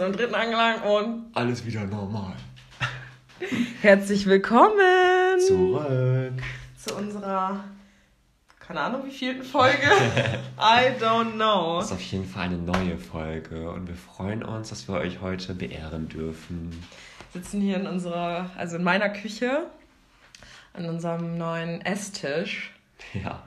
Wir sind beim dritten angelangt und Alles wieder normal. herzlich willkommen Zurück. zu unserer, keine Ahnung, wie vielten Folge. I don't know. Das ist auf jeden Fall eine neue Folge und wir freuen uns, dass wir euch heute beehren dürfen. Wir sitzen hier in unserer, also in meiner Küche, an unserem neuen Esstisch. Ja,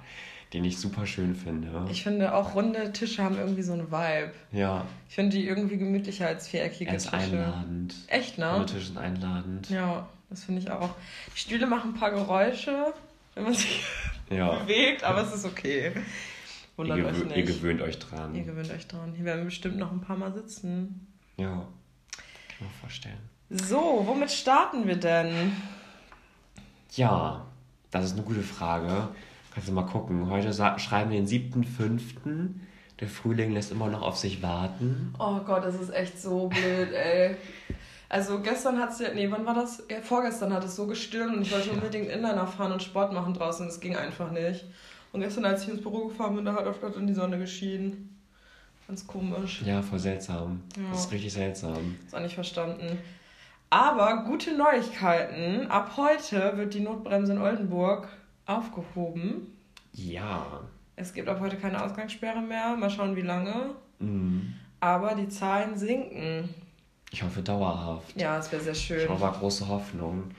den ich super schön finde. Ich finde auch runde Tische haben irgendwie so einen Vibe. ja, Ich finde die irgendwie gemütlicher als viereckige er ist Tische. einladend. Echt, ne? Alle Tische sind einladend. Ja, das finde ich auch. Die Stühle machen ein paar Geräusche, wenn man sich Ja. bewegt, aber es ist okay. Ihr, Wundert euch gewö nicht. ihr gewöhnt euch dran. Ihr gewöhnt euch dran. Hier werden wir bestimmt noch ein paar Mal sitzen. Ja, kann man vorstellen. So, womit starten wir denn? Ja, das ist eine gute Frage. Kannst du mal gucken. Heute schreiben wir den 7.5. Der Frühling lässt immer noch auf sich warten. Oh Gott, das ist echt so blöd, ey. Also gestern hat es ja, nee, wann war das? Ja, vorgestern hat es so gestürmt und ich wollte unbedingt Inliner fahren und Sport machen draußen. Das ging einfach nicht. Und gestern, als ich ins Büro gefahren bin, da hat auf Gott in die Sonne geschienen. Ganz komisch. Ja, voll seltsam. Ja. Das ist richtig seltsam. Ist auch nicht verstanden. Aber gute Neuigkeiten. Ab heute wird die Notbremse in Oldenburg aufgehoben. Ja. Es gibt ab heute keine Ausgangssperre mehr. Mal schauen, wie lange. Mhm. Aber die Zahlen sinken. Ich hoffe dauerhaft. Ja, es wäre sehr Ich schön. habe aber große Hoffnung.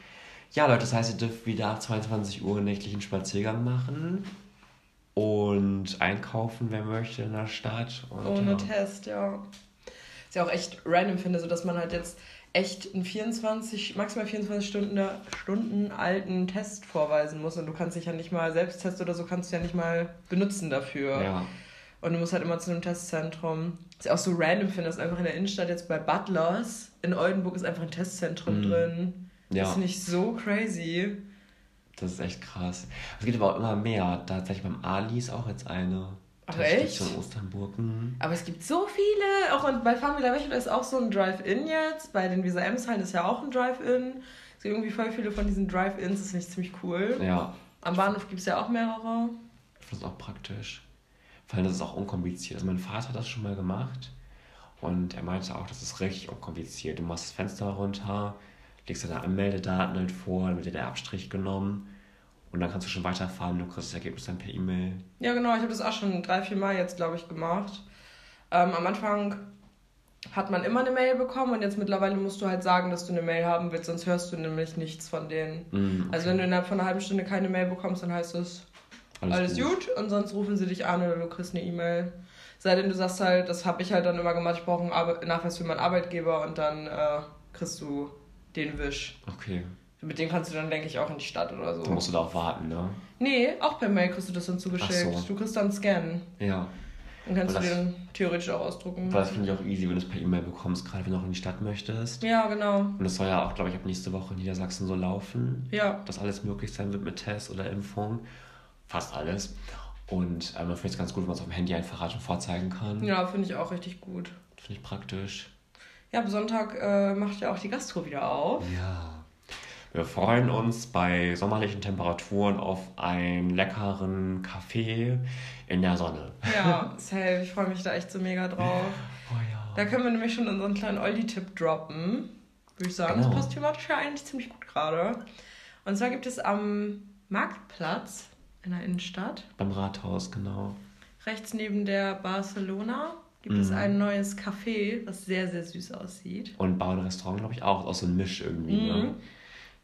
Ja, Leute, das heißt, ihr dürft wieder ab 22 Uhr einen nächtlichen Spaziergang machen und einkaufen, wer möchte, in der Stadt. Und, Ohne ja. Test, ja. Ist ja auch echt random, finde, so dass man halt jetzt echt einen 24, maximal 24 Stunden, Stunden alten Test vorweisen muss. Und du kannst dich ja nicht mal, Selbsttest oder so kannst du ja nicht mal benutzen dafür. Ja, Und du musst halt immer zu einem Testzentrum. Was ich auch so random finde, dass einfach in der Innenstadt jetzt bei Butlers in Oldenburg ist einfach ein Testzentrum Mhm. drin. Ja. Das finde ich so crazy. das ist echt krass. Es gibt aber auch immer mehr. Tatsächlich beim Ali ist auch jetzt eine Ach, echt? Osternburg. Mhm. Aber es gibt so viele. Auch bei Famila Wächter ist auch so ein Drive-In jetzt. Bei den Visa Ems-Hallen ist ja auch ein Drive-In. Es gibt irgendwie voll viele von diesen Drive-Ins. Das finde ich ziemlich cool. Ja, Am Bahnhof gibt es ja auch mehrere. ich finde es auch praktisch. Vor allem, das ist auch unkompliziert. Also mein Vater hat das schon mal gemacht und er meinte auch, das ist richtig unkompliziert. Du machst das Fenster runter, legst deine Anmeldedaten halt vor, dann wird dir der Abstrich genommen und dann kannst du schon weiterfahren. Du kriegst das Ergebnis dann per E-Mail. Ja, genau. Ich habe das auch schon drei, vier Mal jetzt, glaube ich, gemacht. Ähm, am Anfang hat man immer eine Mail bekommen und jetzt mittlerweile musst du halt sagen, dass du eine Mail haben willst, sonst hörst du nämlich nichts von denen. Mhm, Also wenn du innerhalb von einer halben Stunde keine Mail bekommst, dann heißt es alles, gut. und sonst rufen sie dich an oder du kriegst eine E-Mail. Sei denn du sagst halt, das habe ich halt dann immer gemacht, ich brauche einen Arbe Nachweis für meinen Arbeitgeber und dann äh, kriegst du den Wisch. Okay, Mit dem kannst du dann, denke ich, auch in die Stadt oder so. musst du da auch warten, ne? Nee, auch per Mail kriegst du das dann zugeschickt. So. Du kriegst dann einen Scan. Ja. Dann kannst Aber du das- den theoretisch auch ausdrucken. Aber das finde ich auch easy, wenn du es per E-Mail bekommst, gerade wenn du auch in die Stadt möchtest. Ja, genau. Und es soll ja auch, glaube ich, ab nächste Woche in Niedersachsen so laufen. Ja. dass alles möglich sein wird mit Test oder Impfung. Fast alles. Und ähm, man findet es ganz gut, wenn man es auf dem Handy einfach schon vorzeigen kann. Ja, finde ich auch richtig gut. Finde ich praktisch. Ja, am Sonntag äh, macht ja auch die Gastro wieder auf. Ja. Wir freuen uns bei sommerlichen Temperaturen auf einen leckeren Kaffee in der Sonne. Ja, safe. Ich freue mich da echt so mega drauf. Oh ja. Da können wir nämlich schon unseren kleinen Oldie-Tipp droppen. Würde ich sagen. Genau. Das passt thematisch ja eigentlich ziemlich gut gerade. Und zwar gibt es am Marktplatz in der Innenstadt, Beim Rathaus, genau. rechts neben der Barcelona, gibt es Mhm. ein neues Café, was sehr, sehr süß aussieht. Und Bar und Restaurant, glaube ich, auch. Auch so ein Misch irgendwie. Ne?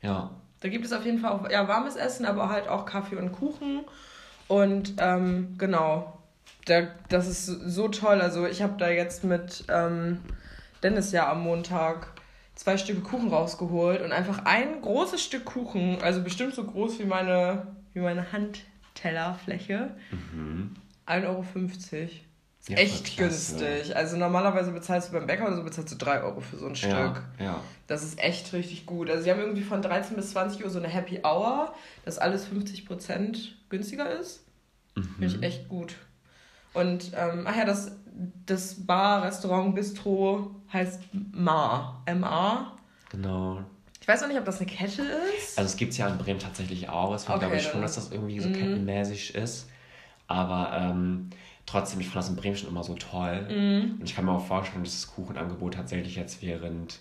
Ja. Da gibt es auf jeden Fall auch ja, warmes Essen, aber halt auch Kaffee und Kuchen. Und ähm, genau, da, das ist so toll. Also ich habe da jetzt mit ähm, Dennis ja am Montag zwei Stücke Kuchen rausgeholt und einfach ein großes Stück Kuchen, also bestimmt so groß wie meine, wie meine Handtellerfläche, Mhm. 1,50 Euro. Ist Ja, echt günstig. Also normalerweise bezahlst du beim Bäcker oder so bezahlst du 3 Euro für so ein Stück. Ja, ja. Das ist echt richtig gut. Also sie haben irgendwie von 13 bis 20 Uhr so eine Happy Hour, dass alles 50% günstiger ist. Finde ich Mhm. echt gut. Und, ähm, ach ja, das, das Bar, Restaurant, Bistro heißt Ma. M-A. Genau. Ich weiß auch nicht, ob das eine Kette ist. Also es gibt es ja in Bremen tatsächlich auch. Deswegen Okay, glaube ich schon, dass das irgendwie so Mhm. kettenmäßig ist. Aber ähm, trotzdem, ich fand das in Bremen schon immer so toll. Mhm. Und ich kann mir auch vorstellen, dass das Kuchenangebot tatsächlich jetzt während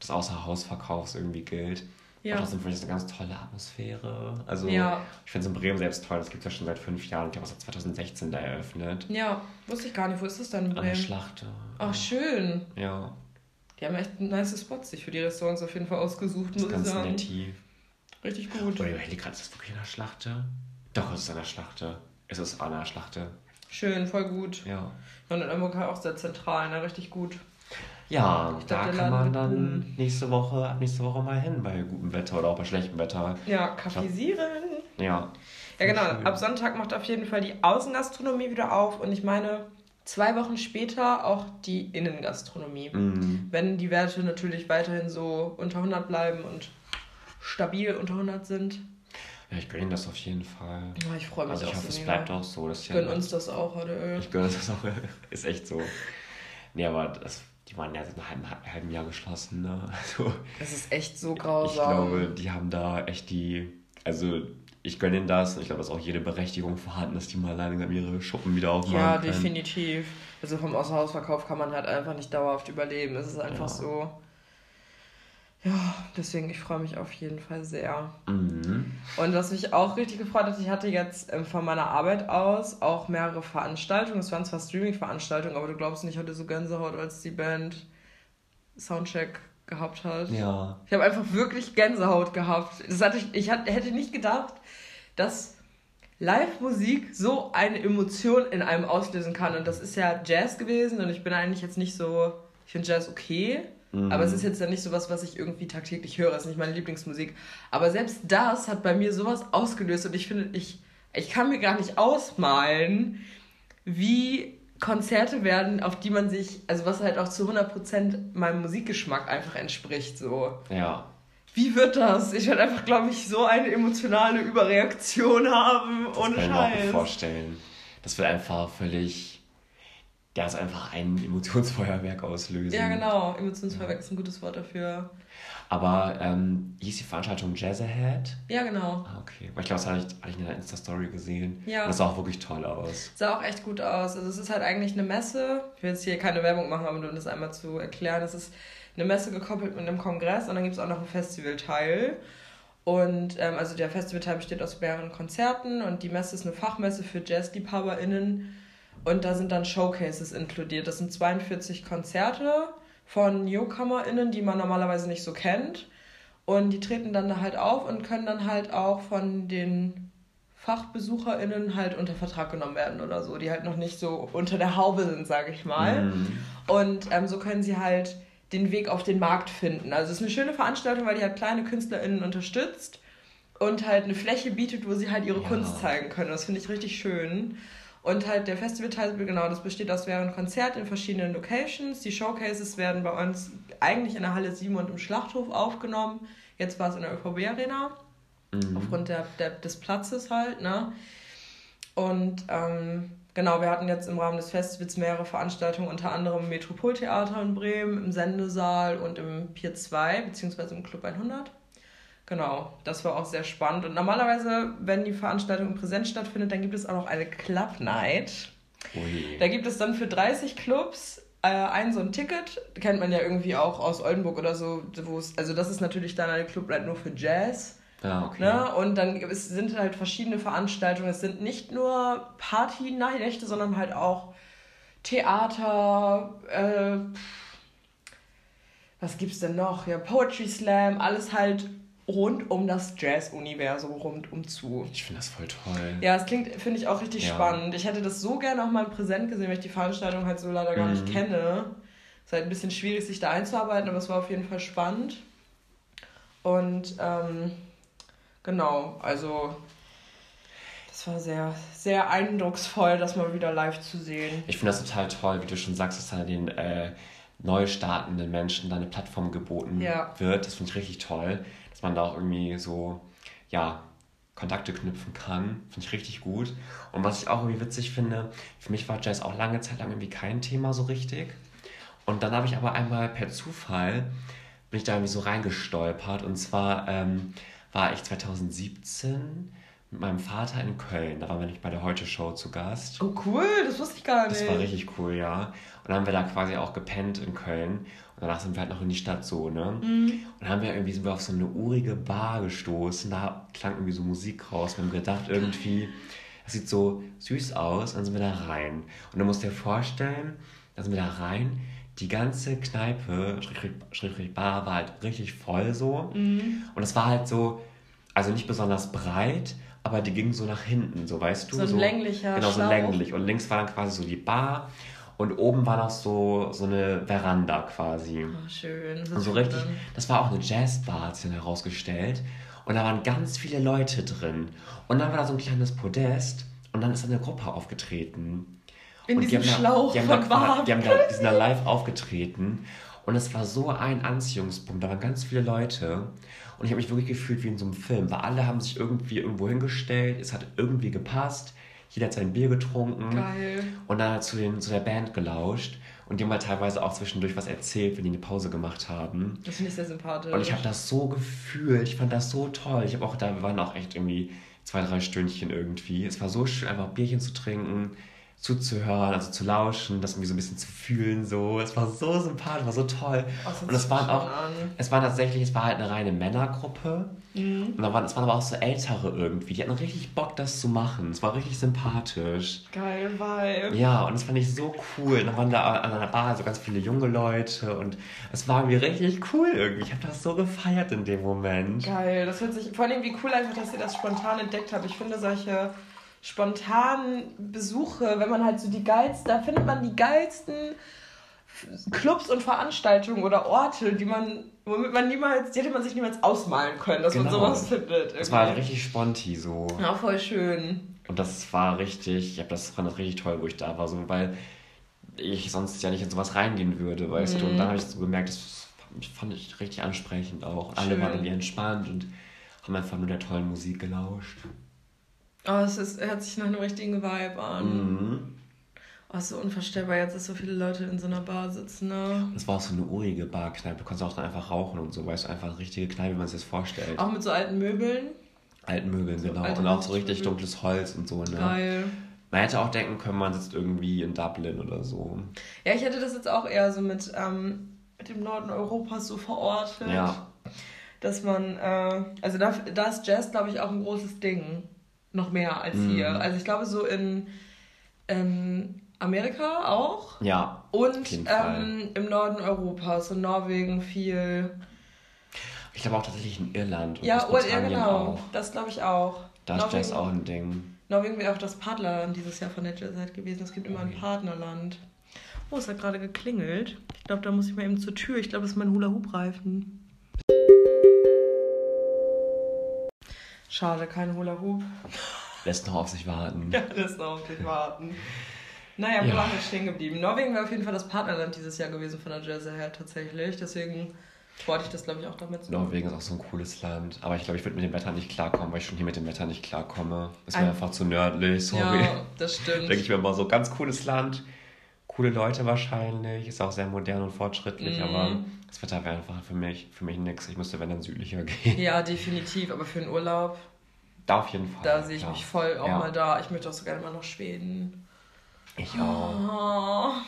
des Außerhausverkaufs irgendwie gilt. Ja. Aber trotzdem finde ich das eine ganz tolle Atmosphäre. Also ja. ich finde es in Bremen selbst toll. Das gibt es ja schon seit fünf Jahren. Ich habe es seit 2016 da eröffnet. Ja, wusste ich gar nicht. Wo ist das dann in Bremen? An der Schlachte. Ach, schön. Ja. Die haben echt nice Spots sich für die Restaurants auf jeden Fall ausgesucht, das muss ganz ich sagen. Nativ. Richtig gut. Oder überlege gerade, ist das wirklich an der Schlachte? Doch, es ist an der Schlachte. Es ist an der Schlachte. Schön, voll gut. Ja. Und in Hamburg auch sehr zentral, ne? Richtig gut. Ja, ich da glaub, kann man dann nächste Woche, ab nächste Woche mal hin bei gutem Wetter oder auch bei schlechtem Wetter. Ja, kaffeesieren. Ja. Ja, genau. Schön. Ab Sonntag macht auf jeden Fall die Außengastronomie wieder auf und ich meine, zwei Wochen später auch die Innengastronomie. Mhm. Wenn die Werte natürlich weiterhin so unter 100 bleiben und stabil unter 100 sind. Ja, ich gönne das auf jeden Fall. Ja, ich freue mich also ich auch hoffe, es bleibt auch so. Dass ich gönn uns das auch, oder? Ich gönne das auch. Ist echt so. Nee, aber das die waren ja seit einem halben, halben Jahr geschlossen. Ne? Also, das ist echt so grausam. Ich glaube, die haben da echt die. Also, ich gönne ihnen das und ich glaube, dass auch jede Berechtigung vorhanden dass die mal langsam ihre Schuppen wieder aufmachen. Ja, können. definitiv. Also, vom Außerhausverkauf kann man halt einfach nicht dauerhaft überleben. Es ist einfach ja. so. Ja, deswegen, ich freue mich auf jeden Fall sehr. Mhm. Und was mich auch richtig gefreut hat, ich hatte jetzt ähm, von meiner Arbeit aus auch mehrere Veranstaltungen. Es waren zwar Streaming-Veranstaltungen, aber du glaubst nicht, ich hatte so Gänsehaut, als die Band Soundcheck gehabt hat. Ja. Ich habe einfach wirklich Gänsehaut gehabt. Das hatte ich, ich hatte, hätte nicht gedacht, dass Live-Musik so eine Emotion in einem auslösen kann. Und das ist ja Jazz gewesen und ich bin eigentlich jetzt nicht so, ich finde Jazz okay. Mhm. Aber es ist jetzt ja nicht sowas, was ich irgendwie tagtäglich höre. Es ist nicht meine Lieblingsmusik. Aber selbst das hat bei mir sowas ausgelöst und ich finde, ich, ich kann mir gar nicht ausmalen, wie Konzerte werden, auf die man sich, also was halt auch zu 100% meinem Musikgeschmack einfach entspricht, so. Ja. Wie wird das? Ich werde einfach, glaube ich, so eine emotionale Überreaktion haben, ohne das kann Scheiß. Ich mir vorstellen. Das wird einfach völlig der ist einfach ein Emotionsfeuerwerk auslösen. Ja, genau. Emotionsfeuerwerk ja. ist ein gutes Wort dafür. Aber ähm, hieß die Veranstaltung Jazz Ahead? Ja, genau. Ah, okay. Weil ich glaube, das hatte ich, hatte ich in der Insta-Story gesehen. Ja. Und das sah auch wirklich toll aus. Sah auch echt gut aus. Also es ist halt eigentlich eine Messe. Ich will jetzt hier keine Werbung machen, aber nur um das einmal zu erklären. Es ist eine Messe gekoppelt mit einem Kongress und dann gibt es auch noch einen Festivalteil. Und ähm, also der Festivalteil besteht aus mehreren Konzerten und die Messe ist eine Fachmesse für Jazzliebhaberinnen und da sind dann Showcases inkludiert. Das sind 42 Konzerte von NewcomerInnen, die man normalerweise nicht so kennt. Und die treten dann da halt auf und können dann halt auch von den FachbesucherInnen halt unter Vertrag genommen werden oder so, die halt noch nicht so unter der Haube sind, sage ich mal. Mhm. Und ähm, so können sie halt den Weg auf den Markt finden. Also es ist eine schöne Veranstaltung, weil die halt kleine KünstlerInnen unterstützt und halt eine Fläche bietet, wo sie halt ihre ja. Kunst zeigen können. Das finde ich richtig schön. Und halt der Festivalteil, genau, das besteht aus mehreren Konzerten in verschiedenen Locations. Die Showcases werden bei uns eigentlich in der Halle 7 und im Schlachthof aufgenommen. Jetzt war es in der ÖVB Arena. Mhm. Aufgrund der, der, des Platzes halt, ne? Und ähm, genau, wir hatten jetzt im Rahmen des Festivals mehrere Veranstaltungen, unter anderem im Metropoltheater in Bremen, im Sendesaal und im Pier 2, beziehungsweise im Club 100. Genau, das war auch sehr spannend. Und normalerweise, wenn die Veranstaltung in Präsenz stattfindet, dann gibt es auch noch eine Club Night. Ui. Da gibt es dann für 30 Clubs äh, ein so ein Ticket. Kennt man ja irgendwie auch aus Oldenburg oder so. Also das ist natürlich dann eine Club Night nur für Jazz. Ja, okay. Ne? Und dann es sind halt verschiedene Veranstaltungen. Es sind nicht nur Party-Nächte, sondern halt auch Theater, äh, was gibt's denn noch? Ja, Poetry Slam, alles halt rund um das Jazz-Universum rundum zu. Ich finde das voll toll. Ja, es klingt, finde ich auch richtig ja. spannend. Ich hätte das so gerne auch mal präsent gesehen, weil ich die Veranstaltung halt so leider gar mhm. nicht kenne. Es ist halt ein bisschen schwierig, sich da einzuarbeiten, aber es war auf jeden Fall spannend. Und ähm, genau, also das war sehr, sehr eindrucksvoll, das mal wieder live zu sehen. Ich finde das total toll, wie du schon sagst, dass da den äh, neu startenden Menschen da eine Plattform geboten ja. wird. Das finde ich richtig toll dass man da auch irgendwie so, ja, Kontakte knüpfen kann. Finde ich richtig gut. Und was ich auch irgendwie witzig finde, für mich war Jazz auch lange Zeit lang irgendwie kein Thema so richtig. Und dann habe ich aber einmal per Zufall, bin ich da irgendwie so reingestolpert. Und zwar ähm, war ich 2017 mit meinem Vater in Köln. Da waren wir nicht bei der Heute-Show zu Gast. Oh, cool, das wusste ich gar nicht. Das war richtig cool, ja. Und dann haben wir da quasi auch gepennt in Köln. Und danach sind wir halt noch in die Stadt so, ne? Mhm. Und dann haben wir irgendwie sind wir auf so eine urige Bar gestoßen. Da klang irgendwie so Musik raus. Wir haben gedacht, irgendwie, das sieht so süß aus. Und dann sind wir da rein. Und dann musst du dir vorstellen, da sind wir da rein. Die ganze Kneipe, Schrägstrich Bar, war halt richtig voll so. Mhm. Und es war halt so, also nicht besonders breit, aber die ging so nach hinten, so weißt du. So ein so, länglicher Genau, so Schlauch. länglich. Und links war dann quasi so die Bar und oben war noch so, so eine Veranda quasi. Oh, schön. Das und so richtig, das war auch eine Jazzbar, hat sich dann herausgestellt. Und da waren ganz viele Leute drin. Und dann war da so ein kleines Podest und dann ist eine Gruppe aufgetreten. In und diesem die Schlauch da, die haben, da, die, haben da, die sind da live aufgetreten. Und es war so ein Anziehungspunkt. Da waren ganz viele Leute. Und ich habe mich wirklich gefühlt wie in so einem Film, weil alle haben sich irgendwie irgendwo hingestellt. Es hat irgendwie gepasst. Jeder hat sein Bier getrunken. Geil. Und dann hat zu, den, zu der Band gelauscht. Und die haben halt teilweise auch zwischendurch was erzählt, wenn die eine Pause gemacht haben. Das finde ich sehr sympathisch. Und ich habe das so gefühlt. Ich fand das so toll. Ich habe auch da, wir waren auch echt irgendwie zwei, drei Stündchen irgendwie. Es war so schön, einfach Bierchen zu trinken, zuzuhören, also zu lauschen, das irgendwie so ein bisschen zu fühlen. So, es war so sympathisch, war so toll. Oh, das und es waren auch, an. es war tatsächlich, es war halt eine reine Männergruppe. Mhm. Und dann waren, es waren aber auch so Ältere irgendwie. Die hatten richtig Bock, das zu machen. Es war richtig sympathisch. Geil, Vibe. Ja, und das fand ich so cool. Und dann waren da an einer Bar so ganz viele junge Leute und es war irgendwie richtig cool irgendwie. Ich habe das so gefeiert in dem Moment. Geil, das hört sich vor allem wie cool einfach, dass ihr das spontan entdeckt habt. Ich finde solche spontanen Besuche, wenn man halt so die geilsten, da findet man die geilsten Clubs und Veranstaltungen oder Orte, die man, womit man niemals, die hätte man sich niemals ausmalen können, dass man Genau. sowas findet. Es war halt richtig sponti so. Ja, voll schön. Und das war richtig, ich hab das, fand das richtig toll, wo ich da war, so, weil ich sonst ja nicht in sowas reingehen würde, weißt du. Und dann habe ich so gemerkt, das fand ich richtig ansprechend auch. Und alle Schön. waren irgendwie entspannt und haben einfach nur der tollen Musik gelauscht. Oh, es ist, hört sich nach einem richtigen Vibe an. Mhm. Oh, ist so unvorstellbar, jetzt, dass so viele Leute in so einer Bar sitzen, ne? Das war auch so eine urige Barkneipe. Du konntest auch dann einfach rauchen und so, weißt du, einfach eine richtige Kneipe, wie man sich das vorstellt. Auch mit so alten Möbeln. Alten Möbeln, genau. alte Und auch so richtig dunkles Holz und so, ne? Geil. Man hätte auch denken können, man sitzt irgendwie in Dublin oder so. Ja, ich hätte das jetzt auch eher so mit, ähm, mit dem Norden Europas so verortet. Ja. Dass man, äh, also da, da ist Jazz, glaube ich, auch ein großes Ding. Noch mehr als Mhm. hier. Also ich glaube so in ähm, Amerika auch. Ja. Und ähm, im Norden Europas, in Norwegen viel. Ich glaube auch tatsächlich in Irland und Ja, oder, ja genau. auch. Das glaube ich auch. Da ist Norwegen, Jazz auch ein Ding. Norwegen wäre auch das Partnerland dieses Jahr von der Jazzheit gewesen. Es gibt immer ein Okay. Partnerland. Oh, es hat gerade geklingelt. Ich glaube, da muss ich mal eben zur Tür. Ich glaube, das ist mein Hula-Hoop-Reifen. Schade, kein Hula-Hoop. Lässt noch auf sich warten. Ja, das noch auf dich warten. Naja, wo Ja. waren wir stehen geblieben? Norwegen wäre auf jeden Fall das Partnerland dieses Jahr gewesen von der Jazzheit tatsächlich. Deswegen wollte ich das, glaube ich, auch damit so. Norwegen ist auch so ein cooles Land. Aber ich glaube, ich würde mit dem Wetter nicht klarkommen, weil ich schon hier mit dem Wetter nicht klarkomme. Ist mir Ein- einfach zu nördlich, sorry. Ja, das stimmt. Denke ich mir immer so, ganz cooles Land. Coole Leute wahrscheinlich. Ist auch sehr modern und fortschrittlich. Mhm. Aber das Wetter wäre einfach für mich, für mich nix. Ich müsste, wenn dann südlicher gehen. Ja, definitiv. Aber für den Urlaub, Da auf jeden Fall. da sehe ich ja. mich voll auch Ja. mal da. Ich möchte auch so gerne mal nach Schweden. Ich auch.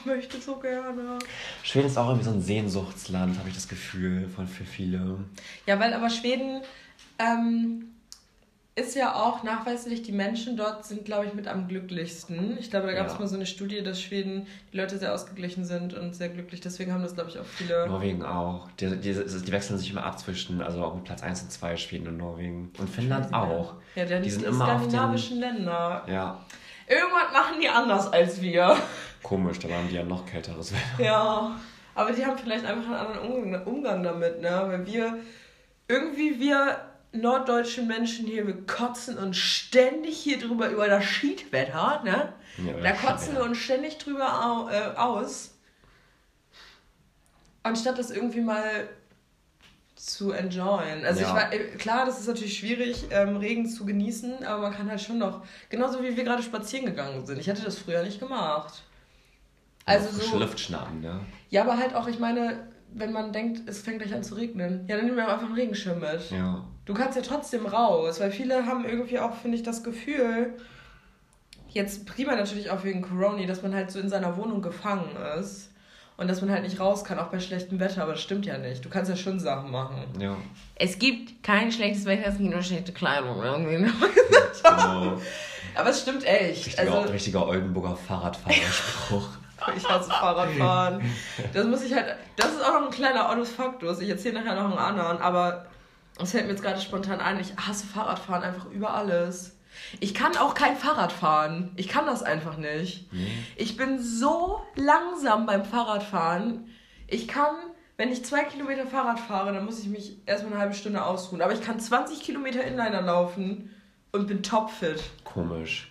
Oh, möchte so gerne. Schweden ist auch irgendwie so ein Sehnsuchtsland, habe ich das Gefühl, von für viele. Ja, weil aber Schweden ähm, ist ja auch nachweislich, die Menschen dort sind, glaube ich, mit am glücklichsten. Ich glaube, da gab es Ja. mal so eine Studie, dass Schweden, die Leute sehr ausgeglichen sind und sehr glücklich. Deswegen haben das, glaube ich, auch viele. Norwegen auch. Die, die, die wechseln sich immer ab zwischen, also auch mit Platz 1 und 2, Schweden und Norwegen. Und Finnland auch. Ja, die, Die sind die immer auf skandinavischen Länder. Ja, Irgendwas machen die anders als wir. komisch, da waren die ja noch kälteres Wetter. Ja, aber die haben vielleicht einfach einen anderen Umgang, Umgang damit, ne? Weil wir, irgendwie wir norddeutschen Menschen hier, wir kotzen uns ständig hier drüber über das Schiedwetter, ne? Ja, Da kotzen wir uns ständig drüber au, äh, aus. Anstatt das irgendwie mal zu enjoyen. Also Ja. ich war, äh, klar, das ist natürlich schwierig, ähm, Regen zu genießen, aber man kann halt schon noch, genauso wie wir gerade spazieren gegangen sind. Ich hätte das früher nicht gemacht. Also so, Luft schnappen, ne? ja, aber halt auch, ich meine, wenn man denkt, es fängt gleich an zu regnen. Ja, dann nimm mir einfach einen Regenschirm mit. Ja. Du kannst ja trotzdem raus, weil viele haben irgendwie auch, finde ich, das Gefühl, jetzt prima natürlich auch wegen Corona, dass man halt so in seiner Wohnung gefangen ist und dass man halt nicht raus kann, auch bei schlechtem Wetter, aber das stimmt ja nicht. Du kannst ja schon Sachen machen. Ja. Es gibt kein schlechtes Wetter, es gibt nur schlechte Kleidung. Irgendwie. Genau. aber es stimmt echt. Richtiger, also, richtiger Oldenburger Fahrradfahrerspruch. ich hasse Fahrradfahren. Das muss ich halt. Das ist auch noch ein kleiner Ordnungsfaktor. Ich erzähle nachher noch einen anderen, aber es fällt mir jetzt gerade spontan ein. Ich hasse Fahrradfahren einfach über alles. Ich kann auch kein Fahrrad fahren. Ich kann das einfach nicht. Nee. Ich bin so langsam beim Fahrradfahren. Ich kann, wenn ich zwei Kilometer Fahrrad fahre, dann muss ich mich erstmal eine halbe Stunde ausruhen. Aber ich kann 20 Kilometer Inliner laufen und bin topfit. Komisch.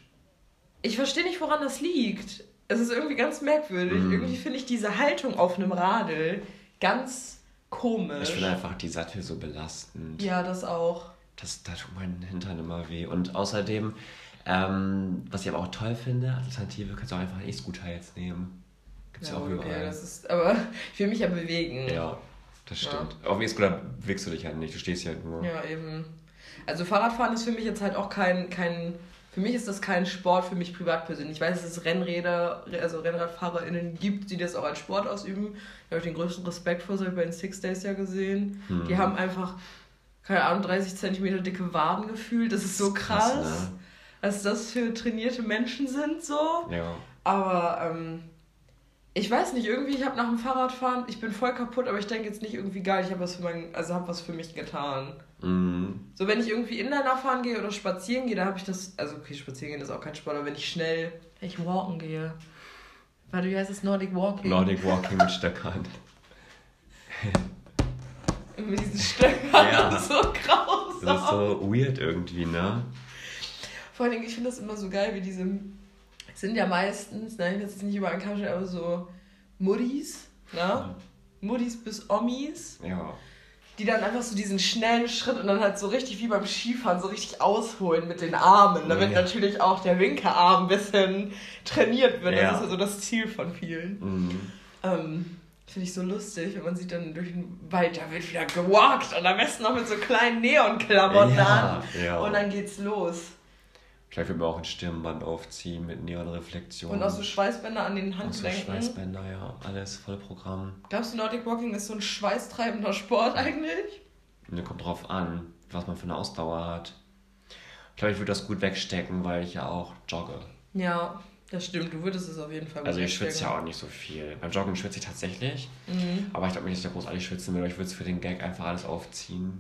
Ich verstehe nicht, woran das liegt. Es ist irgendwie ganz merkwürdig. Mhm. Irgendwie finde ich diese Haltung auf einem Radl ganz komisch. Ich finde einfach die Sattel so belastend. ja, das auch. Das, da tut mein Hintern immer weh. Und außerdem, ähm, was ich aber auch toll finde, Alternative kannst du auch einfach E-Scooter jetzt nehmen. Gibt's ja, Ja, auch okay, überall. das ist, aber ich will mich ja bewegen. ja, das Ja. stimmt. Auf dem E-Scooter bewegst du dich halt nicht, du stehst ja nur. Ja, eben. Also Fahrradfahren ist für mich jetzt halt auch kein, kein für mich ist das kein Sport, für mich privat persönlich. Ich weiß, dass es Rennräder, also RennradfahrerInnen gibt, die das auch als Sport ausüben. Da habe ich den größten Respekt vor, das habe ich bei den Six Days ja gesehen. Hm. Die haben einfach, keine Ahnung, 30 Zentimeter dicke Waden gefühlt. Das ist so krass, ne? was das für trainierte Menschen sind so. Ja. Aber ähm, ich weiß nicht, irgendwie, ich habe nach dem Fahrradfahren, ich bin voll kaputt, aber ich denke jetzt nicht irgendwie geil, ich habe was für mein, also habe was für mich getan. Mhm. So, wenn ich irgendwie Inliner fahren gehe oder spazieren gehe, da habe ich das. Also, okay, spazieren gehen ist auch kein Sport, aber wenn ich schnell. Wenn ich walken gehe. Warte, wie heißt das? Nordic Walking? Nordic Walking mit Stöckern. Mit diesen Stöcken. Ja. Das ist so grausam. Das ist so weird irgendwie, ne? Vor allen Dingen, ich finde das immer so geil, wie diese. Sind ja meistens, ne, ich will jetzt nicht über einen Kamm aber so Muddis, ne? Muddis bis Omis, Ja. die dann einfach so diesen schnellen Schritt und dann halt so richtig wie beim Skifahren so richtig ausholen mit den Armen, damit Ja. natürlich auch der linke Arm ein bisschen trainiert wird. Ja. Das ist ja so das Ziel von vielen. Mhm. Ähm, Finde ich so lustig, wenn man sieht dann durch den Wald, da wird wieder gewalkt und am besten noch mit so kleinen Neonklamotten Ja, an. ja. Und dann geht's los. Vielleicht wird mir auch ein Stirnband aufziehen mit Neonreflektion. Und auch so Schweißbänder an den Und so Handgelenken. Schweißbänder, ja. Alles voll Programm. Glaubst du, Nordic Walking ist so ein schweißtreibender Sport eigentlich? Und kommt drauf an, was man für eine Ausdauer hat. Ich glaube, ich würde das gut wegstecken, weil ich ja auch jogge. Ja, das stimmt. Du würdest es auf jeden Fall Also ich schwitze ja auch nicht so viel. Beim Joggen schwitze ich tatsächlich. Mhm. Aber ich glaube nicht, dass ich da großartig schwitzen will. Ich würde es für den Gag einfach alles aufziehen.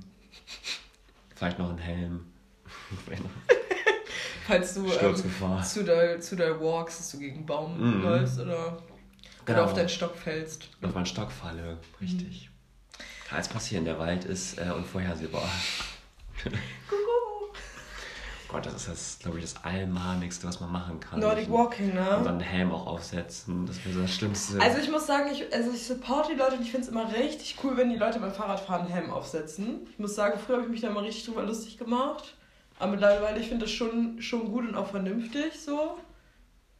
Vielleicht noch einen Helm. Falls du ähm, zu der, zu der Walks, dass du gegen einen Baum Mhm. läufst oder, Genau. oder auf deinen Stock fällst. Und auf meinen Stock falle. Richtig. Kann alles passieren. Der Wald ist äh, unvorhersehbar. Gott, das ist das, glaube ich, das Allmahnigste, was man machen kann. Nordic Walking, Und ne? dann einen Helm auch aufsetzen. Das wäre so das Schlimmste. Also ich muss sagen, ich, also ich support die Leute und ich finde es immer richtig cool, wenn die Leute beim Fahrradfahren einen Helm aufsetzen. Ich muss sagen, früher habe ich mich da immer richtig drüber lustig gemacht. Aber mittlerweile, ich finde das schon, schon gut und auch vernünftig so.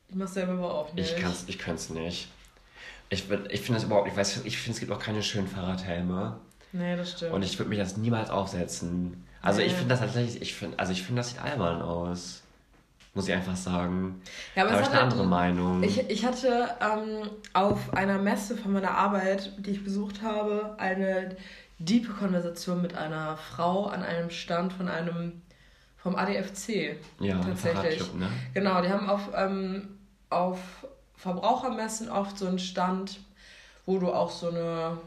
Ich mache selber aber auch nicht. ich könnte es nicht. Ich, ich finde das überhaupt nicht, ich weiß, ich finde es gibt auch keine schönen Fahrradhelme. Nee, das stimmt. Und ich würde mir das niemals aufsetzen. Also ich finde das tatsächlich, ich finde, also ich finde das sieht albern aus. Muss ich einfach sagen. ja, Da aber habe es ich eine halt- andere Meinung. Ich, ich hatte ähm, auf einer Messe von meiner Arbeit, die ich besucht habe, eine diepe Konversation mit einer Frau an einem Stand von einem vom ADFC. ja, tatsächlich. Ne? Genau, die haben auf, ähm, auf Verbrauchermessen oft so einen Stand, wo du auch so eine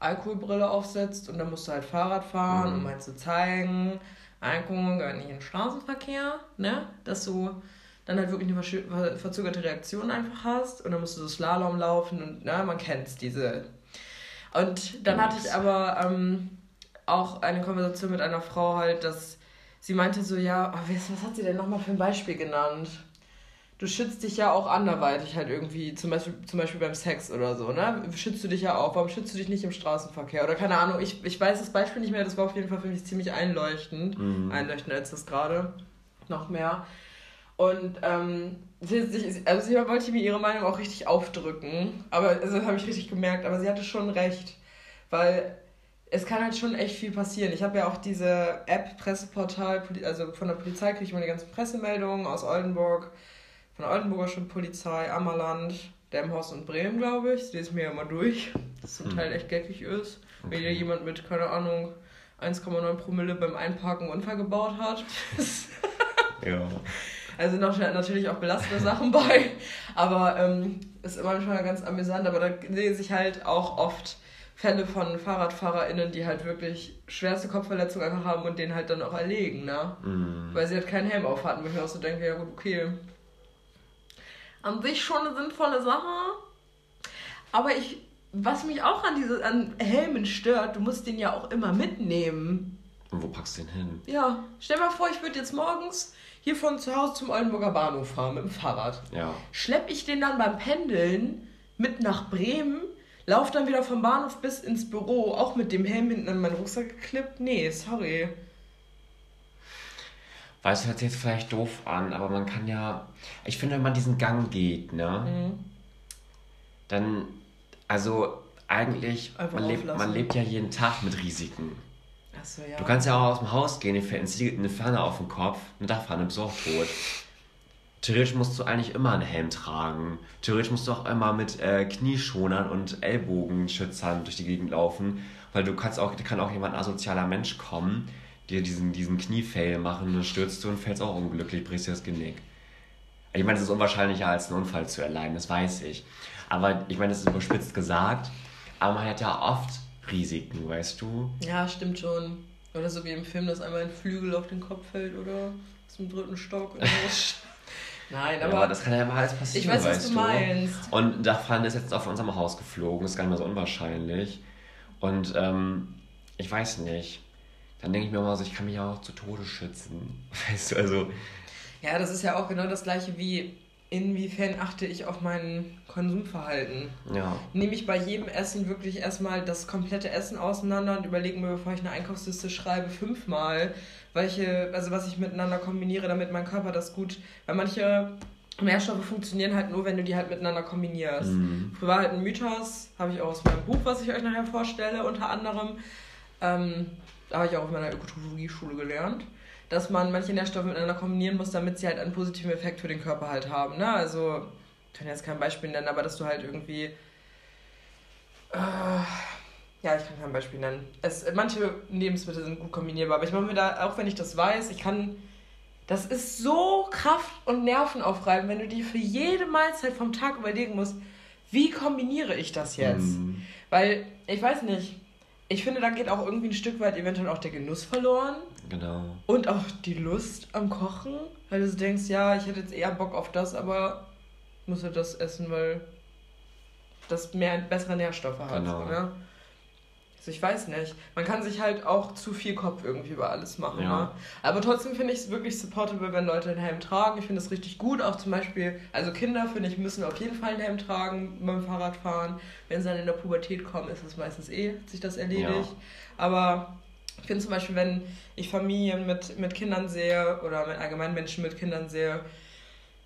Alkoholbrille aufsetzt und dann musst du halt Fahrrad fahren Mhm. um halt zu zeigen, Alkohol gehört nicht in den Straßenverkehr, ne? Dass du dann halt wirklich eine ver- verzögerte Reaktion einfach hast und dann musst du so Slalom laufen und ne, man kennt's, diese. Und dann hatte ich aber ähm, auch eine Konversation mit einer Frau halt, dass sie meinte so, ja, was, was hat sie denn nochmal für ein Beispiel genannt? Du schützt dich ja auch anderweitig halt irgendwie, zum Beispiel, zum Beispiel beim Sex oder so, ne? Schützt du dich ja auch. Warum schützt du dich nicht im Straßenverkehr? Oder keine Ahnung, ich, ich weiß das Beispiel nicht mehr, das war auf jeden Fall für mich ziemlich einleuchtend. Mhm. Einleuchtender als das gerade. Noch mehr. Und ähm, sie, sie, also sie wollte mir ihre Meinung auch richtig aufdrücken. Aber also, das habe ich richtig gemerkt, aber sie hatte schon recht. weil es kann halt schon echt viel passieren. Ich habe ja auch diese App, Presseportal, also von der Polizei kriege ich mal die ganzen Pressemeldungen aus Oldenburg, von Oldenburger Polizei, Ammerland, Demhaus und Bremen, glaube ich. Ich lese mir ja mal durch, das zum hm. Teil echt geckig ist. Okay. Wenn dir jemand mit, keine Ahnung, 1,9 Promille beim Einparken einen Unfall gebaut hat. ja. Also noch natürlich auch belastende Sachen bei, aber ähm, ist manchmal ganz amüsant, aber da lese ich halt auch oft Fälle von FahrradfahrerInnen, die halt wirklich schwerste Kopfverletzungen einfach haben und den halt dann auch erlegen, ne? Mm. Weil sie halt keinen Helm auf hatten, wo ich mir auch so denke, ja gut, okay. An sich schon eine sinnvolle Sache. Aber ich, was mich auch an diese, an Helmen stört, du musst den ja auch immer mitnehmen. Und wo packst du den hin? Ja, stell mal vor, ich würde jetzt morgens hier von zu Hause zum Oldenburger Bahnhof fahren mit dem Fahrrad. Ja. Schlepp ich den dann beim Pendeln mit nach Bremen Lauf dann wieder vom Bahnhof bis ins Büro, auch mit dem Helm hinten an meinen Rucksack geklippt. Nee, sorry. Weißt du, hört sich jetzt vielleicht doof an, aber man kann ja. Ich finde, wenn man diesen Gang geht, ne? Mhm. Dann. Also, eigentlich. Man lebt, man lebt ja jeden Tag mit Risiken. Achso, ja. Du kannst ja auch aus dem Haus gehen, dir fällt eine Ferne auf den Kopf, eine Dachpfanne, bist auch tot. Theoretisch musst du eigentlich immer einen Helm tragen. Theoretisch musst du auch immer mit äh, Knieschonern und Ellbogenschützern durch die Gegend laufen, weil du kannst auch, da kann auch jemand asozialer Mensch kommen, dir diesen, diesen Kniefail machen, dann stürzt du und fällst auch unglücklich, brichst dir das Genick. Ich meine, es ist unwahrscheinlicher als einen Unfall zu erleiden, das weiß ich. Aber ich meine, das ist überspitzt gesagt, aber man hat ja oft Risiken, weißt du? Ja, stimmt schon. Oder so wie im Film, dass einmal ein Flügel auf den Kopf fällt oder zum dritten Stock. Nein, aber. Ja, das kann ja mal alles passieren. Ich weiß, was du meinst. Und Dachpfanne ist jetzt auf unserem Haus geflogen, ist gar nicht mehr so unwahrscheinlich. Und ähm, ich weiß nicht. Dann denke ich mir immer so, ich kann mich auch zu Tode schützen. Weißt du, also. Ja, das ist ja auch genau das gleiche wie inwiefern achte ich auf mein Konsumverhalten. Ja. Nehme ich bei jedem Essen wirklich erstmal das komplette Essen auseinander und überlege mir, bevor ich eine Einkaufsliste schreibe, fünfmal, welche, also was ich miteinander kombiniere, damit mein Körper das gut, weil manche Nährstoffe funktionieren halt nur, wenn du die halt miteinander kombinierst. Mhm. Früher halt ein Mythos, habe ich auch aus meinem Buch, was ich euch nachher vorstelle, unter anderem. Ähm, habe ich auch auf meiner Ökotrophologieschule gelernt dass man manche Nährstoffe miteinander kombinieren muss, damit sie halt einen positiven Effekt für den Körper halt haben. Ne? Also, ich kann jetzt kein Beispiel nennen, aber dass du halt irgendwie. Äh, ja, ich kann kein Beispiel nennen. Es, manche Lebensmittel sind gut kombinierbar, aber ich mache mir da, auch wenn ich das weiß, ich kann. Das ist so kraft- und nervenaufreibend, wenn du dir für jede Mahlzeit vom Tag überlegen musst, wie kombiniere ich das jetzt? Mm. Weil, ich weiß nicht, ich finde, da geht auch irgendwie ein Stück weit eventuell auch der Genuss verloren. Genau. Und auch die Lust am Kochen, weil du denkst, ja, ich hätte jetzt eher Bock auf das, aber muss ja das essen, weil das mehr bessere Nährstoffe hat. Genau. Ne? Also ich weiß nicht. Man kann sich halt auch zu viel Kopf irgendwie über alles machen. Ja. Ne? Aber trotzdem finde ich es wirklich supportable, wenn Leute einen Helm tragen. Ich finde es richtig gut. Auch zum Beispiel, also Kinder, finde ich, müssen auf jeden Fall einen Helm tragen beim Fahrradfahren. Wenn sie dann in der Pubertät kommen, ist es meistens eh, sich das erledigt. Ja. Aber ich finde zum Beispiel, wenn ich Familien mit, mit Kindern sehe oder mit allgemein Menschen mit Kindern sehe,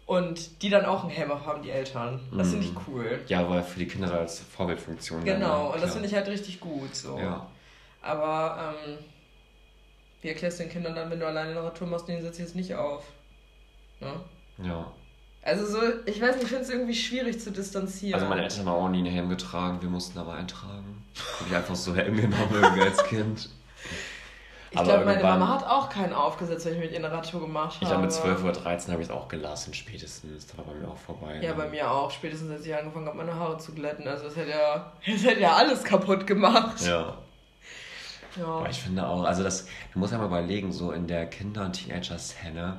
und die dann auch einen Helm haben, die Eltern. Das finde ich mhm. cool. Ja, weil für die Kinder als Vorbildfunktion. Genau, und das finde ich halt richtig gut. So. Ja. Aber ähm, wie erklärst du den Kindern dann, wenn du alleine eine Radtour machst, den setzt jetzt nicht auf? Ne? Ja. Also so, ich weiß nicht, ich finde es irgendwie schwierig zu distanzieren. Also meine Eltern haben auch nie einen Helm getragen, wir mussten aber eintragen. Habe ich einfach so Helm genommen als Kind. Ich glaube, meine Mama hat auch keinen aufgesetzt, wenn ich mit ihr eine Radtour gemacht habe. Ich glaube, mit 12 oder 13 habe ich es auch gelassen, spätestens. Das war bei mir auch vorbei. Ja, ne? bei mir auch. Spätestens, als ich angefangen habe, meine Haare zu glätten. Also, das hätte ja, hätte ja alles kaputt gemacht. Ja. Ja. Aber ich finde auch, also das, du musst ja mal überlegen, so in der Kinder- und Teenager-Szene,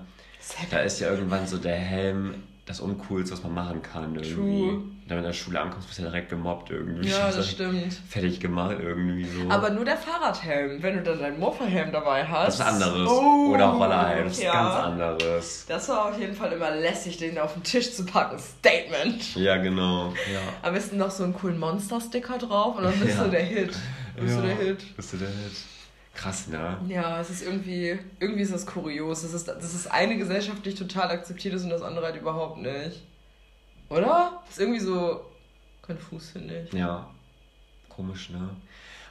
da ist ja irgendwann so der Helm das Uncoolste, was man machen kann. Irgendwie. True. Wenn du in der Schule ankommst, bist du ja direkt gemobbt irgendwie. Ja, das stimmt. Fertig gemacht irgendwie so. Aber nur der Fahrradhelm. Wenn du dann deinen Mofa-Helm dabei hast. Das ist anderes. Oh, Oder Rollerhelm, das ja. ist ganz anderes. Das war auf jeden Fall immer lässig, den auf den Tisch zu packen. Statement. Ja, genau. Ja. Am besten noch so einen coolen Monster-Sticker drauf und dann bist ja. du der Hit. Bist ja, du der Hit. Bist du der Hit. Krass, ne? Ja, es ist irgendwie, irgendwie ist das kurios. Das ist, das ist eine gesellschaftlich total akzeptiert ist und das andere halt überhaupt nicht. Oder? Das ist irgendwie so konfus, finde ich. Ja. Komisch, ne?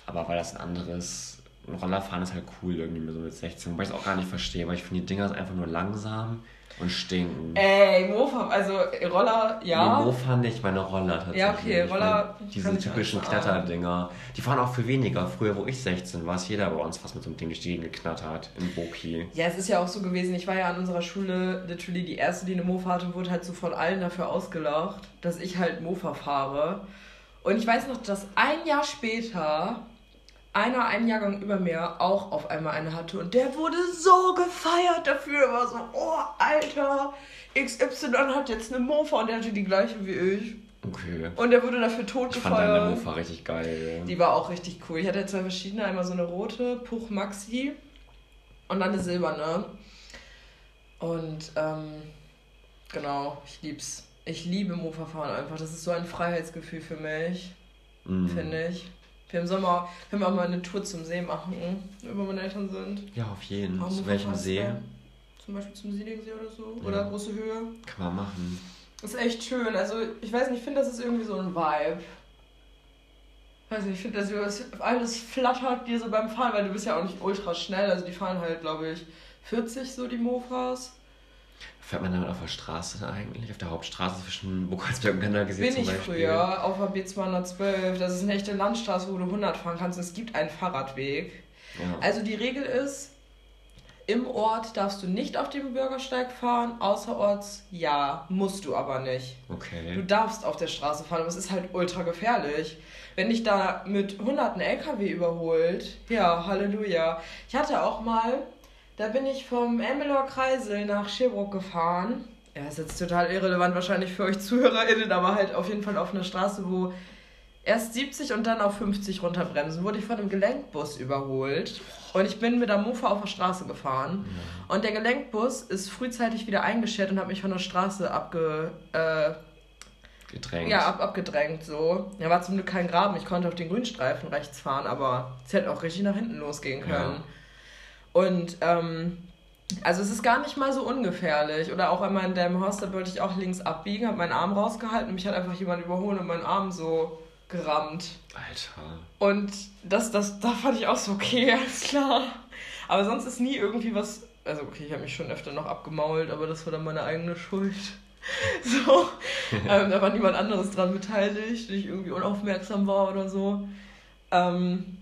Aber weil das ein anderes. Rollerfahren ist halt cool irgendwie so mit 16. Wobei ich es auch gar nicht verstehe, weil ich finde, die Dinger sind einfach nur langsam und stinken. Ey, Mofa, also Roller, ja. Nee, Mofa nicht, meine Roller tatsächlich. Ja, okay, Ich Roller Diese ich typischen alles sagen. Kletterdinger. Die fahren auch für weniger. Früher, wo ich 16 war, ist jeder bei uns fast mit so einem Ding durch die Gegend geknattert. In Boki. Ja, es ist ja auch so gewesen, ich war ja an unserer Schule literally die erste, die eine Mofa hatte, und wurde halt so von allen dafür ausgelacht, dass ich halt Mofa fahre. Und ich weiß noch, dass ein Jahr später einer, einen Jahrgang über mir, auch auf einmal eine hatte und der wurde so gefeiert dafür. Er war so, oh, Alter, XY hat jetzt eine Mofa und der hatte die gleiche wie ich. Okay. Und der wurde dafür tot Ich fand deine gefeiert. Mofa richtig geil. Die war auch richtig cool. Ich hatte zwei verschiedene, einmal so eine rote, Puch Maxi und dann eine silberne. Und ähm, genau, ich lieb's. Ich liebe Mofa fahren einfach. Das ist so ein Freiheitsgefühl für mich, Mhm. finde ich. Wir im Sommer können wir auch mal eine Tour zum See machen, wenn wir meine Eltern sind. Ja, auf jeden. Auch Zu welchem See? geil. Zum Beispiel zum Sielingsee oder so. Ja. Oder große Höhe. Kann man machen. Ist echt schön. Also, ich weiß nicht, ich finde, das ist irgendwie so ein Vibe. Weiß nicht, ich finde, das das- alles flattert dir so beim Fahren, weil du bist ja auch nicht ultra schnell. Also, die fahren halt, glaube ich, 40 so die Mofas. Fährt man damit auf der Straße eigentlich? Auf der Hauptstraße zwischen Burkholzberg und Gandergesee Bin ich Beispiel? früher auf der B212. Das ist eine echte Landstraße, wo du 100 fahren kannst. Es gibt einen Fahrradweg. Ja. Also, die Regel ist, im Ort darfst du nicht auf dem Bürgersteig fahren. Außerorts ja, musst du aber nicht. Du Okay. darfst auf der Straße fahren, aber es ist halt ultra gefährlich. Wenn dich da mit hunderten LKW überholt, ja, Halleluja. Ich hatte auch mal, da bin ich vom Emmelower Kreisel nach Schierbruck gefahren. Ja, ist jetzt total irrelevant wahrscheinlich für euch ZuhörerInnen, aber halt auf jeden Fall auf einer Straße, wo erst 70 und dann auf 50 runterbremsen, wurde ich von einem Gelenkbus überholt. Und ich bin mit der Mofa auf der Straße gefahren. Und der Gelenkbus ist frühzeitig wieder eingeschert und hat mich von der Straße abge, äh, Gedrängt. ja, ab, abgedrängt so. Ja, war zum Glück kein Graben. Ich konnte auf den Grünstreifen rechts fahren, aber es hätte auch richtig nach hinten losgehen können. Und ähm, also es ist gar nicht mal so ungefährlich. Oder auch einmal in Haus, da wollte ich auch links abbiegen, habe meinen Arm rausgehalten und mich hat einfach jemand überholt und meinen Arm so gerammt. Alter. Und das, das, da fand ich auch so, okay, alles klar. Aber sonst ist nie irgendwie was. Also, okay, ich habe mich schon öfter noch abgemault, aber das war dann meine eigene Schuld. So. ähm, da war niemand anderes dran beteiligt, wenn ich irgendwie unaufmerksam war oder so. Ähm,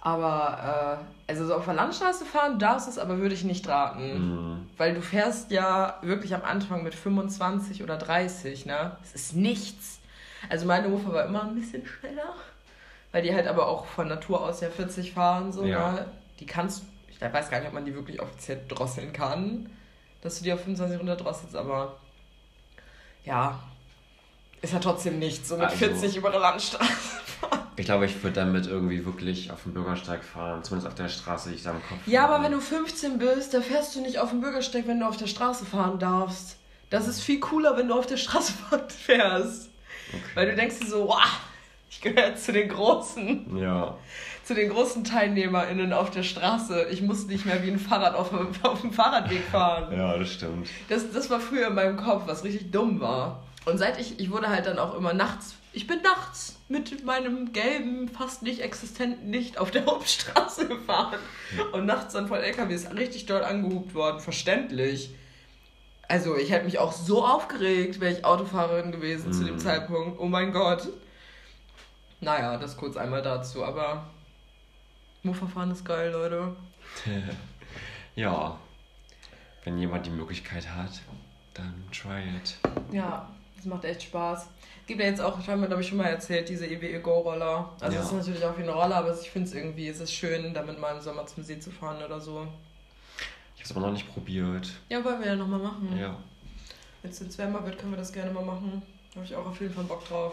aber, äh, also so auf der Landstraße fahren darfst du es, aber würde ich nicht raten. Mhm. Weil du fährst ja wirklich am Anfang mit 25 oder 30, ne? Das ist nichts. Also meine Mofa war immer ein bisschen schneller, weil die halt aber auch von Natur aus ja 40 fahren, so, Ja. ne? Die kannst, ich weiß gar nicht, ob man die wirklich offiziell drosseln kann, dass du die auf 25 runterdrosselst, aber ja, ist ja trotzdem nichts, so mit Also- 40 über der Landstraße. Ich glaube, ich würde damit irgendwie wirklich auf dem Bürgersteig fahren. Zumindest auf der Straße, die ich da im Kopf Ja, aber wenn du 15 bist, da fährst du nicht auf dem Bürgersteig, wenn du auf der Straße fahren darfst. Das ist viel cooler, wenn du auf der Straße fährst. Okay. Weil du denkst dir so, wow, ich gehöre zu den Großen, Ja. zu den großen TeilnehmerInnen auf der Straße. Ich muss nicht mehr wie ein Fahrrad auf, dem- auf dem Fahrradweg fahren. Ja, das stimmt. Das, das war früher in meinem Kopf, was richtig dumm war. Und seit ich, ich wurde halt dann auch immer nachts, ich bin nachts mit meinem gelben, fast nicht existenten Licht auf der Hauptstraße gefahren. Und nachts dann von LKWs richtig doll angehupt worden, verständlich. Also ich hätte mich auch so aufgeregt, wäre ich Autofahrerin gewesen zu dem Mhm. Zeitpunkt. Oh mein Gott. Naja, das kurz einmal dazu, aber Mofa-Fahren ist geil, Leute. ja. Wenn jemand die Möglichkeit hat, dann try it. Ja, das macht echt Spaß. Es gibt ja jetzt auch, das haben wir glaube ich schon mal erzählt, diese EWE Go-Roller. Also Ja. es ist natürlich auch wie eine Roller, aber ich finde es irgendwie, es ist schön, damit mal im Sommer zum See zu fahren oder so. Ich habe es aber noch nicht probiert. Ja, wollen wir ja nochmal machen. Ja. Wenn es jetzt wärmer wird, können wir das gerne mal machen. Da habe ich auch auf jeden Fall Bock drauf.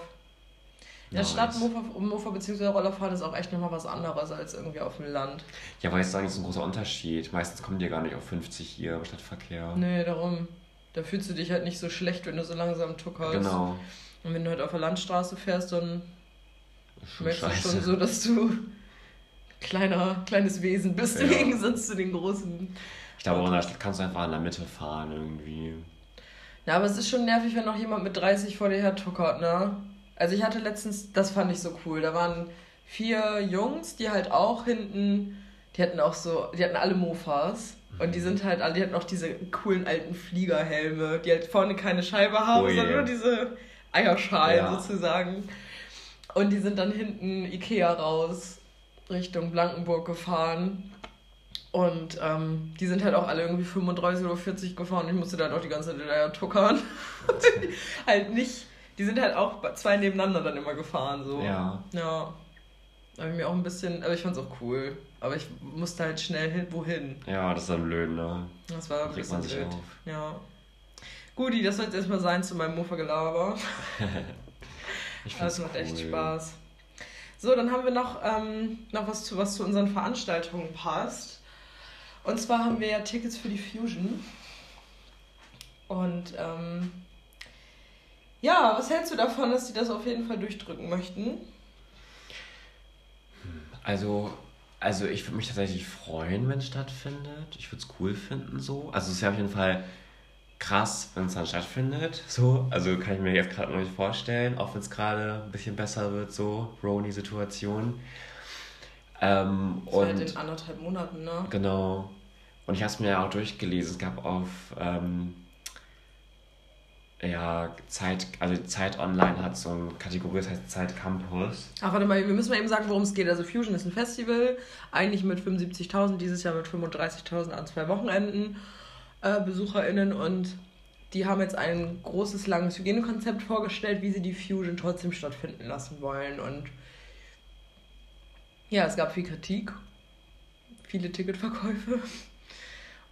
Ja, Nice. Stadt, Mofa, Mofa bzw. Rollerfahren ist auch echt nochmal was anderes als irgendwie auf dem Land. Ja, weil ich sagen, das ist ein großer Unterschied. Meistens kommen die ja gar nicht auf 50 hier im Stadtverkehr. Nee, darum. Da fühlst du dich halt nicht so schlecht, wenn du so langsam tuckerst. Genau. Und wenn du halt auf der Landstraße fährst, dann merkst scheiße. du schon so, dass du kleiner, kleines Wesen bist im Ja. Gegensatz zu den großen. Ich glaube, auch in der Stadt kannst du einfach in der Mitte fahren irgendwie. Na, aber es ist schon nervig, wenn noch jemand mit 30 vor dir her tuckert, ne? Also ich hatte letztens, das fand ich so cool, da waren vier Jungs, die halt auch hinten, die hatten auch so, die hatten alle Mofas. Und die sind halt alle, die hatten auch diese coolen alten Fliegerhelme, die halt vorne keine Scheibe haben, Oh je. sondern nur diese Eierschalen Ja. sozusagen. Und die sind dann hinten Ikea raus, Richtung Blankenburg gefahren. Und ähm, die sind halt auch alle irgendwie 35 oder 40 gefahren. Ich musste dann auch die ganze Zeit hinterher tuckern. halt nicht, die sind halt auch zwei nebeneinander dann immer gefahren. So. Ja. Ja. Da hab ich mir auch ein bisschen, aber ich fand's auch cool. Aber ich musste halt schnell hin, wohin. Ja, das ist dann blöd, ne? Das war ein bisschen blöd. auf. Ja. Guti, das soll jetzt erstmal sein zu meinem Mofa-Gelaber. Ich Das macht echt cool. Spaß. So, dann haben wir noch, ähm, noch was, zu, was zu unseren Veranstaltungen passt. Und zwar haben wir ja Tickets für die Fusion. Und ähm, ja, was hältst du davon, dass die das auf jeden Fall durchdrücken möchten? Also, also ich würde mich tatsächlich freuen, wenn es stattfindet. Ich würde es cool finden so. Also es wäre auf jeden Fall krass, wenn es dann stattfindet. So, also kann ich mir jetzt gerade noch nicht vorstellen, auch wenn es gerade ein bisschen besser wird, so, Roni-Situation. Ähm, Das halt und in anderthalb Monaten, ne? genau. Und ich habe es mir ja auch durchgelesen. Es gab auf ähm, ja, Zeit, also Zeit Online hat so eine Kategorie, das heißt Zeit Campus. Ach, warte mal, wir müssen mal eben sagen, worum es geht. Also Fusion ist ein Festival, eigentlich mit 75.000, dieses Jahr mit 35.000 an zwei Wochenenden äh, BesucherInnen und die haben jetzt ein großes, langes Hygienekonzept vorgestellt, wie sie die Fusion trotzdem stattfinden lassen wollen und ja, es gab viel Kritik, viele Ticketverkäufe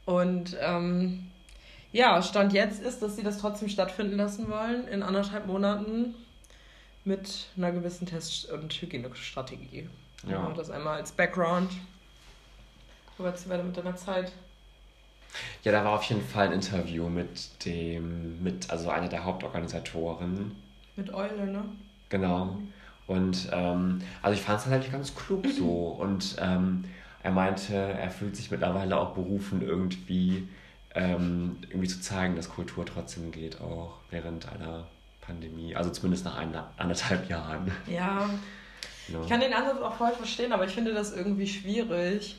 und ähm, ja, Stand jetzt ist, dass sie das trotzdem stattfinden lassen wollen in anderthalb Monaten mit einer gewissen Test- und Hygienestrategie. Ja. Und das einmal als Background. Aber jetzt weiter mit deiner Zeit. Ja, da war auf jeden Fall ein Interview mit dem, mit, also einer der Hauptorganisatoren. Mit Eule, ne? Genau. Und ähm, also ich fand es tatsächlich ganz klug so. Und ähm, er meinte, er fühlt sich mittlerweile auch berufen, irgendwie, ähm, irgendwie zu zeigen, dass Kultur trotzdem geht, auch während einer Pandemie. Also zumindest nach einer, anderthalb Jahren. Ja, Ja. ich kann den Ansatz auch voll verstehen, aber ich finde das irgendwie schwierig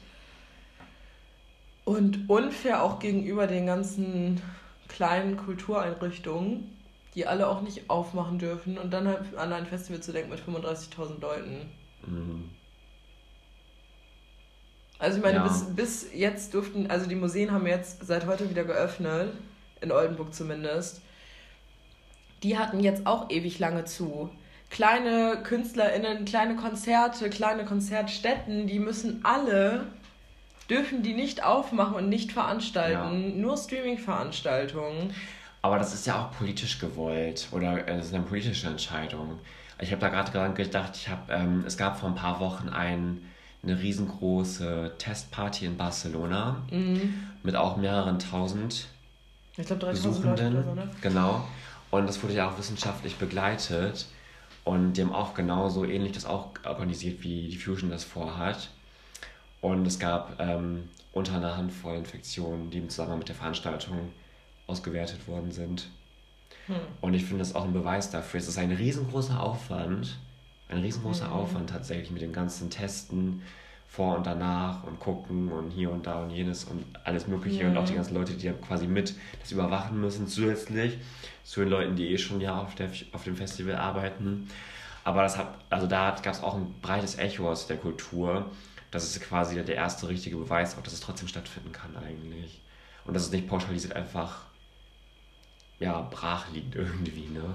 und unfair auch gegenüber den ganzen kleinen Kultureinrichtungen, die alle auch nicht aufmachen dürfen und dann halt an ein Festival zu denken mit 35.000 Leuten. Mhm. Also ich meine, Ja. bis, bis jetzt durften, also die Museen haben jetzt seit heute wieder geöffnet, in Oldenburg zumindest. Die hatten jetzt auch ewig lange zu. Kleine KünstlerInnen, kleine Konzerte, kleine Konzertstätten, die müssen alle, dürfen die nicht aufmachen und nicht veranstalten. Nur Streaming-Veranstaltungen. Aber das ist ja auch politisch gewollt oder äh, das ist eine politische Entscheidung. Ich habe da gerade gedacht, ich habe, ähm, es gab vor ein paar Wochen ein, eine riesengroße Testparty in Barcelona Mhm. mit auch mehreren tausend Ich glaube 3000 Leute Besuchenden. oder so, ne? Genau. Und das wurde ja auch wissenschaftlich begleitet. Und die haben auch genauso ähnlich das auch organisiert, wie die Fusion das vorhat. Und es gab ähm, unter einer Handvoll Infektionen, die im Zusammenhang mit der Veranstaltung ausgewertet worden sind. Hm. Und ich finde das auch ein Beweis dafür. Es ist ein riesengroßer Aufwand, ein riesengroßer Mhm. Aufwand tatsächlich mit dem ganzen Testen vor und danach und gucken und hier und da und jenes und alles Mögliche und auch die Mhm. ganzen Leute, die ja quasi mit das überwachen müssen, zusätzlich zu den Leuten, die eh schon ja auf, der, auf dem Festival arbeiten. Aber das hat, also da gab es auch ein breites Echo aus der Kultur. Das ist quasi der erste richtige Beweis, auch dass es trotzdem stattfinden kann eigentlich. Und dass es nicht pauschalisiert einfach ja, brach liegt irgendwie, ne?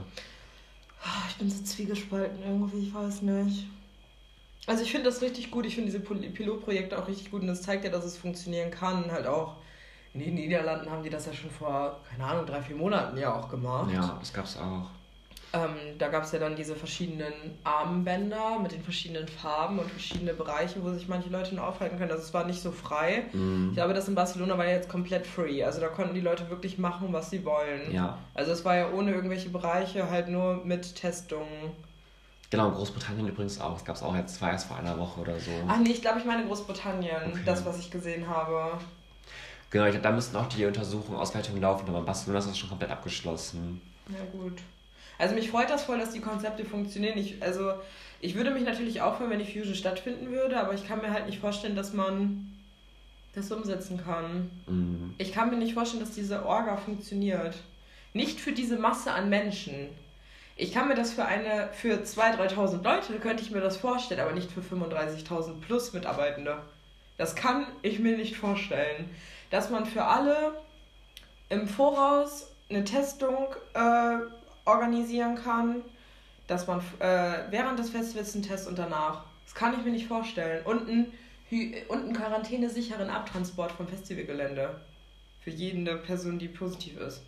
Ah, Ich bin so zwiegespalten irgendwie, ich weiß nicht. Also ich finde das richtig gut, ich finde diese Pilotprojekte auch richtig gut und das zeigt ja, dass es funktionieren kann. Halt auch in den Niederlanden haben die das ja schon vor, keine Ahnung, drei, vier Monaten ja auch gemacht. Ja, das gab's auch. Ähm, da gab es ja dann diese verschiedenen Armbänder mit den verschiedenen Farben und verschiedene Bereiche, wo sich manche Leute aufhalten können. Also es war nicht so frei. Mhm. Ich glaube, das in Barcelona war ja jetzt komplett free. Also da konnten die Leute wirklich machen, was sie wollen. Ja, Also es war ja ohne irgendwelche Bereiche, halt nur mit Testungen. genau, in Großbritannien übrigens auch. Das gab's auch jetzt zwar erst vor einer Woche oder so. Ach nee, ich glaube, ich meine Großbritannien, Okay. das, was ich gesehen habe. Genau, ich, da müssten auch die Untersuchungen, Auswertungen laufen, aber in Barcelona ist das schon komplett abgeschlossen. Ja, gut. Also mich freut das voll, dass die Konzepte funktionieren. Ich, also ich würde mich natürlich auch freuen, wenn die Fusion stattfinden würde, aber ich kann mir halt nicht vorstellen, dass man das umsetzen kann. Mhm. Ich kann mir nicht vorstellen, dass diese Orga funktioniert. Nicht für diese Masse an Menschen. Ich kann mir das für eine, für 2.000, 3.000 Leute, könnte ich mir das vorstellen, aber nicht für 35.000 plus Mitarbeitende. Das kann ich mir nicht vorstellen. Dass man für alle im Voraus eine Testung äh, organisieren kann, dass man äh, während des Festivals einen Test und danach. Das kann ich mir nicht vorstellen. Und einen, und einen quarantänesicheren Abtransport vom Festivalgelände. Für jede Person, die positiv ist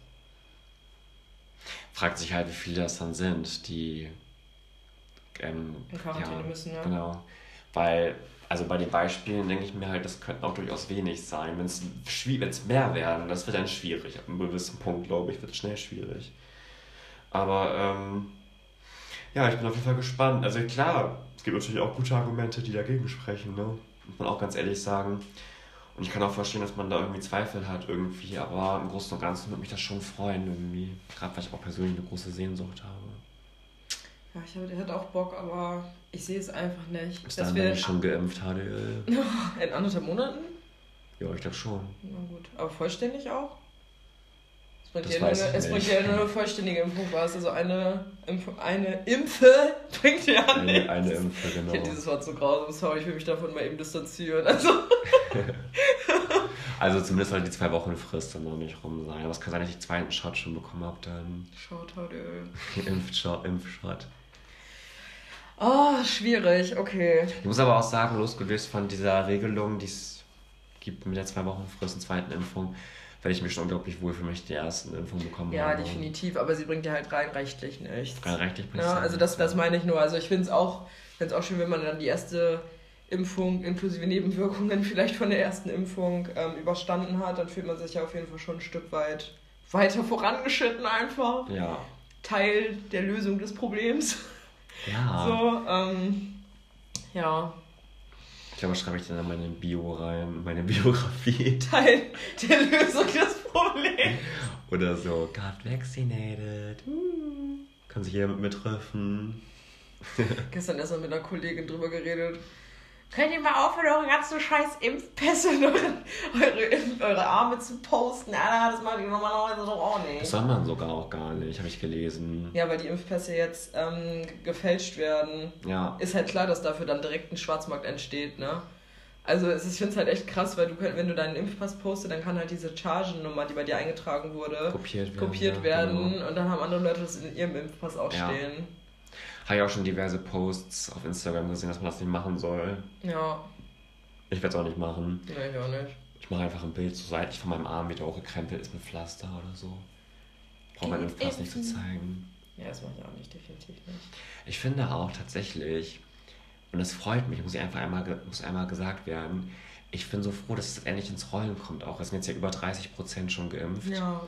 fragt sich halt, wie viele das dann sind, die ähm, in Quarantäne ja, müssen, ja. Genau. Weil, also bei den Beispielen denke ich mir halt, das könnten auch durchaus wenig sein. Wenn es mehr werden, das wird dann schwierig. Ab einem gewissen Punkt, glaube ich, wird es schnell schwierig. Aber ähm, ja, ich bin auf jeden Fall gespannt. Also klar, es gibt natürlich auch gute Argumente, die dagegen sprechen, ne? Muss man auch ganz ehrlich sagen. Und ich kann auch verstehen, dass man da irgendwie Zweifel hat irgendwie, aber im Großen und Ganzen würde mich das schon freuen irgendwie. Gerade weil ich auch persönlich eine große Sehnsucht habe. Ja, ich hätte auch Bock, aber ich sehe es einfach nicht. Ist dass wir schon geimpft, HDL? In anderthalb Monaten? Ja, ich glaube schon. Na gut. Aber vollständig auch? Es bringt, ja nur, es bringt ja nur eine vollständige Impfung was. Also eine, Impf eine Impfe bringt ja nichts. Eine, eine Impfe, genau. Ich finde dieses Wort so grausam. Sorry, ich will mich davon mal eben distanzieren. Also, also zumindest soll die zwei Wochen Frist dann noch nicht rum sein. Aber es kann sein, dass ich den zweiten Shot schon bekommen habe dann. Shot, HDL. Impfshot, Impfshot. Oh, schwierig, okay. Ich muss aber auch sagen, losgelöst von dieser Regelung, die es gibt mit der zwei Wochen Frist und zweiten Impfung, weil ich mich schon unglaublich wohl für mich die ersten Impfungen bekommen ja, habe. Ja, definitiv, aber sie bringt ja halt rein rechtlich nichts. Rein rechtlich bringt ja, Also das, das meine ich nur. Also ich finde es auch, auch schön, wenn man dann die erste Impfung inklusive Nebenwirkungen vielleicht von der ersten Impfung ähm, überstanden hat, dann fühlt man sich ja auf jeden Fall schon ein Stück weit weiter vorangeschritten einfach. Ja. Teil der Lösung des Problems. Ja. So, ähm, ja glaube, schreibe ich dann in meine Bio rein, meine Biografie. Teil der Lösung des Problems. Oder so, got vaccinated. Uh, kann sich jeder mit mir treffen. Gestern erst mal mit einer Kollegin drüber geredet. Könnt ihr mal aufhören, eure ganzen scheiß Impfpässe und eure, eure, Arme zu posten? Alter, das macht ihr normalerweise doch auch nicht. Das soll man sogar auch gar nicht, habe ich gelesen. Ja, weil die Impfpässe jetzt ähm, gefälscht werden. Ja. Ist halt klar, dass dafür dann direkt ein Schwarzmarkt entsteht, ne? Also es ist, ich finde es halt echt krass, weil du wenn du deinen Impfpass postest, dann kann halt diese Chargennummer, die bei dir eingetragen wurde, kopiert werden. Kopiert ja, werden genau. Und dann haben andere Leute das in ihrem Impfpass auch ja. stehen. Habe ich auch schon diverse Posts auf Instagram gesehen, dass man das nicht machen soll. Ja. Ich werde es auch nicht machen. Nee, ich auch nicht. Ich mache einfach ein Bild, so seitlich von meinem Arm wieder hochgekrempelt ist mit Pflaster oder so. Braucht man Impfpass nicht zu zeigen. Ja, das mache ich auch nicht, definitiv nicht. Ich finde auch tatsächlich, und das freut mich, muss einfach einmal, muss einmal gesagt werden, ich bin so froh, dass es endlich ins Rollen kommt auch. Es sind jetzt ja über 30 Prozent schon geimpft. Ja.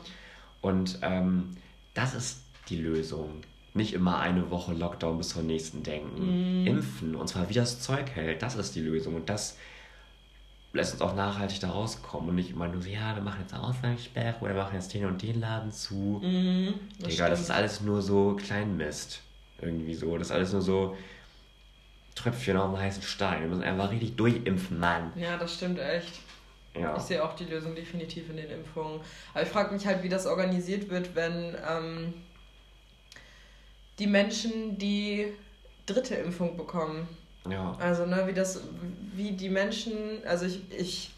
Und ähm, das ist die Lösung nicht immer eine Woche Lockdown bis zur nächsten denken. Mm. Impfen, und zwar wie das Zeug hält, das ist die Lösung. Und das lässt uns auch nachhaltig da rauskommen und nicht immer nur so, ja, wir machen jetzt eine Ausgangssperre oder wir machen jetzt den und den Laden zu. Mm, das Digga, das ist alles nur so Kleinmist. Irgendwie so. Das ist alles nur so Tröpfchen auf dem heißen Stein. Wir müssen einfach richtig durchimpfen, Mann. Ja, das stimmt echt. Ja. Ich sehe auch die Lösung definitiv in den Impfungen. Aber ich frage mich halt, wie das organisiert wird, wenn. Ähm die Menschen die dritte Impfung bekommen. Ja. Also, ne, wie das, wie die Menschen, also ich, ich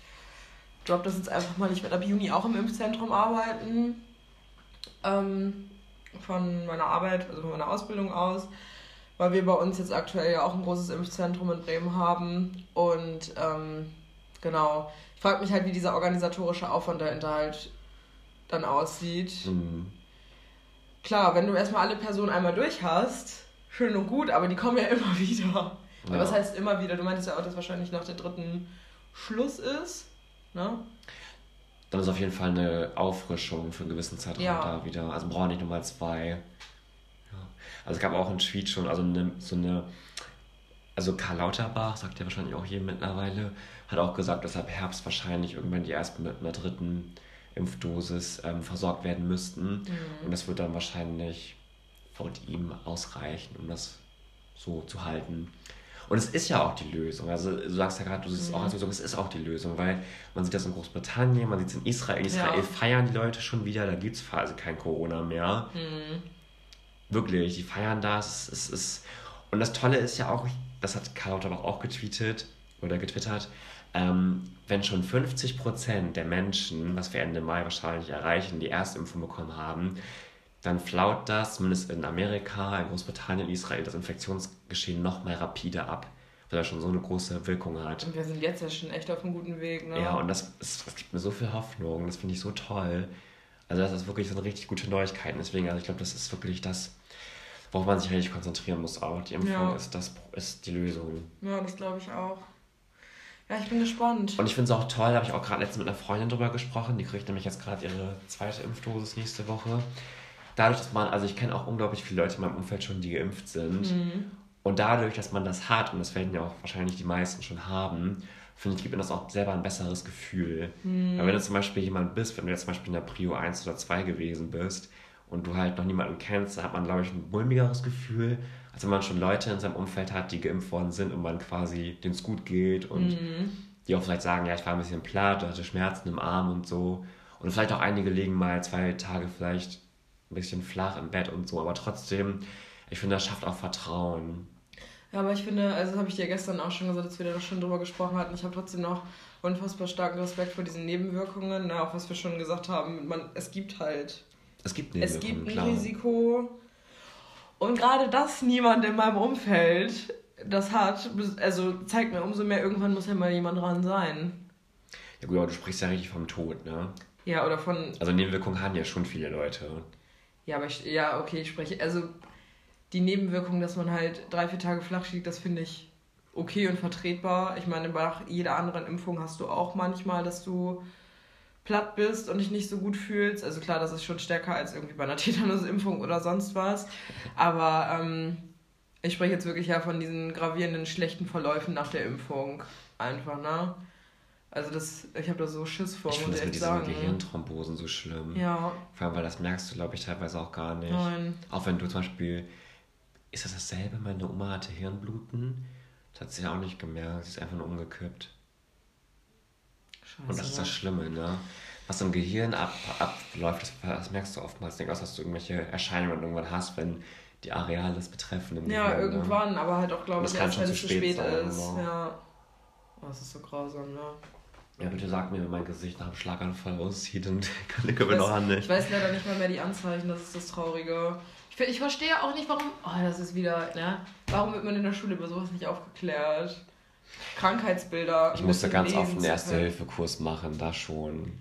glaube das jetzt einfach mal, ich werde ab Juni auch im Impfzentrum arbeiten. Ähm, von meiner Arbeit, also von meiner Ausbildung aus, weil wir bei uns jetzt aktuell ja auch ein großes Impfzentrum in Bremen haben. Und ähm, genau, ich frage mich halt, wie dieser organisatorische Aufwand dahinter halt dann aussieht. Mhm klar, wenn du erstmal alle Personen einmal durch hast, schön und gut, aber die kommen ja immer wieder. Ja. Aber was heißt immer wieder? Du meintest ja auch, dass wahrscheinlich nach der dritten Schluss ist, ne? Dann ist auf jeden Fall eine Auffrischung für einen gewissen Zeitraum ja. da wieder. Also brauchen nicht nochmal zwei. Ja. Also es gab auch einen Tweet schon, also eine, so eine, also Karl Lauterbach, sagt ja wahrscheinlich auch hier mittlerweile, hat auch gesagt, dass ab Herbst wahrscheinlich irgendwann die ersten mit einer dritten Impfdosis ähm, versorgt werden müssten. Mhm. Und das wird dann wahrscheinlich laut ihm ausreichen, um das so zu halten. Und es ist ja auch die Lösung. Also du sagst ja gerade, du siehst es auch als Lösung, es ist auch die Lösung, weil man sieht das in Großbritannien, man sieht es in Israel. In Israel Ja. feiern die Leute schon wieder, da gibt es quasi kein Corona mehr. Wirklich, die feiern das. Es ist, und das Tolle ist ja auch, das hat Karl Lauterbach auch getweetet oder getwittert, ähm, wenn schon 50% der Menschen, was wir Ende Mai wahrscheinlich erreichen, die Erstimpfung bekommen haben, dann flaut das, zumindest in Amerika, in Großbritannien, Israel, das Infektionsgeschehen noch mal rapide ab, weil das schon so eine große Wirkung hat. Und wir sind jetzt ja schon echt auf einem guten Weg, ne? Ja, und das, ist, das gibt mir so viel Hoffnung, das finde ich so toll. Also das ist wirklich so eine richtig gute Neuigkeit. Deswegen, also ich glaube, das ist wirklich das, worauf man sich richtig konzentrieren muss. Auch die Impfung Ja. ist, das, ist die Lösung. Ja, das glaube ich auch. Ja, ich bin gespannt. Und ich finde es auch toll, da habe ich auch gerade letztens mit einer Freundin drüber gesprochen, die kriegt nämlich jetzt gerade ihre zweite Impfdosis nächste Woche. Dadurch, dass man, also ich kenne auch unglaublich viele Leute in meinem Umfeld schon, die geimpft sind. Mhm. Und dadurch, dass man das hat, und das werden ja auch wahrscheinlich die meisten schon haben, finde ich, gibt mir das auch selber ein besseres Gefühl. Mhm. Weil wenn du zum Beispiel jemand bist, wenn du jetzt zum Beispiel in der Prio 1 oder 2 gewesen bist und du halt noch niemanden kennst, dann hat man, glaube ich, ein mulmigeres Gefühl, als wenn man schon Leute in seinem Umfeld hat, die geimpft worden sind und man quasi, denen es gut geht und Mhm. die auch vielleicht sagen, ja, ich war ein bisschen platt, hatte Schmerzen im Arm und so. Und vielleicht auch einige liegen mal zwei Tage vielleicht ein bisschen flach im Bett und so, aber trotzdem, ich finde, das schafft auch Vertrauen. Ja, aber ich finde, also das habe ich dir gestern auch schon gesagt, als wir da schon drüber gesprochen hatten, ich habe trotzdem noch unfassbar starken Respekt vor diesen Nebenwirkungen, ne? auch was wir schon gesagt haben, man, es gibt halt, Es gibt es Nebenwirkungen, gibt ein klar. Risiko und gerade das niemand in meinem Umfeld das hat, also zeigt mir umso mehr, irgendwann muss ja mal jemand dran sein. Ja gut, aber du sprichst ja richtig vom Tod, ne? Ja, oder von, Also Nebenwirkungen haben ja schon viele Leute. ja, aber ich, ja, okay, ich spreche, also die Nebenwirkung, dass man halt drei, vier Tage flach liegt, das finde ich okay und vertretbar. Ich meine, nach jeder anderen Impfung hast du auch manchmal, dass du platt bist und dich nicht so gut fühlst. Also klar, das ist schon stärker als irgendwie bei einer Tetanusimpfung oder sonst was. Aber ähm, ich spreche jetzt wirklich ja von diesen gravierenden schlechten Verläufen nach der Impfung. Einfach, ne? Also das, ich habe da so Schiss vor, ich finde muss das ich mit echt diesen sagen. Gehirnthrombosen so schlimm. Ja, Vor allem, weil das merkst du, glaube ich, teilweise auch gar nicht. nein. Auch wenn du zum Beispiel, ist das dasselbe? Meine Oma hatte Hirnbluten. Das hat sie ja auch nicht gemerkt. Sie ist einfach nur umgekippt. Scheiße. Und das ist ne? das Schlimme, ne? Was im Gehirn ab, abläuft, das, das merkst du oftmals. Denk aus, dass du irgendwelche Erscheinungen irgendwann hast, wenn die Areale das betreffen im Ja, Gehirn. Ne? irgendwann, aber halt auch, glaube ich, erst wenn zu es zu spät sein, ist. genau. Ja. Oh, das ist so grausam, ja. Ja, bitte sag mir, wenn mein Gesicht nach einem Schlaganfall aussieht und kann ich Ich noch an ich nicht. weiß leider nicht mal mehr die Anzeichen, das ist das Traurige. Ich, ich verstehe auch nicht, warum. Oh, das ist wieder, ne? Warum wird man in der Schule über sowas nicht aufgeklärt? Krankheitsbilder. Ich musste ganz oft einen. Erste-Hilfe-Kurs machen, da schon.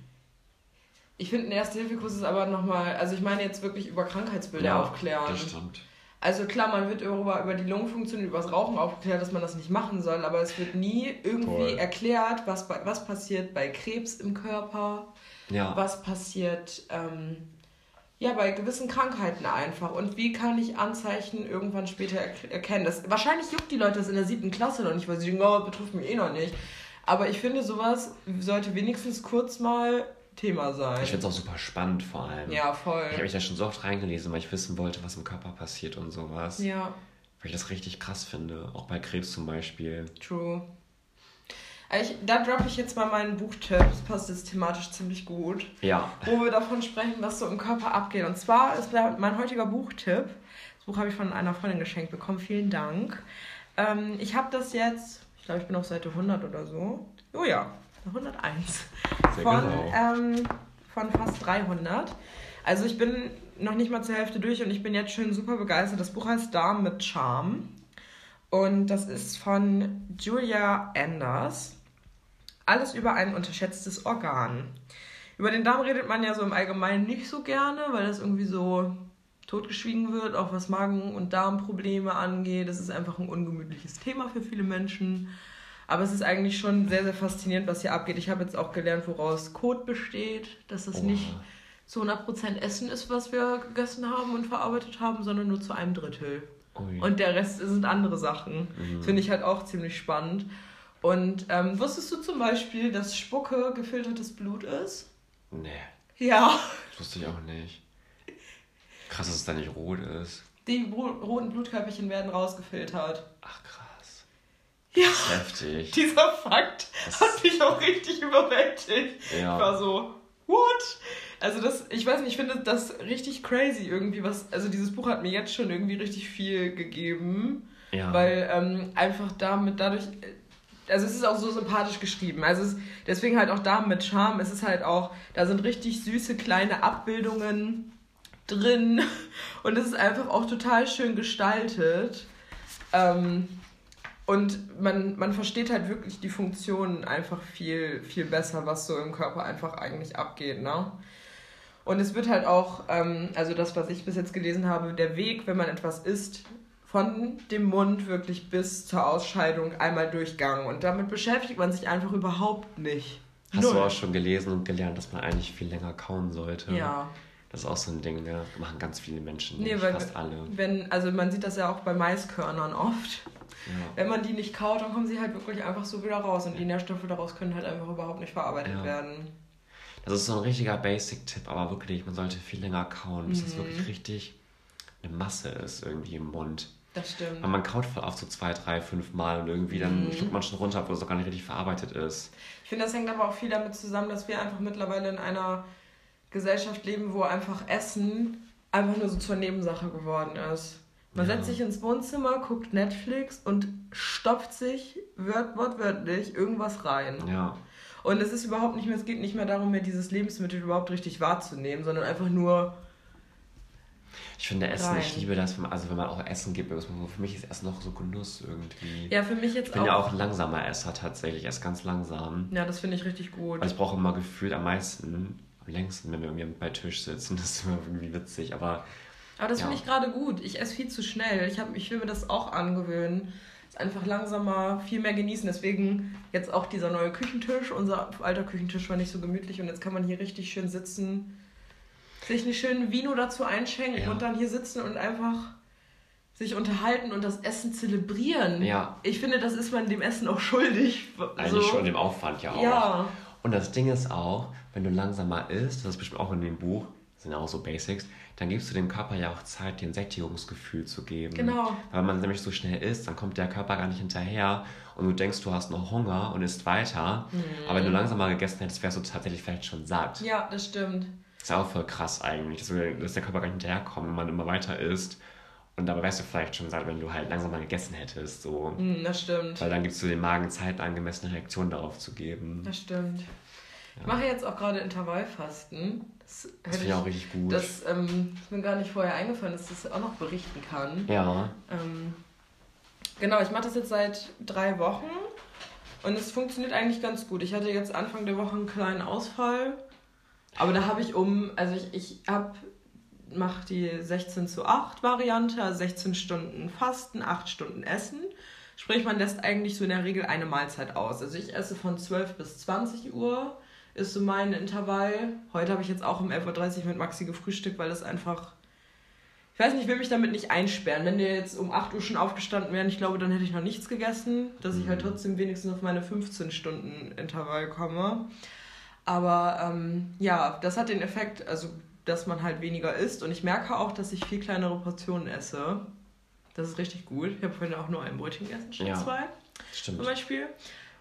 Ich finde, ein Erste-Hilfe-Kurs ist aber nochmal, also ich meine jetzt wirklich über Krankheitsbilder aufklären. Das stimmt. Also klar, man wird über, über die Lungenfunktion, über das Rauchen aufgeklärt, dass man das nicht machen soll, aber es wird nie irgendwie Voll. erklärt, was, was passiert bei Krebs im Körper, Ja. was passiert ähm, ja, bei gewissen Krankheiten einfach und wie kann ich Anzeichen irgendwann später er erkennen. Das, wahrscheinlich juckt die Leute das in der siebten Klasse noch nicht, weil sie denken, oh, betrifft mich eh noch nicht. Aber ich finde, sowas sollte wenigstens kurz mal Thema sein. Ich finde es auch super spannend vor allem. ja, Ich habe voll. mich da schon so oft reingelesen, weil ich wissen wollte, was im Körper passiert und sowas. Ja, Weil ich das richtig krass finde. Auch bei Krebs zum Beispiel. true. Also Ich, da droppe ich jetzt mal meinen Buchtipp. Das passt jetzt thematisch ziemlich gut. Ja. wo wir davon sprechen, was so im Körper abgeht. Und zwar ist mein heutiger Buchtipp, das Buch habe ich von einer Freundin geschenkt bekommen, vielen Dank. Ähm, ich habe das jetzt, ich glaube, ich bin auf Seite 100 oder so. Oh ja, 101. Sehr Von, genau. ähm, von fast 300. Also ich bin noch nicht mal zur Hälfte durch und ich bin jetzt schon super begeistert. Das Buch heißt Darm mit Charme. Und das ist von Julia Anders. Alles über ein unterschätztes Organ. Über den Darm redet man ja so im Allgemeinen nicht so gerne, weil das irgendwie so totgeschwiegen wird, auch was Magen- und Darmprobleme angeht. Das ist einfach ein ungemütliches Thema für viele Menschen. Aber es ist eigentlich schon sehr, sehr faszinierend, was hier abgeht. Ich habe jetzt auch gelernt, woraus Kot besteht, dass das Oha. nicht zu 100% Essen ist, was wir gegessen haben und verarbeitet haben, sondern nur zu einem Drittel. Ui. Und der Rest sind andere Sachen. Mhm. Finde ich halt auch ziemlich spannend. Und ähm, wusstest du zum Beispiel, dass Spucke gefiltertes Blut ist? Nee, Ja. das wusste ich auch nicht. Krass, dass es da nicht rot ist. Die roten Blutkörperchen werden rausgefiltert. Ach krass. Ja. Heftig. Dieser Fakt Das- hat mich auch richtig überwältigt. Ja. Ich war so, what? Also das, ich weiß nicht, ich finde das richtig crazy irgendwie, was, also dieses Buch hat mir jetzt schon irgendwie richtig viel gegeben, Ja. weil ähm, einfach damit dadurch, also es ist auch so sympathisch geschrieben, also es deswegen halt auch da mit Charme, es ist halt auch, da sind richtig süße kleine Abbildungen drin und es ist einfach auch total schön gestaltet. Ähm, und man, man versteht halt wirklich die Funktionen einfach viel, viel besser, was so im Körper einfach eigentlich abgeht, ne? Und es wird halt auch, ähm, also das, was ich bis jetzt gelesen habe, der Weg, wenn man etwas isst, von dem Mund wirklich bis zur Ausscheidung einmal durchgangen. Und damit beschäftigt man sich einfach überhaupt nicht. Hast Null. du auch schon gelesen und gelernt, dass man eigentlich viel länger kauen sollte? Ja. Das ist auch so ein Ding, ne? Machen ganz viele Menschen Nee, weil- fast alle. Wenn, also man sieht das ja auch bei Maiskörnern oft. Ja. Wenn man die nicht kaut, dann kommen sie halt wirklich einfach so wieder raus. Und die Nährstoffe daraus können halt einfach überhaupt nicht verarbeitet Ja. werden. Das ist so ein richtiger Basic-Tipp, aber wirklich, man sollte viel länger kauen, bis es Mhm. wirklich richtig eine Masse ist irgendwie im Mund. Das stimmt. Weil man kaut voll oft so zwei, drei, fünf Mal und irgendwie dann Mhm. schluckt man schon runter, obwohl es auch gar nicht richtig verarbeitet ist. Ich finde, das hängt aber auch viel damit zusammen, dass wir einfach mittlerweile in einer Gesellschaft leben, wo einfach Essen einfach nur so zur Nebensache geworden ist. Man Ja. setzt sich ins Wohnzimmer, guckt Netflix und stopft sich wört, wortwörtlich irgendwas rein. Ja. Und es ist überhaupt nicht mehr, es geht nicht mehr darum, mehr dieses Lebensmittel überhaupt richtig wahrzunehmen, sondern einfach nur, Ich finde Essen, Rein. ich liebe das, wenn man, also wenn man auch Essen gibt, für mich ist Essen noch so Genuss irgendwie. ja, für mich Ich jetzt bin auch. ja auch ein langsamer Esser tatsächlich, ich esse ganz langsam. Ja, das finde ich richtig gut. Weil ich brauche immer gefühlt am meisten, am längsten, wenn wir irgendwie bei Tisch sitzen. Das ist immer irgendwie witzig, aber Aber das Ja. finde ich gerade gut. Ich esse viel zu schnell. Ich, hab, ich will mir das auch angewöhnen. Einfach langsamer, viel mehr genießen. Deswegen jetzt auch dieser neue Küchentisch. Unser alter Küchentisch war nicht so gemütlich und jetzt kann man hier richtig schön sitzen, sich einen schönen Vino dazu einschenken Ja. und dann hier sitzen und einfach sich unterhalten und das Essen zelebrieren. Ja. Ich finde, das ist man dem Essen auch schuldig. eigentlich schon dem Aufwand ja auch. Ja. Und das Ding ist auch, wenn du langsamer isst, das ist bestimmt auch in dem Buch, das sind auch so Basics, dann gibst du dem Körper ja auch Zeit, dir ein Sättigungsgefühl zu geben. Genau. Weil man nämlich so schnell isst, dann kommt der Körper gar nicht hinterher und du denkst, du hast noch Hunger und isst weiter. Aber wenn du langsamer gegessen hättest, wärst du tatsächlich vielleicht schon satt. Ja, das stimmt. ist ja auch voll krass eigentlich, dass, der Körper gar nicht hinterherkommt, wenn man immer weiter isst. Und dabei wärst du vielleicht schon satt, wenn du halt langsamer gegessen hättest. So. Hm, das stimmt. Weil dann gibst du dem Magen Zeit, angemessene Reaktion darauf zu geben. Das stimmt. Ich mache jetzt auch gerade Intervallfasten. Das, Das finde ich auch richtig gut. Das ähm, ist mir gar nicht vorher eingefallen, dass ich das auch noch berichten kann. ja. Ähm, genau, ich mache das jetzt seit drei Wochen und es funktioniert eigentlich ganz gut. Ich hatte jetzt Anfang der Woche einen kleinen Ausfall, aber da habe ich um, also ich, ich habe mache die 16 zu 8 Variante, also 16 Stunden Fasten, 8 Stunden Essen. Sprich, man lässt eigentlich so in der Regel eine Mahlzeit aus. Also ich esse von 12 bis 20 Uhr, ist so mein Intervall. Heute habe ich jetzt auch um 11.30 Uhr mit Maxi gefrühstückt, weil das einfach ich weiß nicht, ich will mich damit nicht einsperren. Wenn wir jetzt um 8 Uhr schon aufgestanden wären, ich glaube, dann hätte ich noch nichts gegessen, dass ich halt Mhm. trotzdem wenigstens auf meine 15 Stunden Intervall komme. Aber ähm, ja, das hat den Effekt, also dass man halt weniger isst. Und ich merke auch, dass ich viel kleinere Portionen esse. Das ist richtig gut. Ich habe vorhin auch nur ein Brötchen gegessen, statt Ja. zwei Stimmt. zum Beispiel.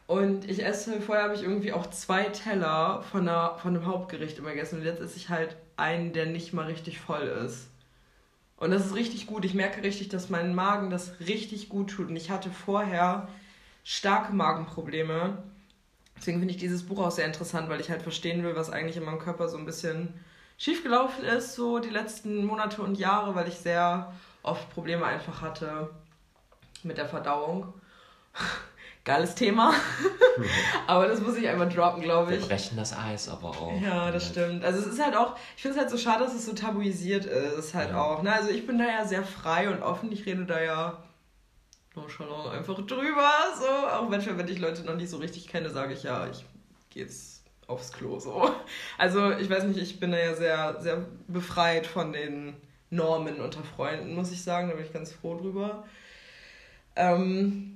Und ich esse, vorher habe ich irgendwie auch zwei Teller von, einer, von einem Hauptgericht immer gegessen. Und jetzt esse ich halt einen, der nicht mal richtig voll ist. Und das ist richtig gut. Ich merke richtig, dass mein Magen das richtig gut tut. Und ich hatte vorher starke Magenprobleme. Deswegen finde ich dieses Buch auch sehr interessant, weil ich halt verstehen will, was eigentlich in meinem Körper so ein bisschen schiefgelaufen ist, so die letzten Monate und Jahre, weil ich sehr oft Probleme einfach hatte mit der Verdauung. Geiles Thema. aber das muss ich einmal droppen, glaube Wir ich. brechen das Eis aber auch. Ja, das stimmt. Also es ist halt auch, ich finde es halt so schade, dass es so tabuisiert ist, halt Ja. auch. Ne? Also ich bin da ja sehr frei und offen. Ich rede da ja nonchalant einfach drüber. So. Auch manchmal, wenn ich Leute noch nicht so richtig kenne, sage ich ja, ich gehe jetzt aufs Klo. So. Also ich weiß nicht, ich bin da ja sehr, sehr befreit von den Normen unter Freunden, muss ich sagen. Da bin ich ganz froh drüber. Ähm,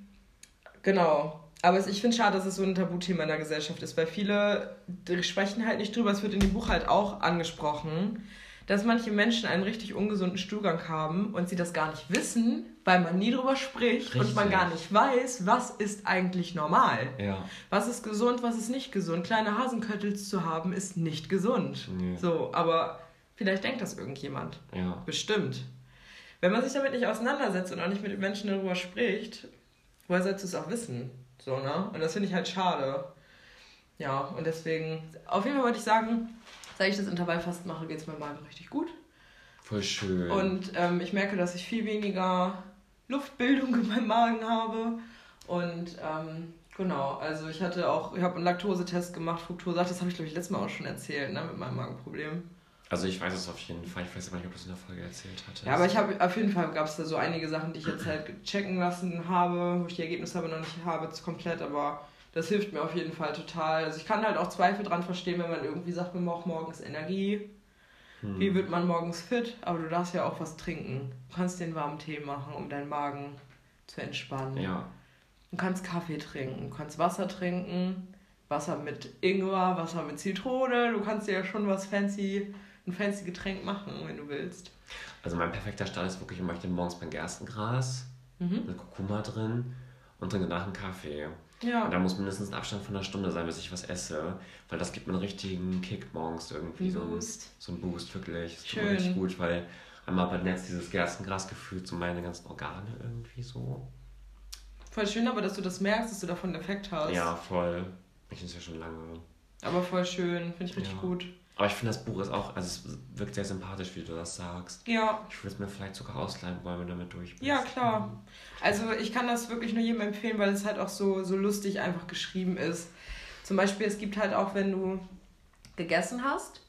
genau. Aber es, ich finde schade, dass es so ein Tabuthema in der Gesellschaft ist, weil viele sprechen halt nicht drüber. Es wird in dem Buch halt auch angesprochen, dass manche Menschen einen richtig ungesunden Stuhlgang haben und sie das gar nicht wissen, weil man nie drüber spricht richtig. und man gar nicht weiß, was ist eigentlich normal. Ja. Was ist gesund, was ist nicht gesund. Kleine Hasenköttels zu haben, ist nicht gesund. Nee. So, aber vielleicht denkt das irgendjemand. Ja. Bestimmt. Wenn man sich damit nicht auseinandersetzt und auch nicht mit den Menschen darüber spricht, woher sollst du es auch wissen? So, ne? Und das finde ich halt schade. Ja, und deswegen, auf jeden Fall wollte ich sagen, seit ich das Intervallfasten mache, geht es mir Magen richtig gut. Voll schön. Und ähm, ich merke, dass ich viel weniger Luftbildung in meinem Magen habe. Und ähm, genau, also ich hatte auch, ich habe einen Laktosetest gemacht, Fructose, das habe ich glaube ich letztes Mal auch schon erzählt, ne, mit meinem Magenproblem. Also ich weiß es auf jeden Fall, ich weiß aber nicht, ob du es in der Folge erzählt hattest. Ja, aber ich habe auf jeden Fall gab es da so einige Sachen, die ich jetzt halt checken lassen habe, wo ich die Ergebnisse aber noch nicht habe, komplett, aber das hilft mir auf jeden Fall total. Also ich kann halt auch Zweifel dran verstehen, wenn man irgendwie sagt, man braucht morgens Energie. Hm. Wie wird man morgens fit? Aber du darfst ja auch was trinken. Du kannst den warmen Tee machen, um deinen Magen zu entspannen. Ja. Du kannst Kaffee trinken, du kannst Wasser trinken, Wasser mit Ingwer, Wasser mit Zitrone. Du kannst dir ja schon was fancy, ein fancy Getränk machen, wenn du willst. Also mein perfekter Start ist wirklich, ich möchte morgens beim Gerstengras mhm. mit Kurkuma drin und trinke danach einen Kaffee. Ja. Und da muss mindestens ein Abstand von einer Stunde sein, bis ich was esse. Weil das gibt mir einen richtigen Kick morgens irgendwie. So ein, so ein Boost, wirklich. Das Schön. tut mir richtig gut, weil einmal bei Netz dieses Gerstengras gefühlt so meine ganzen Organe irgendwie so. Voll schön, aber dass du das merkst, dass du davon einen Effekt hast. Ja, voll. Ich finde es ja schon lange. Aber voll schön, finde ich richtig ja. gut. Aber ich finde, das Buch ist auch, also es wirkt sehr sympathisch, wie du das sagst. Ja. Ich würde es mir vielleicht sogar ausleihen wollen, wenn du damit durch bist. Ja, klar. Also ich kann das wirklich nur jedem empfehlen, weil es halt auch so, so lustig einfach geschrieben ist. Zum Beispiel, es gibt halt auch, wenn du gegessen hast,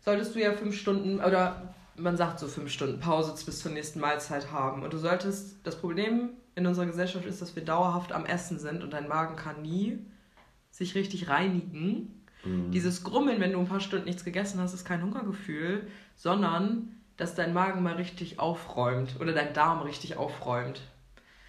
solltest du ja fünf Stunden, oder man sagt so fünf Stunden Pause bis zur nächsten Mahlzeit haben. Und du solltest, das Problem in unserer Gesellschaft ist, dass wir dauerhaft am Essen sind und dein Magen kann nie sich richtig reinigen Mhm. Dieses Grummeln, wenn du ein paar Stunden nichts gegessen hast, ist kein Hungergefühl, sondern dass dein Magen mal richtig aufräumt oder dein Darm richtig aufräumt.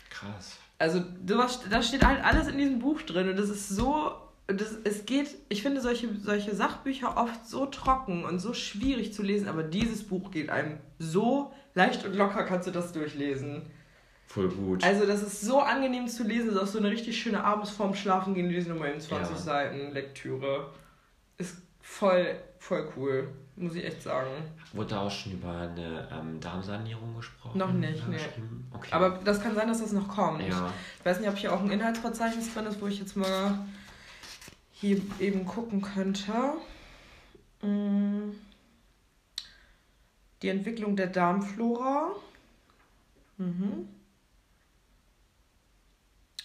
Krass. Also, du, da steht halt alles in diesem Buch drin und das ist so. Das, es geht, ich finde solche, solche Sachbücher oft so trocken und so schwierig zu lesen, aber dieses Buch geht einem so leicht und locker, kannst du das durchlesen. Voll gut. Also, das ist so angenehm zu lesen, das ist auch so eine richtig schöne abends vorm Schlafen gehen, lesen nochmal in 20 ja. Seiten Lektüre ist voll, voll cool, muss ich echt sagen. Wurde da auch schon über eine ähm, Darmsanierung gesprochen? Noch nicht, nee. Okay. Aber das kann sein, dass das noch kommt. Ja. Ich weiß nicht, ob hier auch ein Inhaltsverzeichnis drin ist, wo ich jetzt mal hier eben gucken könnte. Mm. Die Entwicklung der Darmflora. Mhm.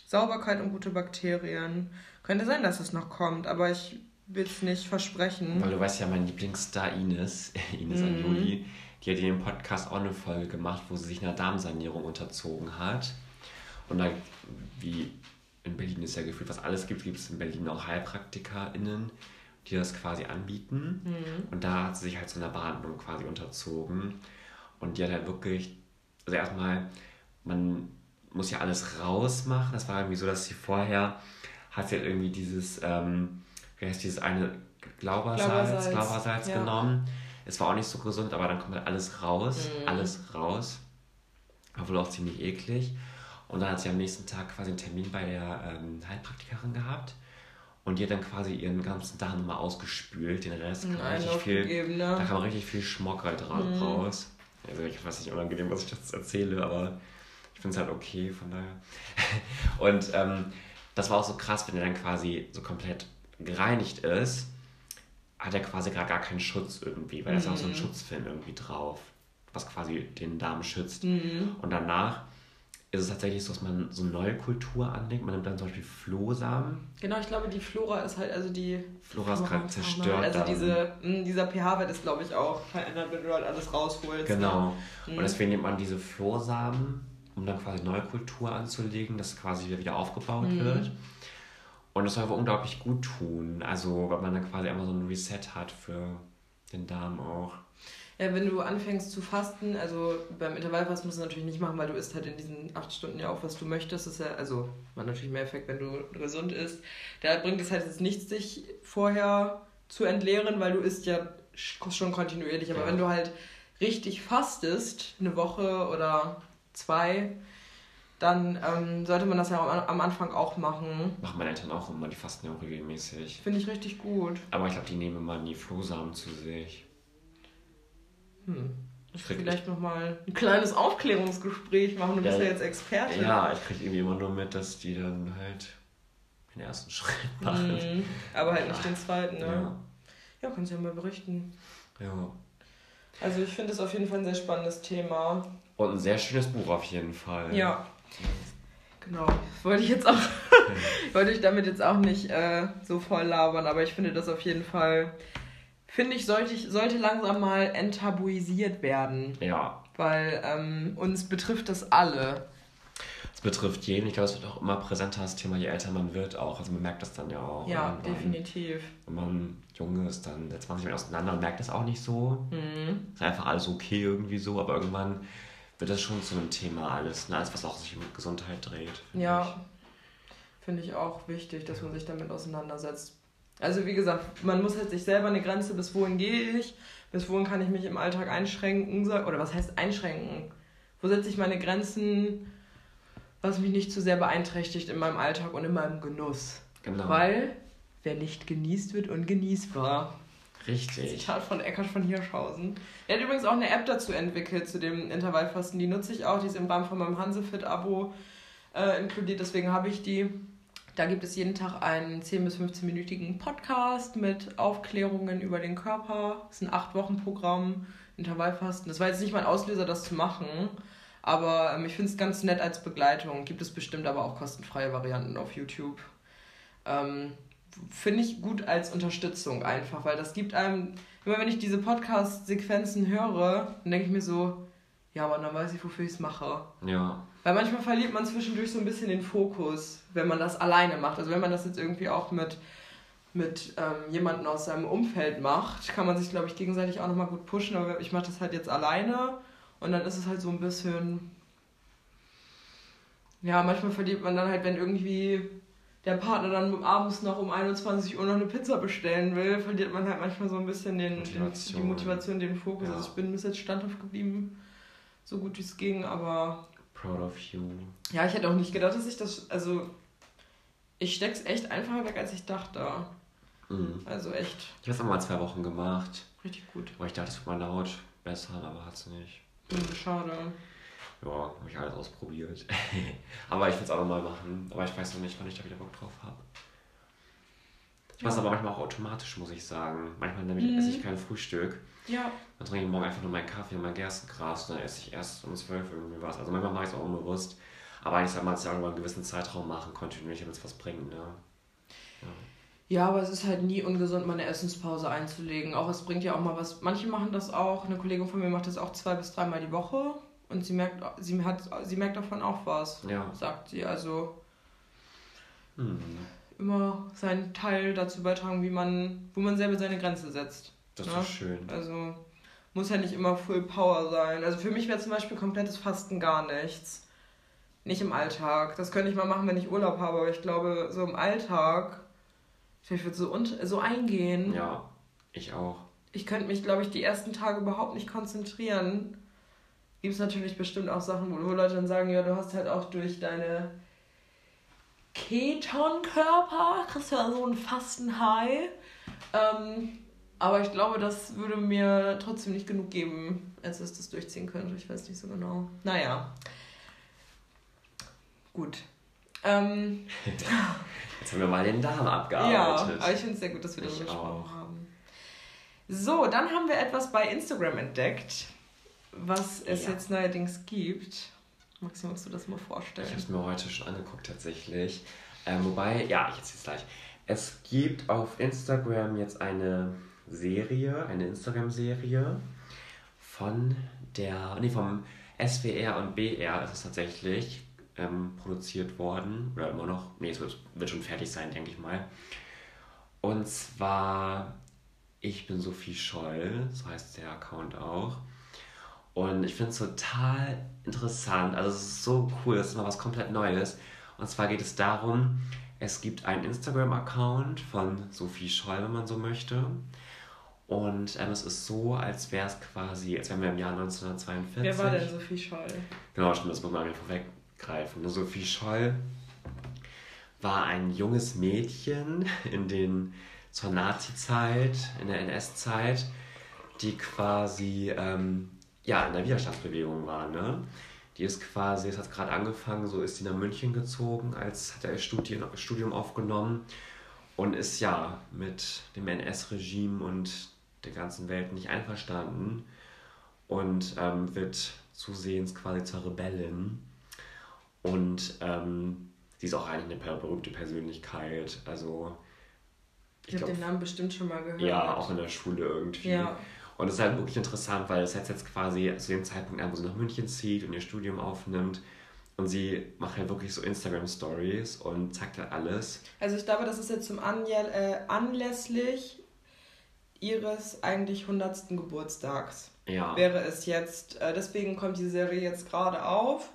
Sauberkeit und gute Bakterien. Könnte sein, dass es noch kommt, aber ich will es nicht versprechen. Weil du weißt ja, mein Lieblingsstar Ines, Ines mhm. Anjuli, die hat in dem Podcast auch eine Folge gemacht, wo sie sich einer Darmsanierung unterzogen hat. Und da, wie in Berlin ist ja gefühlt, was alles gibt, gibt es in Berlin auch HeilpraktikerInnen, die das quasi anbieten. Mhm. Und da hat sie sich halt so einer Behandlung quasi unterzogen. Und die hat halt wirklich, also erstmal, man muss ja alles rausmachen. Das war irgendwie so, dass sie vorher hat sie halt irgendwie dieses, ähm, wie heißt dieses eine Glaubersalz, Glaubersalz, ja. genommen. Es war auch nicht so gesund, aber dann kommt halt alles raus, mhm. alles raus. War wohl auch ziemlich eklig. Und dann hat sie am nächsten Tag quasi einen Termin bei der ähm, Heilpraktikerin gehabt. Und die hat dann quasi ihren ganzen Darm mal ausgespült, den Rest mhm, richtig viel. Gegeben, ne? Da kam richtig viel Schmock halt mhm. raus. Also ich weiß nicht unangenehm, was ich das erzähle, aber ich finde es halt okay, von daher. Und ähm, das war auch so krass, wenn er dann quasi so komplett gereinigt ist, hat er quasi gar, gar keinen Schutz irgendwie, weil da mhm. ist auch so ein mhm. Schutzfilm irgendwie drauf, was quasi den Darm schützt. Mhm. Und danach ist es tatsächlich so, dass man so eine neue Kultur anlegt. Man nimmt dann zum Beispiel Flohsamen. Genau, ich glaube, die Flora ist halt, also die. Flora ist gerade zerstört. Also diese, mh, dieser pH-Wert ist, glaube ich, auch verändert, wenn du halt alles rausholst. Genau. Ne? Und deswegen nimmt man diese Flohsamen, um dann quasi neue Kultur anzulegen, dass quasi wieder aufgebaut mhm. wird. Und das soll aber unglaublich gut tun. Also, weil man dann quasi einmal so ein Reset hat für den Darm auch. Ja, wenn du anfängst zu fasten, also beim Intervallfasten musst du natürlich nicht machen, weil du isst halt in diesen acht Stunden ja auch, was du möchtest. Das ist ja, also man natürlich mehr Effekt, wenn du gesund isst. Da bringt es halt jetzt nichts, sich vorher zu entleeren, weil du isst ja schon kontinuierlich. Aber Ja. wenn du halt richtig fastest, eine Woche oder zwei, dann ähm, sollte man das ja am, am Anfang auch machen. Machen meine Eltern auch immer, die fasten ja auch regelmäßig. Finde ich richtig gut. Aber ich glaube, die nehmen immer nie Flohsamen zu sich. Hm. Ich krieg, Vielleicht nochmal ein kleines Aufklärungsgespräch machen. Du bist Ja. ja jetzt Experte. ja, ich kriege irgendwie immer nur mit, dass die dann halt den ersten Schritt machen. Mhm. Aber halt nicht den zweiten, ne? Ja. Ja, kannst du ja mal berichten. ja. Also ich finde es auf jeden Fall ein sehr spannendes Thema. Und ein sehr schönes Buch auf jeden Fall. Ja. Genau. Wollte ich jetzt auch, wollte ich damit jetzt auch nicht äh, so voll labern, aber ich finde das auf jeden Fall, finde ich, sollte, ich, sollte langsam mal enttabuisiert werden. Ja. Weil ähm, uns betrifft das alle. Es betrifft jeden. Ich glaube, es wird auch immer präsenter, das Thema, je älter man wird auch. Also man merkt das dann ja auch. Ja, irgendwann. definitiv. Wenn man jung ist, dann setzt man sich mit auseinander und merkt das auch nicht so. Mhm. Ist einfach alles okay irgendwie so, aber irgendwann wird das schon zu einem Thema alles. Ne? Alles, was auch sich um Gesundheit dreht. Ja, finde ich auch wichtig, dass man sich damit auseinandersetzt. Also wie gesagt, man muss halt sich selber eine Grenze, bis wohin gehe ich, bis wohin kann ich mich im Alltag einschränken, oder was heißt einschränken? Wo setze ich meine Grenzen, was mich nicht zu sehr beeinträchtigt in meinem Alltag und in meinem Genuss? Genau. Weil wer nicht genießt, wird ungenießbar. Richtig. Zitat von Eckhard von Hirschhausen. Er hat übrigens auch eine App dazu entwickelt, zu dem Intervallfasten. Die nutze ich auch. Die ist im Rahmen von meinem Hansefit-Abo äh, inkludiert, deswegen habe ich die. Da gibt es jeden Tag einen 10- bis 15-minütigen Podcast mit Aufklärungen über den Körper. Das ist ein 8-Wochen-Programm, Intervallfasten. Das war jetzt nicht mein Auslöser, das zu machen. Aber ähm, ich finde es ganz nett als Begleitung. Gibt es bestimmt aber auch kostenfreie Varianten auf YouTube. Ähm, finde ich gut als Unterstützung einfach, weil das gibt einem, immer wenn ich diese Podcast-Sequenzen höre, dann denke ich mir so, ja, aber dann weiß ich, wofür ich es mache. Ja. Weil manchmal verliert man zwischendurch so ein bisschen den Fokus, wenn man das alleine macht. Also wenn man das jetzt irgendwie auch mit, mit ähm, jemandem aus seinem Umfeld macht, kann man sich, glaube ich, gegenseitig auch nochmal gut pushen. Aber ich mache das halt jetzt alleine und dann ist es halt so ein bisschen... Ja, manchmal verliert man dann halt, wenn irgendwie der Partner dann abends noch um 21 Uhr noch eine Pizza bestellen will, verliert man halt manchmal so ein bisschen den, Motivation. Den, die Motivation, den Fokus. Ja. Also ich bin bis jetzt standhaft geblieben, so gut wie es ging, aber Proud of you. ja, ich hätte auch nicht gedacht, dass ich das, also ich steck's echt einfacher weg, als ich dachte. Mhm. Also echt Ich habe es auch mal zwei Wochen gemacht, richtig gut. wo ich dachte, es wird mal laut besser, aber hat es nicht. Hm, Schade. Ja, habe ich alles ausprobiert. aber ich will es auch nochmal machen. Aber ich weiß noch nicht, wann ich da wieder Bock drauf habe. Ich mache es Ja. aber manchmal auch automatisch, muss ich sagen. Manchmal nämlich Mhm. esse ich kein Frühstück. Ja, Dann trinke ich morgen einfach nur meinen Kaffee und mein Gerstengras und dann esse ich erst um 12 irgendwie was. Also manchmal mache ich es auch unbewusst. Aber eigentlich soll man es ja über einen gewissen Zeitraum machen, kontinuierlich, damit es was bringt, ne? Ja. Ja, aber es ist halt nie ungesund, mal eine Essenspause einzulegen. Auch es bringt ja auch mal was. Manche machen das auch. Eine Kollegin von mir macht das auch zwei bis dreimal die Woche. Und sie merkt, sie hat, sie merkt davon auch was, Ja. sagt sie. Also Hm. immer seinen Teil dazu beitragen, wie man, wo man selber seine Grenze setzt. Das ist Ja. doch schön. Also muss ja nicht immer Full Power sein. Also für mich wäre zum Beispiel komplettes Fasten gar nichts. Nicht im Alltag. Das könnte ich mal machen, wenn ich Urlaub habe, aber ich glaube, so im Alltag, ich würde so, so eingehen. Ja, ich auch. Ich könnte mich, glaube ich, die ersten Tage überhaupt nicht konzentrieren. Gibt es natürlich bestimmt auch Sachen, wo Leute dann sagen, ja, du hast halt auch durch deine Ketonkörper, kriegst du ja so einen Fasten-High. Ähm, aber ich glaube, das würde mir trotzdem nicht genug geben, als dass das durchziehen könnte. Ich weiß nicht so genau. Naja. Gut. Ähm, Jetzt haben wir mal den Darm ja, abgearbeitet. aber ich finde es sehr gut, dass wir darüber gesprochen haben. So, dann haben wir etwas bei Instagram entdeckt, was es Ja. jetzt neuerdings gibt. Maxi, magst du das mal Ich vorstellen? habe es mir heute schon angeguckt tatsächlich. Ähm, wobei, ja, ich erzähle es gleich. Es gibt auf Instagram jetzt eine Serie, eine Instagram-Serie von der, nee, vom SWR und BR ist es tatsächlich ähm, produziert worden. Oder immer noch, nee, es wird, wird schon fertig sein, denke ich mal. Und zwar, ich bin Sophie Scholl, so heißt der Account auch. Und ich finde es total interessant. Also es ist so cool, das ist mal was komplett Neues. Und zwar geht es darum, es gibt einen Instagram-Account von Sophie Scholl, wenn man so möchte. Und ähm, es ist so, als wäre es quasi, als wären wir im Jahr 1942. Wer war denn Sophie Scholl? Genau, stimmt, das muss man mir vorweggreifen. Sophie Scholl war ein junges Mädchen in den, zur Nazi-Zeit, in der NS-Zeit, die quasi ähm, ja, in der Widerstandsbewegung war. Ne? Die ist quasi, es hat gerade angefangen, so ist sie nach München gezogen, als hat er ihr Studien, Studium aufgenommen und ist ja mit dem NS-Regime und der ganzen Welt nicht einverstanden und ähm, wird zusehends quasi zur Rebellin. Und ähm, sie ist auch eigentlich eine berühmte Persönlichkeit. Also ich, ich habe den Namen bestimmt schon mal gehört. Ja, auch in der Schule irgendwie. Ja. Und es ist halt wirklich interessant, weil es jetzt, jetzt quasi zu dem Zeitpunkt an, wo sie nach München zieht und ihr Studium aufnimmt. Und sie macht halt wirklich so Instagram-Stories und zeigt halt alles. Also ich glaube, das ist jetzt zum Anjäl äh, anlässlich ihres eigentlich 100. Geburtstags. Ja. Wäre es jetzt. Äh, deswegen kommt die Serie jetzt gerade auf.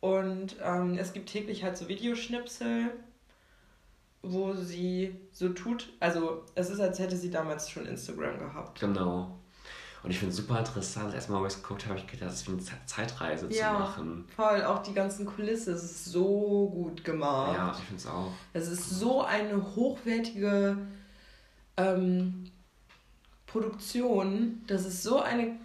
Und ähm, es gibt täglich halt so Videoschnipsel, wo sie so tut. Also es ist, als hätte sie damals schon Instagram gehabt. Genau. Und ich finde es super interessant. Erstmal, wo ich es geguckt habe, ich gedacht, das ist wie eine Zeitreise ja, zu machen. Voll, auch die ganzen Kulissen. Es ist so gut gemacht. Ja, ich finde es auch. Es ist so eine hochwertige ähm, Produktion. Das ist so eine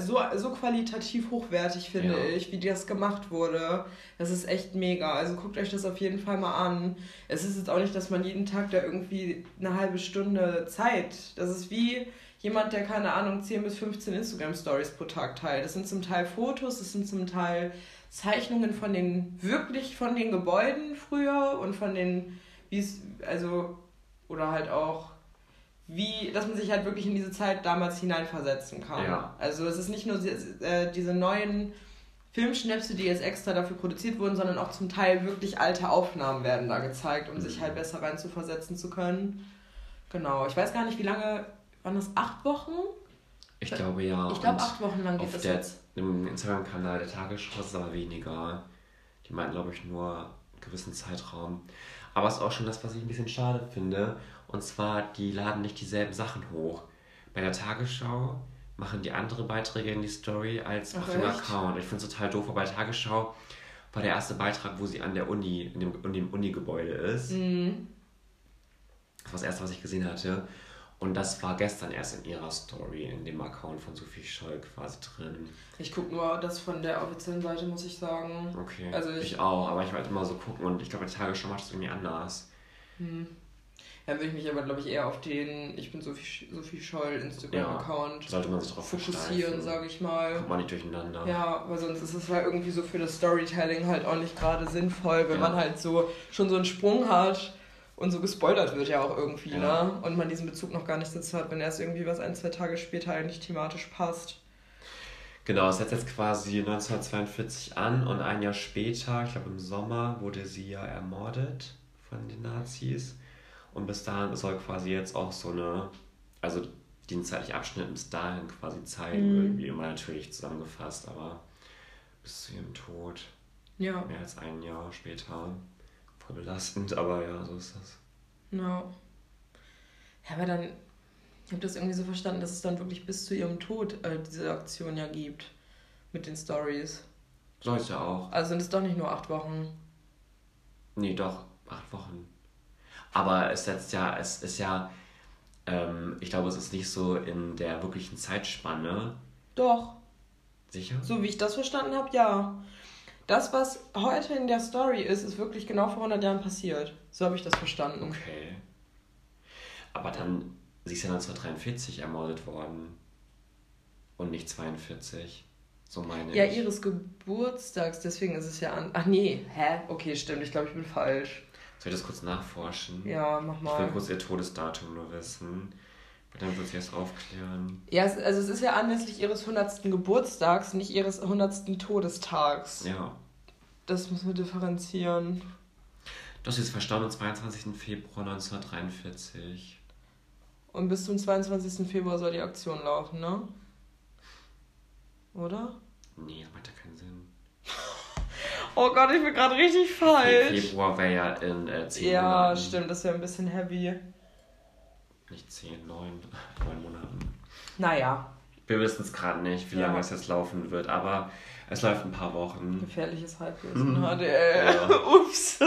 so, so qualitativ hochwertig, finde ja. ich, wie das gemacht wurde. Das ist echt mega. Also guckt euch das auf jeden Fall mal an. Es ist jetzt auch nicht, dass man jeden Tag da irgendwie eine halbe Stunde Zeit. Das ist wie jemand, der, keine Ahnung, 10 bis 15 Instagram-Stories pro Tag teilt. Das sind zum Teil Fotos, das sind zum Teil Zeichnungen von den, wirklich von den Gebäuden früher und von den, wie es, also, oder halt auch wie, dass man sich halt wirklich in diese Zeit damals hineinversetzen kann. Ja. Also es ist nicht nur äh, diese neuen Filmschnäpse, die jetzt extra dafür produziert wurden, sondern auch zum Teil wirklich alte Aufnahmen werden da gezeigt, um mhm. sich halt besser reinzuversetzen zu können. Genau. Ich weiß gar nicht, wie lange, waren das acht Wochen? Ich glaube ja. Ich glaube acht Wochen lang geht das der, jetzt. Im Instagram-Kanal der Tagesschau ist es aber weniger. Die meinten, glaube ich, nur einen gewissen Zeitraum. Aber es ist auch schon das, was ich ein bisschen schade finde. Und zwar, die laden nicht dieselben Sachen hoch. Bei der Tagesschau machen die andere Beiträge in die Story als auf dem Account. Ich finde es total doof, aber bei der Tagesschau war der erste Beitrag, wo sie an der Uni, in dem, in dem Uni-Gebäude ist. Mhm. Das war das erste, was ich gesehen hatte. Und das war gestern erst in ihrer Story, in dem Account von Sophie Scholl quasi drin. Ich gucke nur das von der offiziellen Seite, muss ich sagen. Okay. Also ich, ich auch, aber ich wollte immer so gucken und ich glaube, die Tagesschau macht es irgendwie anders. Hm. Ja, würde ich mich aber, glaube ich, eher auf den Ich bin Sophie, Sophie Scholl Instagram-Account ja, fokussieren, sage ich mal. Kommt man nicht durcheinander. Ja, weil sonst ist es halt irgendwie so für das Storytelling halt auch nicht gerade sinnvoll, wenn ja. man halt so schon so einen Sprung hat und so gespoilert wird ja auch irgendwie, ja. ne? Und man diesen Bezug noch gar nicht dazu hat, wenn erst irgendwie was ein, zwei Tage später eigentlich thematisch passt. Genau, es setzt jetzt quasi 1942 an und ein Jahr später, ich glaube im Sommer, wurde sie ja ermordet von den Nazis. Und bis dahin soll quasi jetzt auch so eine, also den zeitlichen Abschnitt bis dahin quasi zeigen, mhm. irgendwie immer natürlich zusammengefasst, aber bis zu ihrem Tod. Ja. Mehr als ein Jahr später belastend, aber ja, so ist das. Ja. Ja, aber dann, ich habe das irgendwie so verstanden, dass es dann wirklich bis zu ihrem Tod äh, diese Aktion ja gibt. Mit den Stories. Soll es ja auch. Also sind es doch nicht nur acht Wochen. Nee, doch, acht Wochen. Aber es setzt ja, es ist ja, ähm, ich glaube, es ist nicht so in der wirklichen Zeitspanne. Doch. Sicher? So wie ich das verstanden habe, ja. Das, was heute in der Story ist, ist wirklich genau vor 100 Jahren passiert. So habe ich das verstanden. Okay. Aber dann, sie ist ja 1943 ermordet worden. Und nicht 42. So meine ich. Ja, ihres Geburtstags, deswegen ist es ja an. Ach nee, hä? Okay, stimmt, ich glaube, ich bin falsch. Soll ich das kurz nachforschen? Ja, mach mal. Ich will kurz ihr Todesdatum nur wissen. Dann wird sie es aufklären. Ja, also es ist ja anlässlich ihres 100. Geburtstags, nicht ihres 100. Todestags. Ja. Das müssen wir differenzieren. Das ist verstorben am 22. Februar 1943. Und bis zum 22. Februar soll die Aktion laufen, ne? Oder? Nee, das macht ja keinen Sinn. oh Gott, ich bin gerade richtig falsch. Februar wäre ja in äh, 10 Ja, Monaten. stimmt, das wäre ein bisschen heavy. Nicht zehn, neun, neun Monaten. Naja. Wir wissen es gerade nicht, wie Ja. lange es jetzt laufen wird, aber es läuft ein paar Wochen. Gefährliches Halbwissen. Hatte, äh, Ja. Ups.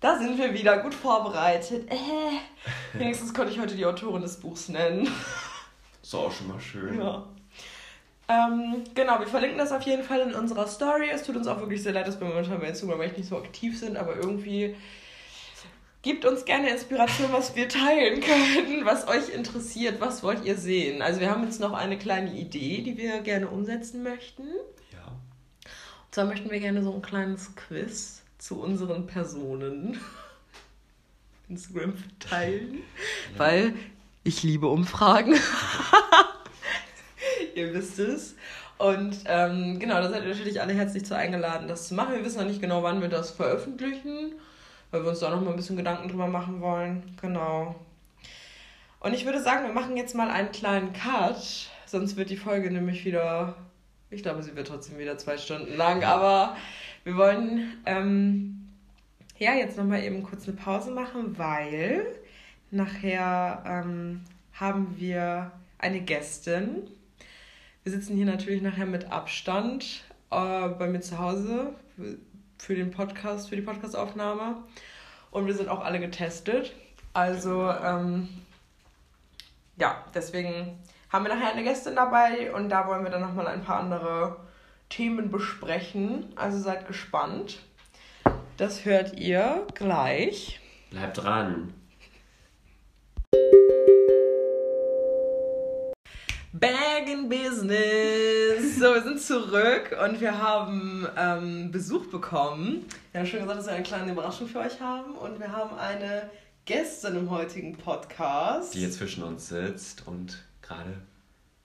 Da sind wir wieder gut vorbereitet. Äh. Wenigstens konnte ich heute die Autorin des Buchs nennen. Ist auch schon mal schön. Ja. Ähm, genau, wir verlinken das auf jeden Fall in unserer Story. Es tut uns auch wirklich sehr leid, dass wir momentan bei Instagram echt nicht so aktiv sind, aber irgendwie gebt uns gerne Inspiration, was wir teilen können, was euch interessiert, was wollt ihr sehen. Also wir haben jetzt noch eine kleine Idee, die wir gerne umsetzen möchten. Ja. Und zwar möchten wir gerne so ein kleines Quiz zu unseren Personen Instagram verteilen, weil ich liebe Umfragen. ihr wisst es. Und ähm, genau, da seid ihr natürlich alle herzlich zu eingeladen, das zu machen. Wir wissen noch nicht genau, wann wir das veröffentlichen, weil wir uns da noch mal ein bisschen Gedanken drüber machen wollen. Genau. Und ich würde sagen, wir machen jetzt mal einen kleinen Cut, sonst wird die Folge nämlich wieder, ich glaube, sie wird trotzdem wieder zwei Stunden lang, aber wir wollen ähm, ja jetzt noch mal eben kurz eine Pause machen, weil nachher ähm, haben wir eine Gästin. Wir sitzen hier natürlich nachher mit Abstand äh, bei mir zu Hause für den Podcast, für die Podcastaufnahme. Und wir sind auch alle getestet. Also, ähm, ja, deswegen haben wir nachher eine Gästin dabei und da wollen wir dann nochmal ein paar andere Themen besprechen. Also seid gespannt. Das hört ihr gleich. Bleibt dran. Bag in Business. So, wir sind zurück und wir haben ähm, Besuch bekommen. Wir haben schon gesagt, dass wir eine kleine Überraschung für euch haben und wir haben eine Gästin im heutigen Podcast. Die hier zwischen uns sitzt und gerade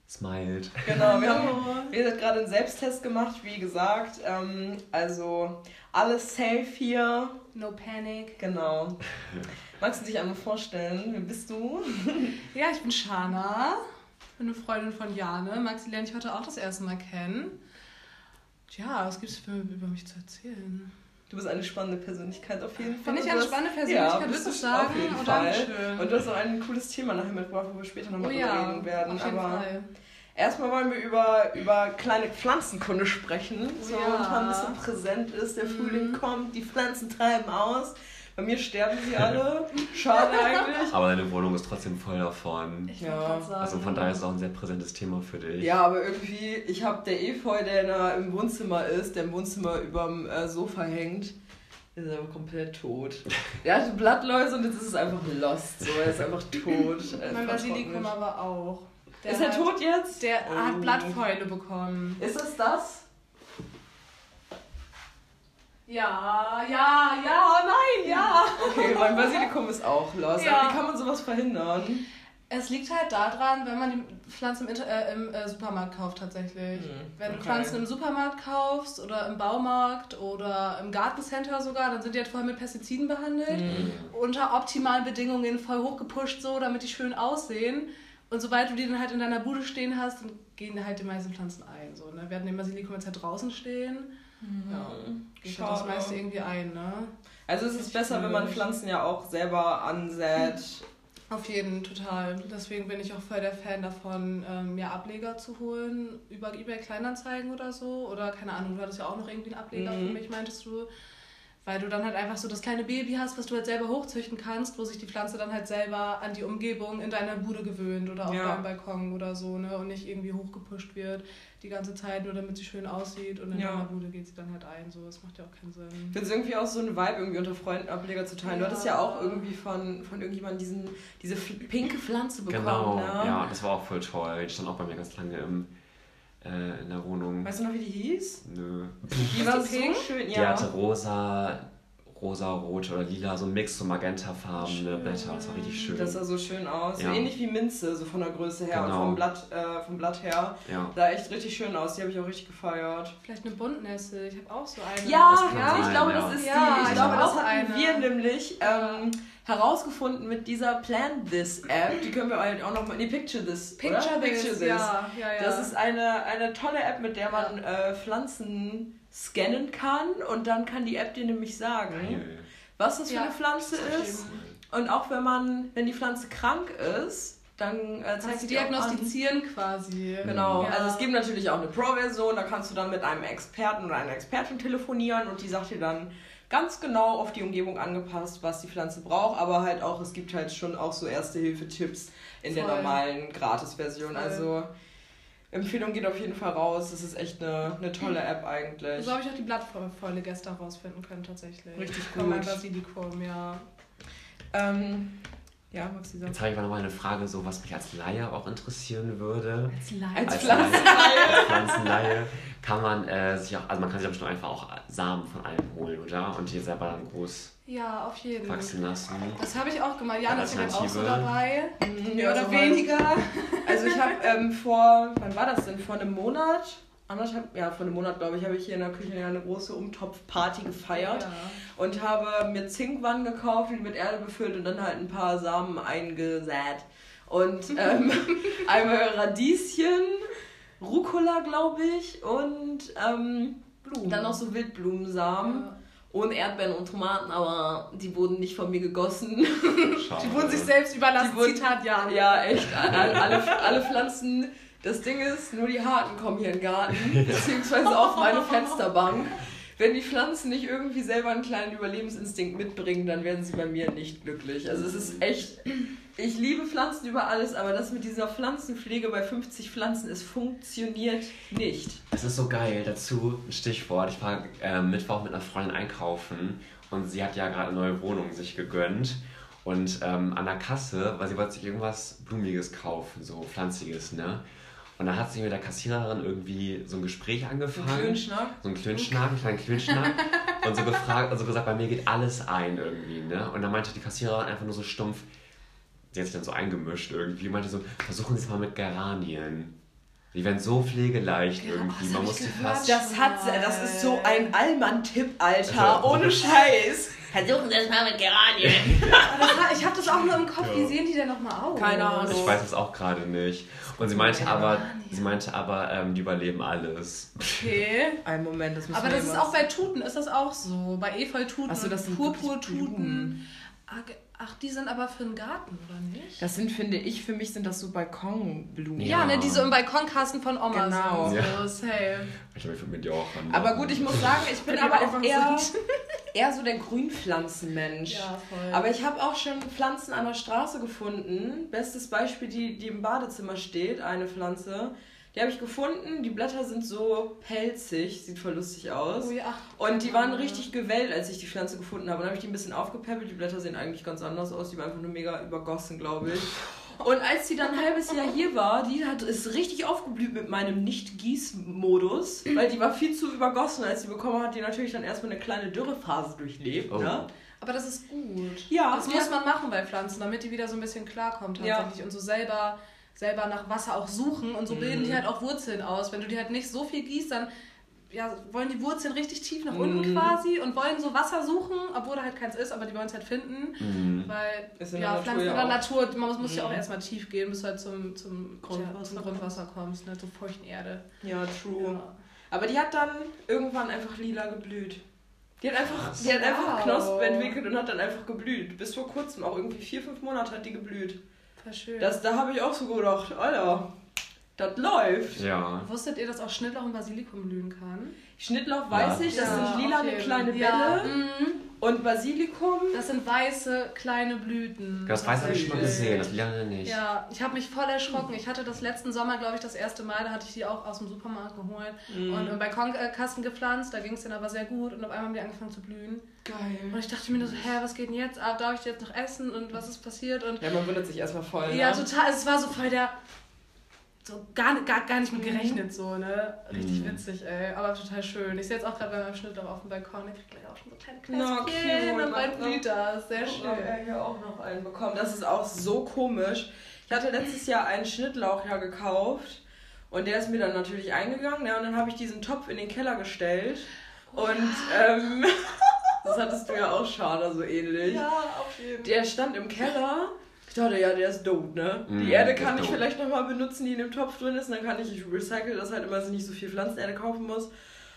smilet. Genau, wir haben wie gesagt, gerade einen Selbsttest gemacht, wie gesagt. Ähm, also alles safe hier. No panic. Genau. Magst du dich einmal vorstellen? Wer bist du? Ja, ich bin Shana. Bin eine Freundin von Jane. Maxi lerne ich heute auch das erste Mal kennen. Tja, was gibt es über mich zu erzählen? Du bist eine spannende Persönlichkeit auf jeden Fall. Bin ich eine spannende Persönlichkeit, ja, bist du sagen? Auf jeden Oh, Fall. Und du hast auch ein cooles Thema nachher mitgebracht, wo wir später nochmal Oh ja, reden werden. auf jeden Aber Fall. erstmal wollen wir über, über kleine Pflanzenkunde sprechen. Oh So ja. momentan ein bisschen präsent ist. Der Mhm. Frühling kommt, die Pflanzen treiben aus. Bei mir sterben sie alle. Schade eigentlich. Aber deine Wohnung ist trotzdem voll davon. Ich Ja. sagen. Also von daher ist es auch ein sehr präsentes Thema für dich. Ja, aber irgendwie, ich habe der Efeu, der da im Wohnzimmer ist, der im Wohnzimmer überm äh, Sofa hängt, ist aber komplett tot. Der hatte Blattläuse und jetzt ist es einfach lost. So, er ist einfach tot. Mein Basilikum aber auch. Der Ist er hat, tot jetzt? Der Oh. hat Blattfäule bekommen. Ist es das? Ja, ja, ja, nein, ja. Okay, mein Basilikum ist auch lost. Ja. Wie kann man sowas verhindern? Es liegt halt daran, wenn man die Pflanzen im, Inter äh, im äh, Supermarkt kauft tatsächlich. Hm, wenn du okay. Pflanzen im Supermarkt kaufst oder im Baumarkt oder im Gartencenter sogar, dann sind die halt vorher mit Pestiziden behandelt. Mhm. Unter optimalen Bedingungen voll hochgepusht so, damit die schön aussehen. Und sobald du die dann halt in deiner Bude stehen hast, dann gehen halt die meisten Pflanzen ein. So, ne? Wir hatten den Basilikum jetzt halt draußen stehen. Ja, geht halt das meiste irgendwie ein, ne? Also es ist besser, wenn man Pflanzen ja auch selber ansät. Auf jeden, total. Deswegen bin ich auch voll der Fan davon, ähm, mir Ableger zu holen über eBay Kleinanzeigen oder so. Oder keine Ahnung, du hattest ja auch noch irgendwie einen Ableger Mhm. für mich, meintest du. Weil du dann halt einfach so das kleine Baby hast, was du halt selber hochzüchten kannst, wo sich die Pflanze dann halt selber an die Umgebung in deiner Bude gewöhnt oder auf Ja. deinem Balkon oder so, ne? Und nicht irgendwie hochgepusht wird die ganze Zeit, nur damit sie schön aussieht und in Ja. deiner Bude geht sie dann halt ein. So, das macht ja auch keinen Sinn. Ich finde es irgendwie auch so eine Vibe, irgendwie unter Freunden Ableger zu teilen. Du Ja. hattest ja auch irgendwie von, von irgendjemandem diesen, diese pinke Pflanze bekommen, Genau, ne? ja, das war auch voll toll. Die stand auch bei mir ganz lange im, äh, in der Wohnung. Weißt du noch, wie die hieß? Nö. Die war die pink? so schön, Die ja. hatte rosa, rosa, rot oder lila, so ein Mix, so magentafarbene Blätter. Das war richtig schön. Das sah so schön aus. Ja. So ähnlich wie Minze, so von der Größe her Genau. und vom Blatt, äh, vom Blatt her. ja. Sah echt richtig schön aus. Die habe ich auch richtig gefeiert. Vielleicht eine Buntnessel, ich habe auch so eine. Ja, ja ich glaube, ja. das ist Ja, die. Ich ich glaube, das auch hatten eine. wir nämlich ähm, herausgefunden mit dieser Plan This App. Die können wir halt auch noch mal. Nee, Picture This. Picture oder? This, Picture This. ja, ja, ja. Das ist eine, eine tolle App, mit der man äh, Pflanzen scannen kann und dann kann die App dir nämlich sagen, Geil. was das für Ja, eine Pflanze ist. Und auch wenn man, wenn die Pflanze krank ist, dann äh, zeigt Kannst sie auch an. diagnostizieren quasi. Genau, Ja. also es gibt natürlich auch eine Pro-Version, da kannst du dann mit einem Experten oder einer Expertin telefonieren und die sagt dir dann ganz genau auf die Umgebung angepasst, was die Pflanze braucht, aber halt auch, es gibt halt schon auch so Erste-Hilfe-Tipps in der Voll. normalen Gratis-Version. Voll. Also Empfehlung geht auf jeden Fall raus, das ist echt eine, eine tolle App eigentlich. So habe ich auch die Blattfäule gestern rausfinden können, tatsächlich. Richtig gut. Basilikum, ja. Ähm, ja, Maxi sagt. Jetzt habe ich mal nochmal eine Frage, so was mich als Laie auch interessieren würde. Als Leid. Als Als Pflanzenlaie. Laie, als Pflanzenlaie kann man äh, sich auch, also man kann sich ja bestimmt einfach auch Samen von einem holen, oder? Und die selber dann groß Ja, auf jeden Fall. wachsen lassen. Das habe ich auch gemacht. Jana ist ja jetzt auch so Alternative. dabei. Mhm, Mehr oder so weniger. Also ich habe ähm, vor, wann war das denn? Vor einem Monat, anderthalb, ja, vor einem Monat glaube ich, habe ich hier in der Küche eine große Umtopfparty gefeiert Ja. und habe mir Zinkwannen gekauft, die mit Erde befüllt und dann halt ein paar Samen eingesät. Und ähm, einmal Radieschen, Rucola, glaube ich, und ähm, Blumen. dann noch so Wildblumensamen. Ja. Ohne Erdbeeren und Tomaten, aber die wurden nicht von mir gegossen. Schade. Die wurden sich selbst überlassen, Die wurden- Zitat Jana. Ja, echt. Alle, alle, alle Pflanzen. Das Ding ist, nur die Harten kommen hier in den Garten, beziehungsweise auf meine Fensterbank. Wenn die Pflanzen nicht irgendwie selber einen kleinen Überlebensinstinkt mitbringen, dann werden sie bei mir nicht glücklich. Also es ist echt. Ich liebe Pflanzen über alles, aber das mit dieser Pflanzenpflege bei 50 Pflanzen, es funktioniert nicht. Es ist so geil. Dazu ein Stichwort. Ich war äh, Mittwoch mit einer Freundin einkaufen und sie hat ja gerade eine neue Wohnung sich gegönnt. Und ähm, an der Kasse, weil sie wollte sich irgendwas Blumiges kaufen, so Pflanziges, ne? Und dann hat sie mit der Kassiererin irgendwie so ein Gespräch angefangen. Klönschnack. so einen Klönschnack, einen kleinen Klönschnack und so gefragt, also gesagt, bei mir geht alles ein irgendwie, ne? Und dann meinte die Kassiererin einfach nur so stumpf, die hat sich dann so eingemischt irgendwie, meinte so, versuchen Sie es mal mit Geranien. Die werden so pflegeleicht Ja, irgendwie, man muss die fast... Das hat, das ist so ein Allmann-Tipp, Alter. Also- Ohne Scheiß. Versuchen Sie es mal mit Geranien. Ich habe das auch nur im Kopf. Ja. Wie sehen die denn nochmal aus? Keine Ahnung. Ich weiß es auch gerade nicht. Und sie meinte aber, sie meinte aber, ähm, die überleben alles. Okay. Ein Moment, das müssen Aber das ist auch bei Tuten, ist das auch so. Bei Efeututen Ach so, das sind Purpurtuten. Ach, die sind aber für den Garten, oder nicht? Das sind, finde ich, für mich sind das so Balkonblumen. Ja, Ja. ne, die so im Balkonkasten von Oma Genau. sind. Ja. So, safe. Ich glaube, ich die auch an. Aber gut, ich muss sagen, ich bin aber einfach auch eher, eher so der Grünpflanzenmensch. Ja, voll. Aber ich habe auch schon Pflanzen an der Straße gefunden. Bestes Beispiel, die, die im Badezimmer steht, eine Pflanze. Die habe ich gefunden. Die Blätter sind so pelzig, sieht voll lustig aus. Oh ja, ach, Und die waren ja. richtig gewellt, als ich die Pflanze gefunden habe. Dann habe ich die ein bisschen aufgepäppelt. Die Blätter sehen eigentlich ganz anders aus. Die waren einfach nur mega übergossen, glaube ich. Und als die dann ein halbes Jahr hier war, die hat, ist richtig aufgeblüht mit meinem Nicht-Gieß-Modus. Weil die war viel zu übergossen. Als sie bekommen hat, die natürlich dann erstmal eine kleine Dürrephase durchlebt. Oh. Ne? Aber das ist gut. Ja, Das ja. muss man machen bei Pflanzen, damit die wieder so ein bisschen klarkommen tatsächlich und so selber, selber nach Wasser auch suchen und so bilden Mhm. die halt auch Wurzeln aus. Wenn du die halt nicht so viel gießt, dann ja, wollen die Wurzeln richtig tief nach unten Mhm. quasi und wollen so Wasser suchen, obwohl da halt keins ist, aber die wollen es halt finden. Mhm. Weil Ist in ja, Pflanzen ja in der auch. Natur, man muss, muss Mhm. ja auch erstmal tief gehen, bis du halt zum, zum Grundwasser ja, zum Grundwasser kommst, ne, zur feuchten Erde. Ja, true. Ja. Aber die hat dann irgendwann einfach lila geblüht. Die hat einfach, die hat einfach Wow. Knospen entwickelt und hat dann einfach geblüht. Bis vor kurzem, auch irgendwie vier, fünf Monate hat die geblüht. Voll schön. Das, da habe ich auch so gedacht, Alter, das läuft. Ja. Wusstet ihr, dass auch Schnittlauch und Basilikum blühen kann? Schnittlauch weiß Ja. ich, das Ja, sind lila jeden. kleine Bälle. Mhm. Und Basilikum. Das sind weiße kleine Blüten. Das weiß habe ich schon mal gesehen, das Liane nicht. Ja, ich habe mich voll erschrocken. Ich hatte das letzten Sommer, glaube ich, das erste Mal, da hatte ich die auch aus dem Supermarkt geholt Mhm. und im Balkonkasten gepflanzt. Da ging es denen aber sehr gut und auf einmal haben die angefangen zu blühen. Und Geil. ich dachte mir nur so, hä, was geht denn jetzt ab? Darf ich die jetzt noch essen und was ist passiert? Und Ja, man wundert sich erstmal voll. Ne? ja, total. Es war so voll der. So gar, gar, gar nicht mit gerechnet, so, ne? Richtig Mhm. witzig, ey. Aber total schön. Ich sehe jetzt auch gerade bei meinem Schnittlauch auf dem Balkon, der kriegt gleich auch schon so kleine Knöspchen cute. und bald blüht das. Sehr Ich habe schön. hier auch noch einen bekommen. Das ist auch so komisch. Ich hatte letztes Jahr einen Schnittlauch ja gekauft und der ist mir dann natürlich eingegangen. Ja, und dann habe ich diesen Topf in den Keller gestellt. Und ähm, das hattest du ja auch schade, so ähnlich. auf jeden Der stand im Keller. Ich dachte, ja, der ist dope, ne? Mm, die Erde der kann ich dope. vielleicht nochmal benutzen, die in dem Topf drin ist. Und dann kann ich, ich recycle das halt immer, dass ich nicht so viel Pflanzenerde kaufen muss.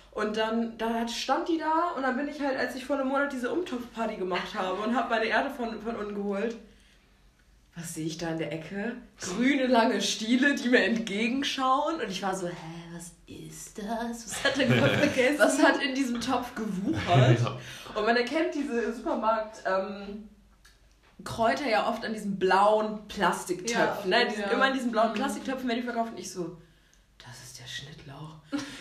Und dann, dann stand die da und dann bin ich halt, als ich vor einem Monat diese Umtopfparty gemacht habe und habe meine Erde von, von unten geholt. Was sehe ich da in der Ecke? Grüne lange Stiele, die mir entgegenschauen. Und ich war so, hä, was ist das? Was hat denn Gott vergessen? Was hat in diesem Topf gewuchert? Und man erkennt diese Supermarkt. Ähm, Kräuter ja oft an diesen blauen Plastiktöpfen. Ja, ne? Die sind ja. immer in diesen blauen Plastiktöpfen, wenn die verkaufen. Und ich so, das ist der Schnittlauch.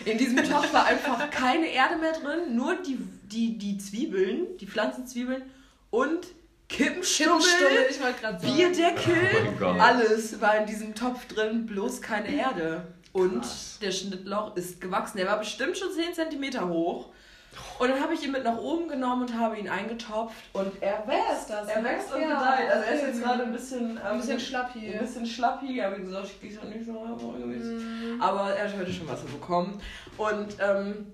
In diesem Topf war einfach keine Erde mehr drin, nur die, die, die Zwiebeln, die Pflanzenzwiebeln und Kippenstummel. Bierdeckel, Oh alles war in diesem Topf drin, bloß keine Erde. Und Krass. der Schnittlauch ist gewachsen. Der war bestimmt schon 10 cm hoch. Und dann habe ich ihn mit nach oben genommen und habe ihn eingetopft. Und er wächst. das, Er ne? wächst und Ja. gedeiht. Also er ist jetzt gerade ein bisschen, ähm, Ein bisschen schlappi. Ein bisschen schlappi. Ja, wie gesagt, ich kriege es nicht so regelmäßig. Mhm. Aber er hat heute schon Wasser bekommen. Und ähm,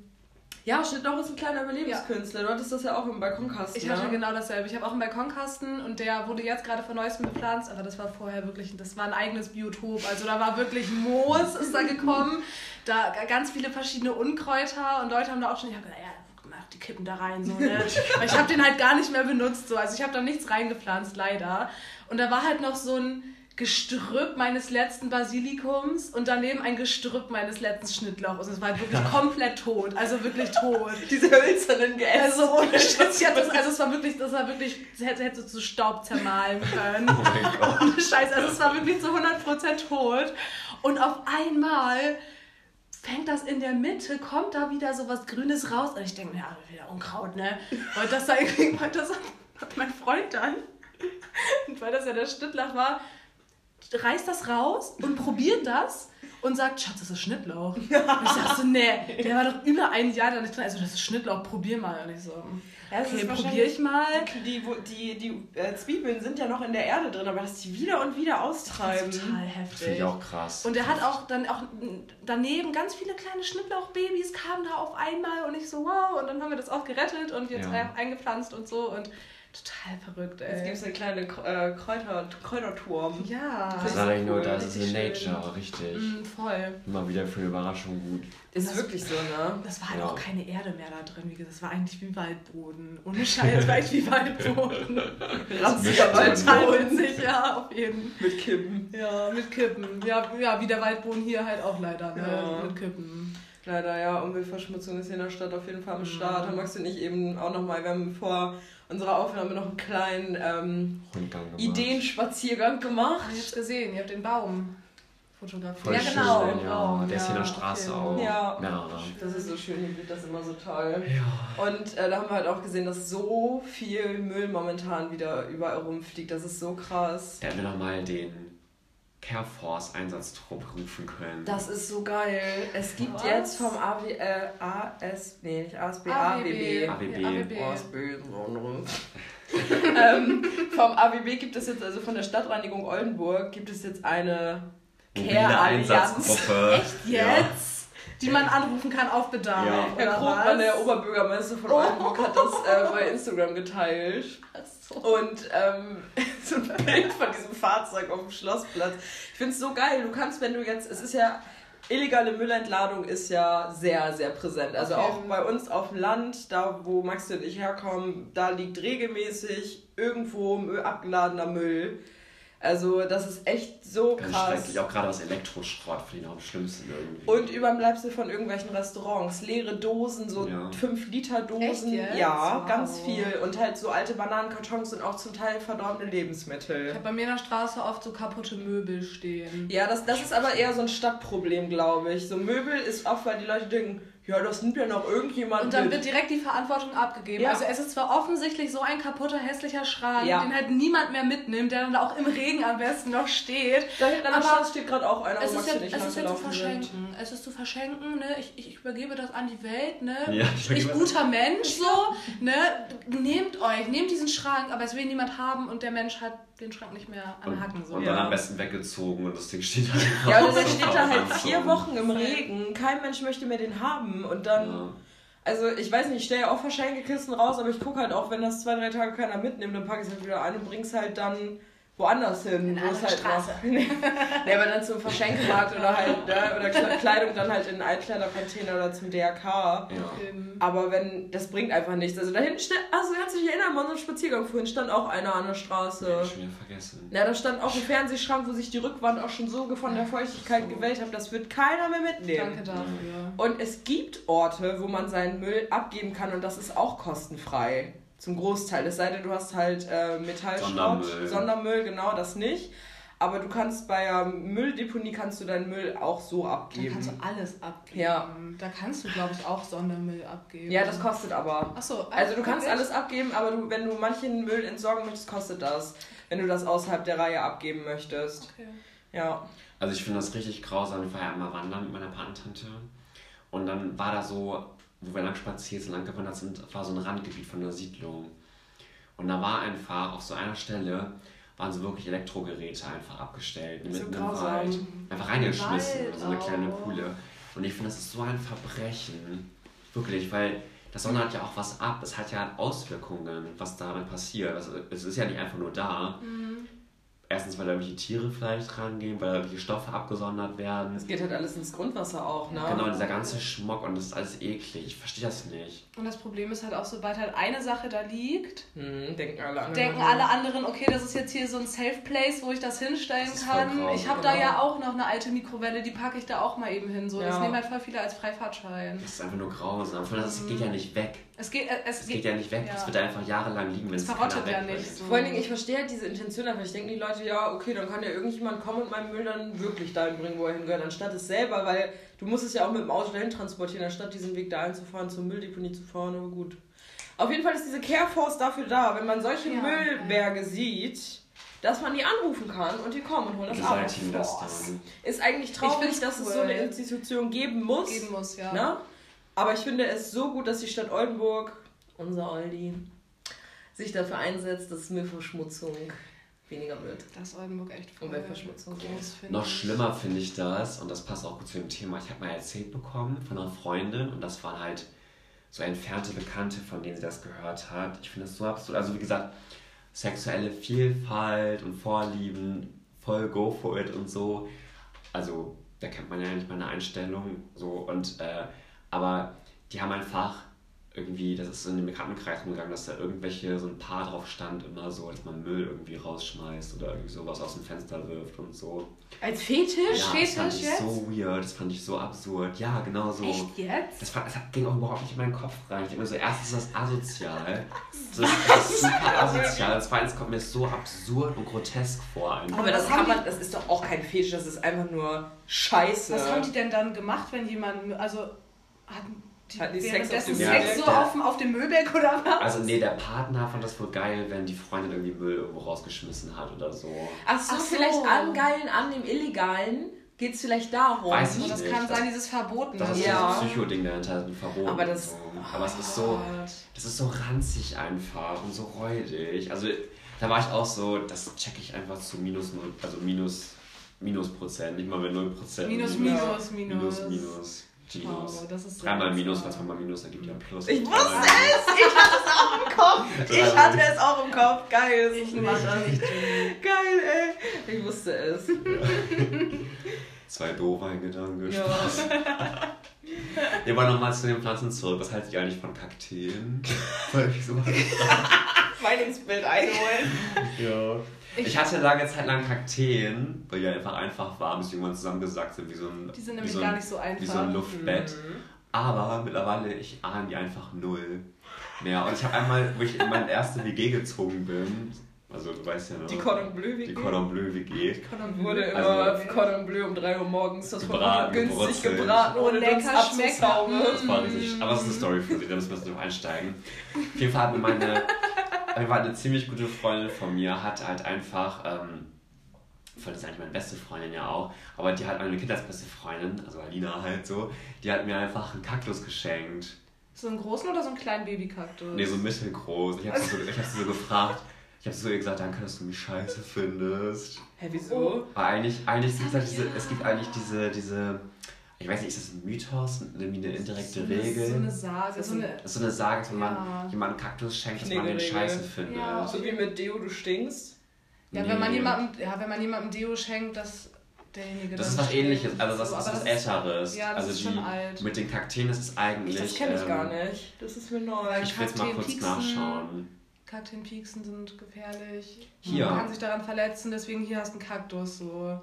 ja, Schnittlauch ist ein kleiner Überlebenskünstler. Du hattest das ja auch im Balkonkasten. Ich hatte ne? genau dasselbe. Ich habe auch einen Balkonkasten und der wurde jetzt gerade von neuestem bepflanzt, aber das war vorher wirklich, das war ein eigenes Biotop. Also da war wirklich Moos ist da gekommen, da ganz viele verschiedene Unkräuter und Leute haben da auch schon, ich habe gesagt, ja, die Kippen da rein, so, ne? Ich habe den halt gar nicht mehr benutzt, so. Also ich habe da nichts reingepflanzt, leider. Und da war halt noch so ein Gestrüpp meines letzten Basilikums und daneben ein Gestrüpp meines letzten Schnittlauchs. Und es war halt wirklich komplett tot, also wirklich tot. Diese hölzernen Geäste. Also ohne Scheiß, also es war wirklich, das war wirklich, das hätte, hätte zu Staub zermahlen können. Oh mein Gott. Ohne Scheiß, also es war wirklich zu 100% tot. Und auf einmal fängt das in der Mitte, kommt da wieder so was Grünes raus. Und ich denke mir, ja, wieder Unkraut, ne? Weil das da irgendwie, weil das hat mein Freund dann, und weil das ja der Schnittlauch war, reißt das raus und probiert das und sagt, Schatz, das ist Schnittlauch. Und ich sag so, nee, der war doch über ein Jahr da nicht drin. Also das ist Schnittlauch, probier mal. Und ich so, Ja, das okay, ist probier wahrscheinlich- ich mal. Die, wo- die, die äh, Zwiebeln sind ja noch in der Erde drin, aber dass die wieder und wieder austreiben. Das ist total Das finde heftig. ich auch krass. Und er hat auch dann auch daneben ganz viele kleine Schnittlauchbabys kamen da auf einmal und ich so, wow. Und dann haben wir das auch gerettet und jetzt Ja. eingepflanzt und so und total verrückt, ey. Jetzt gibt es eine kleine äh, Kräuter, Kräuterturm. ja, das ist ist eigentlich nur cool, das ist. Nature, richtig. Mm, voll. Immer wieder für eine Überraschung gut. Ist Das- wirklich so, ne? Das war halt Ja. auch keine Erde mehr da drin, wie gesagt, das war eigentlich wie Waldboden. Ohne Scheiß, das war echt wie Waldboden. Ranziger Waldboden witzig, ja, auf jeden. mit Kippen. Ja, mit Kippen. Ja, ja, wie der Waldboden hier halt auch leider, ne? Ja. Mit Kippen. Leider, ja, Umweltverschmutzung ist hier in der Stadt auf jeden Fall am Mhm. Start. Haben Max und ich eben auch nochmal, wir haben vor unserer Aufnahme noch einen kleinen ähm. Ideenspaziergang gemacht. Ich hab's gesehen, ihr habt den Baum fotografiert. Voll ja, schön, genau. ja. Der ist hier in der Ja, Straße okay. auch. Ja. Mehrere. Das ist so schön, hier wird das immer so toll. Ja. Und äh, da haben wir halt auch gesehen, dass so viel Müll momentan wieder überall rumfliegt. Das ist so krass. Da wir nochmal den Care Force Einsatztrupp rufen können. Das ist so geil. Es gibt Was? jetzt vom AW, äh, AS, nee, nicht ASB, AWB. AWB. AWB. Ja. ASB, so ähm, vom AWB gibt es jetzt, also von der Stadtreinigung Oldenburg, gibt es jetzt eine Care-Allianz. Einsatzgruppe. Echt jetzt? Die man anrufen kann auf Bedarf. Ja. Herr Krogmann, der Oberbürgermeister von Oldenburg, hat das äh, bei Instagram geteilt. Ach so. Und ähm, so ein Bild von diesem Fahrzeug auf dem Schlossplatz. Ich finde es so geil. Du kannst, wenn du jetzt, es ist ja, illegale Müllentladung ist ja sehr, sehr präsent. Also Auf auch bei uns auf dem Land, da wo Max und ich herkommen, da liegt regelmäßig irgendwo Müll, abgeladener Müll. Also das ist echt so Ganz krass. schrecklich. Auch gerade was Elektroschrott finde ich noch am schlimmsten irgendwie. Und Überbleibsel von irgendwelchen Restaurants. Leere Dosen, so Ja. 5 Liter Dosen. Echt jetzt? Ja, Wow. ganz viel. Und halt so alte Bananenkartons und auch zum Teil verdorbene Ich Lebensmittel. habe bei mir in der Straße oft so kaputte Möbel stehen. Ja, das, das ist aber eher so ein Stadtproblem, glaube ich. So Möbel ist oft, weil die Leute denken, ja, das nimmt ja noch irgendjemand Und dann mit. wird direkt die Verantwortung abgegeben. Ja. Also es ist zwar offensichtlich so ein kaputter, hässlicher Schrank, Ja. den halt niemand mehr mitnimmt, der dann da auch im Regen am besten noch steht. da hinten aber Straße steht gerade auch einer, Es ist, ja, und ich es ist ja zu langgelaufen sind. verschenken. Es ist zu verschenken, ne? Ich, ich übergebe das an die Welt, ne? Ja, ich ich guter Mensch, so, ne? Nehmt euch, nehmt diesen Schrank, aber es will niemand haben und der Mensch hat den Schrank nicht mehr an und, den Hacken. So. und Ja. dann am besten weggezogen und das Ding steht halt Ja, und der steht da halt vier. Wochen im Regen. Kein Mensch möchte mehr den haben. Und dann, Ja. also ich weiß nicht, ich stelle ja auch Verschenkekisten raus, aber ich gucke halt auch, wenn das zwei, drei Tage keiner mitnimmt, dann packe ich es halt wieder ein und bring's halt dann woanders hin. In wo es halt Straße. Noch, nee, aber dann zum Verschenkemarkt oder halt, ne, oder Kle- Kleidung dann halt in einen Altkleidercontainer oder zum DRK. Ja. Ähm, Aber wenn, das bringt einfach nichts. Also da hinten steht, also kannst du dich erinnern, bei unserem Spaziergang vorhin stand auch einer an der Straße. Hab ich schon wieder vergessen. Ja, da stand auch ein Fernsehschrank, wo sich die Rückwand auch schon so von der Feuchtigkeit gewellt hat, das wird keiner mehr mitnehmen. Danke dafür. Und es gibt Orte, wo man seinen Müll abgeben kann und das ist auch kostenfrei. Zum Großteil. Es sei denn, du hast halt äh, Metallschrott, Sondermüll. Sondermüll, genau, das nicht. Aber du kannst bei der Mülldeponie kannst du deinen Müll auch so Da abgeben. kannst du alles abgeben. Ja. Da kannst du, glaube ich, auch Sondermüll abgeben. Ja, das kostet aber. Achso, Also du kannst alles abgeben, aber du, wenn du manchen Müll entsorgen möchtest, kostet das. Wenn du das außerhalb der Reihe abgeben möchtest. Okay. Ja. Also ich finde das richtig grausam. Ich war ja einmal wandern mit meiner Patentante. Und dann war da so, wo wir lang spaziert sind, lang gewandert sind, war so ein Randgebiet von der Siedlung. Und da war einfach auf so einer Stelle waren so wirklich Elektrogeräte einfach abgestellt. So mitten im. Wald. Einfach reingeschmissen. Wald so eine kleine auch. Kuhle. Und ich finde, das ist so ein Verbrechen. Wirklich, weil das sondert ja auch was ab. Es hat ja Auswirkungen, was damit passiert. Also, es ist ja nicht einfach nur da. Mhm. Erstens, weil da irgendwelche Tiere vielleicht rangehen, weil da irgendwelche Stoffe abgesondert werden. Es geht halt alles ins Grundwasser auch, ne? Genau, dieser ganze Schmuck und das ist alles eklig. Ich verstehe das nicht. Und das Problem ist halt auch, sobald halt eine Sache da liegt, Hm, denken alle anderen. denken alle anderen, okay, das ist jetzt hier so ein Safe Place, wo ich das hinstellen Das kann. grausam, ich habe da genau. ja auch noch eine alte Mikrowelle, die packe ich da auch mal eben hin. So. Das Ja. nehmen halt voll viele als Freifahrtschein. Das ist einfach nur grausam. Vor allem, das geht ja nicht weg. Es geht, äh, es Es geht ja nicht weg. ja. Das wird einfach jahrelang liegen, wenn Es es verrottet ja nicht so. Vor allen Dingen, ich verstehe halt diese Intention einfach. Ich denke, die Leute, ja, okay, dann kann ja irgendjemand kommen und meinen Müll dann wirklich dahin bringen, wo er hingehört, anstatt es selber, weil du musst es ja auch mit dem Auto dahin transportieren, anstatt diesen Weg dahin zu fahren, zur Mülldeponie zu fahren, aber gut. Auf jeden Fall ist diese Careforce dafür da, wenn man solche Ja. Müllberge sieht, dass man die anrufen kann und die kommen und holen das ab. Das Force. dann. Ist eigentlich traurig, dass es cool. so eine Institution geben muss. geben muss, ja. Ne? Aber ich finde es so gut, dass die Stadt Oldenburg, unser Aldi, sich dafür einsetzt, dass Müllverschmutzung weniger wird. Das Oldenburg echt voll Umweltverschmutzung. groß, finde Noch schlimmer finde ich das, und das passt auch gut zu dem Thema. Ich habe mal erzählt bekommen von einer Freundin, und das waren halt so entfernte Bekannte, von denen sie das gehört hat. Ich finde das so absurd. Also, wie gesagt, sexuelle Vielfalt und Vorlieben, voll go for it und so. Also, da kennt man ja nicht meine Einstellung. So, und, äh, aber die haben einfach irgendwie, das ist in den Bekanntenkreis umgegangen, dass da irgendwelche, so ein Paar drauf stand, immer so, dass man Müll irgendwie rausschmeißt oder irgendwie sowas aus dem Fenster wirft und so. Als Fetisch? Ja, das Fetisch fand ich jetzt? so weird, das fand ich so absurd. Ja, genau so. Echt jetzt? Das, war, das ging auch überhaupt nicht in meinen Kopf rein. Ich denke mir so, erstens ist das asozial. Das ist, das ist super asozial. Zweitens kommt mir so absurd und grotesk vor. Einfach. Aber das kann man, das ist doch auch kein Fetisch, das ist einfach nur Scheiße. Was haben die denn dann gemacht, wenn jemand, also hatten die, Hatten die Sex auf dem Sex Müllberg? so auf, dem- auf dem Müllberg oder was? Also nee, der Partner fand das wohl geil, wenn die Freundin irgendwie Müll irgendwo rausgeschmissen hat oder so. Ach so, Ach so. vielleicht am Geilen, an dem Illegalen geht es vielleicht darum. Weiß ich Und das nicht. kann Das- sein, dieses Verbotene. Das ist Ja. dieses Psycho-Ding dahinter, ein Verbot. Aber das- So. Aber es ist so, das ist so ranzig einfach und so räudig. Also da war ich auch so, das checke ich einfach zu minus null, also minus, minus Prozent, nicht mal mit null Prozent. Minus, minus, minus, minus, minus. minus, Minus. Oh, das ist so Dreimal Minus, seltsam. was man mal Minus ergibt, ja Plus. Ich wusste es! Ich hatte es auch im Kopf! Ich hatte es auch im Kopf. Geil. ist Ich es mach nicht. das nicht. Geil, ey. Ich wusste es. Zwei doofe Gedanken. Ja. Spaß. Ja, aber nochmal zu den Pflanzen zurück. Was haltet ihr eigentlich von Kakteen? Weil ich so Meinungsbild einholen. Ja. Ich hatte lange Zeit lang Kakteen, weil die einfach einfach waren, bis die irgendwann zusammengesackt sind, wie so ein, Die sind nämlich so ein, gar nicht so einfach. wie so ein Luftbett. Mhm. Aber mittlerweile, ich ahne die einfach null mehr. Und ich habe einmal, wo ich in meine erste WG gezogen bin, also du weißt ja noch, Die Cordon Bleu WG. die Cordon Bleu WG, wurde immer Also- Cordon Bleu um 3 Uhr morgens das Gebraten, günstig gebrutzelt. gebraten, ohne Oh, lecker, Dunst abzusaugen. Das war richtig. Aber es ist eine Story für sich, da müssen wir jetzt noch einsteigen. Auf jeden Fall hat mir meine, Fall eine ziemlich gute Freundin von mir, hat halt einfach, ähm, das ist eigentlich meine beste Freundin ja auch, aber die hat meine Kindheitsbeste Freundin, also Alina halt so, die hat mir einfach einen Kaktus geschenkt. So einen großen oder so einen kleinen Babykaktus? Nee, so mittelgroß. Ich habe sie, so, ich hab sie so gefragt, ich habe so ihr gesagt, danke, dass du mich scheiße findest. Hä, wieso? Aber eigentlich, eigentlich gibt es, halt hab diese, es gibt eigentlich diese, diese, ich weiß nicht, ist das ein Mythos, irgendwie eine indirekte so eine, Regel? So eine Sage, so eine... Das ist so eine Sage, dass wenn man Ja. jemandem einen Kaktus schenkt, dass man den scheiße findet. Ja. So wie mit Deo, du stinkst. Ja, Nee. wenn man jemandem, ja, wenn man jemandem Deo schenkt, dass derjenige Das dann ist was ähnliches, also das so, ist aber was Älteres. Ja, das also ist die, schon alt. Mit den Kakteen ist es eigentlich. Das kenne ich ähm, gar nicht. Das ist mir neu. Ich will jetzt mal kurz Kakteen nachschauen. Kakteenpieksen sind gefährlich. Hier. Man kann sich daran verletzen, deswegen hier hast du einen Kaktus. So.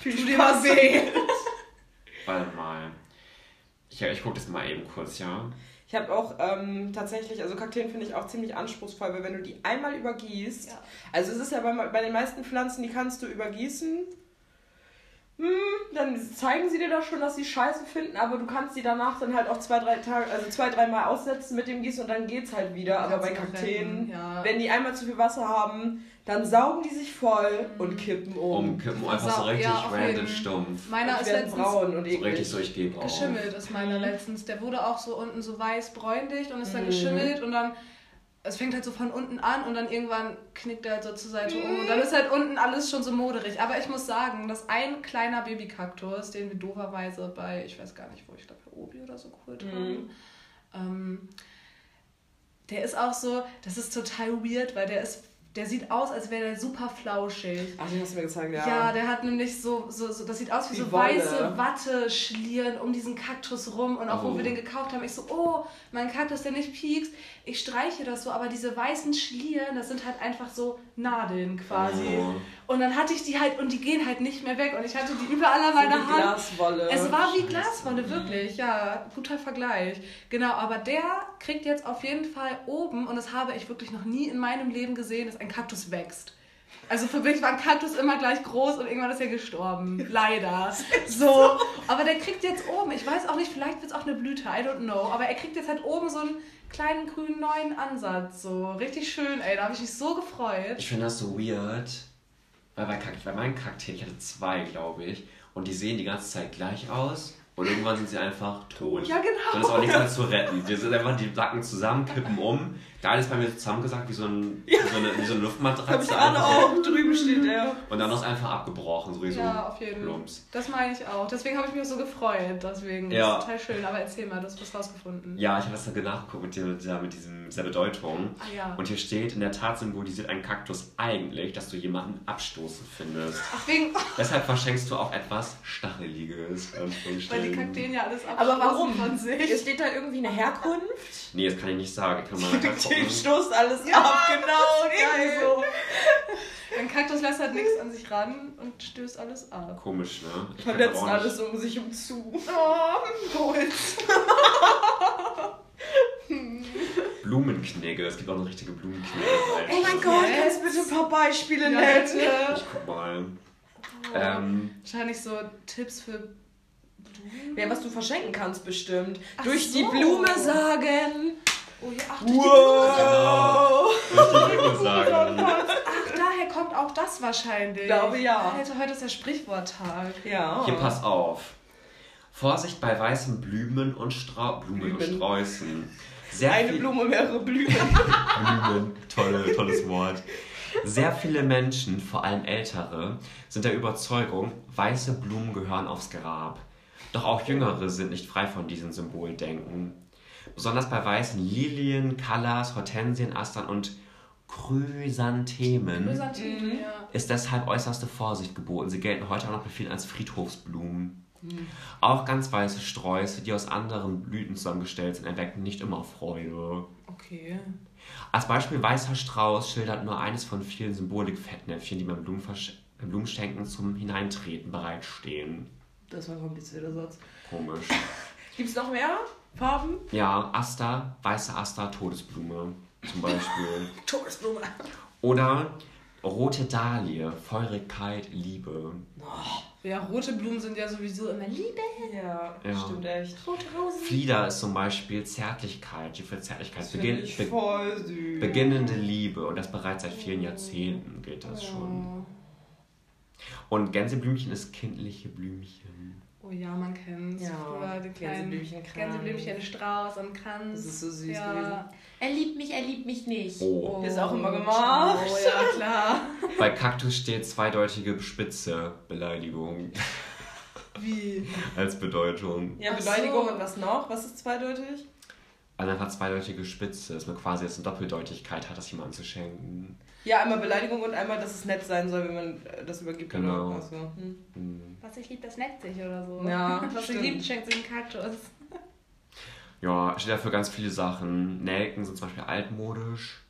Viel Tu dir Spaß. Warte mal. Ich, ich gucke das mal eben kurz, ja. Ich habe auch ähm, tatsächlich, also Kakteen finde ich auch ziemlich anspruchsvoll, weil wenn du die einmal übergießt, Ja. also es ist ja bei, bei den meisten Pflanzen, die kannst du übergießen, hm, dann zeigen sie dir doch schon, dass sie scheiße finden, aber du kannst sie danach dann halt auch zwei, drei Tage, also zwei, dreimal aussetzen mit dem Gießen und dann geht's halt wieder. Aber bei Kakteen, ja. wenn die einmal zu viel Wasser haben, dann saugen die sich voll Mhm. und kippen um. Umkippen, einfach so richtig ja, random jeden- stumpf. Meiner ist letztens braun und So richtig durchgehbraun. geschimmelt, ist meiner letztens. Der wurde auch so unten so weiß bräunlich und ist dann Mhm. geschimmelt und dann. Es fängt halt so von unten an und dann irgendwann knickt er halt so zur Seite um. Und dann ist halt unten alles schon so moderig. Aber ich muss sagen, dass ein kleiner Babykaktus, den wir dooferweise bei, ich weiß gar nicht wo, ich glaube bei Obi oder so geholt Mhm. haben, ähm, der ist auch so, das ist total weird, weil der ist, der sieht aus, als wäre der super flauschig. Ach, den hast du mir gezeigt, ja. Ja, der hat nämlich so, so, so das sieht aus wie, Wie so Wolle. weiße Watteschlieren um diesen Kaktus rum. Und auch wo Oh. wir den gekauft haben, ich so, oh, mein Kaktus, der nicht piekst. Ich streiche das so, aber diese weißen Schlieren, das sind halt einfach so Nadeln quasi. Oh. Und dann hatte ich die halt, und die gehen halt nicht mehr weg. Und ich hatte die überall an meiner so wie Hand. Glaswolle. Es war wie. Glaswolle, wirklich, ja, guter Vergleich. Genau, aber der kriegt jetzt auf jeden Fall oben, und das habe ich wirklich noch nie in meinem Leben gesehen, dass ein Kaktus wächst. Also für mich war ein Kaktus immer gleich groß und irgendwann ist er gestorben. Leider. So. Aber der kriegt jetzt oben, ich weiß auch nicht, vielleicht wird es auch eine Blüte, I don't know. Aber er kriegt jetzt halt oben so einen kleinen grünen neuen Ansatz. So. Richtig schön, ey. Da habe ich mich so gefreut. Ich finde das so weird, weil bei, bei meinen Kakteen, ich hatte zwei, glaube ich, und die sehen die ganze Zeit gleich aus und irgendwann sind sie einfach tot. Ja, genau. Dann ist auch nichts mehr zu retten. Die sind einfach, die sacken zusammen, kippen um. Eine ist bei mir zusammengesackt wie so, ein, wie so eine, wie so eine Luftmatratze. Hab ich auch. Drüben steht der. Und dann ist einfach abgebrochen, so wie so Ja, auf jeden Fall. Das meine ich auch. Deswegen habe ich mich so gefreut. Deswegen Ja. ist total schön. Aber erzähl mal, du hast was rausgefunden. Ja, ich habe das dann nachgeguckt mit, dem, mit, dieser, mit diesem, dieser Bedeutung. Ah ja. Und hier steht, in der Tat symbolisiert ein Kaktus eigentlich, dass du jemanden abstoßen findest. Ach, wegen, Deshalb verschenkst du auch etwas Stacheliges. weil die. Kakteen ja alles Aber abstoßen warum? von Hier sich. steht da irgendwie eine Herkunft. Nee, das kann ich nicht sagen. Ich kann mal gucken. stoßt alles Ja, ab, genau. Geil. so. Ein Kaktus lässt halt nichts an sich ran und stößt alles ab. Komisch, ne? Ich Verletzt alles um sich um zu. Oh, Holz. Blumenknigge. Es gibt auch noch richtige Blumenknigge. Oh mein Gott, kannst du bitte ein paar Beispiele Ja, nennen? Ich guck mal. Ähm, Wahrscheinlich so Tipps für Blumen. Ja, was du verschenken kannst bestimmt. Ach Durch die so. Blume sagen. Oh ja, ach. Wow. möchte ich sagen. Ach, daher kommt auch das wahrscheinlich. Glaube, ja. Alter, heute ist der Sprichworttag. Ja. Hier, pass auf. Vorsicht bei weißen Blumen und, Strau Blumen und Blumen. Sträußen. Sehr Eine Blume, mehrere Blumen. Blumen. Tolle, tolles Wort. Sehr viele Menschen, vor allem ältere, sind der Überzeugung, weiße Blumen gehören aufs Grab. Doch auch jüngere sind nicht frei von diesem Symboldenken. Besonders bei weißen Lilien, Callas, Hortensien, Astern und Chrysanthemen Chrysanthemen, Mhm. ist deshalb äußerste Vorsicht geboten. Sie gelten heute auch noch bei vielen als Friedhofsblumen. Auch ganz weiße Sträuße, die aus anderen Blüten zusammengestellt sind, erwecken nicht immer Freude. Okay. Als Beispiel weißer Strauß schildert nur eines von vielen Symbolik-Fettnäpfchen, die beim Blumenversch beim Blumenschenken zum Hineintreten bereitstehen. Das war ein komplizierter Satz. Komisch. Gibt's noch mehr Farben? Ja, Aster, weiße Aster, Todesblume zum Beispiel. Todesblume. Oder rote Dahlie, Feurigkeit, Liebe. Ja, rote Blumen sind ja sowieso immer Liebe. Ja, Ja. stimmt echt. Rote Rosen. Flieder ist zum Beispiel Zärtlichkeit, die für Zärtlichkeit Das beginn, ich be voll süß. beginnende Liebe und das bereits seit vielen Jahrzehnten gilt das schon. Und Gänseblümchen ist kindliche Blümchen. Oh ja, man kennt's. Ja, Früher die kleinen Gänseblümchenkranz. Gänseblümchen, Strauß und Kranz. Das ist so süß ja. gewesen. Er liebt mich, er liebt mich nicht. Oh. Ist auch immer gemacht. Oh ja, klar. Bei Kaktus steht zweideutige Spitze Beleidigung Wie? als Bedeutung. Ja, Beleidigung so. und was noch? Was ist zweideutig? Also einfach zweideutige Spitze, dass man quasi jetzt eine Doppeldeutigkeit hat, das jemandem zu schenken. Ja, einmal Beleidigung und einmal, dass es nett sein soll, wenn man äh, das übergibt. Genau. Oder? Also, hm. Hm. Was ich lieb, das neckt sich oder so. Ja, Was stimmt. ich lieb, schenkt sich einen Kaktus. Ja, steht dafür ganz viele Sachen. Nelken sind zum Beispiel altmodisch.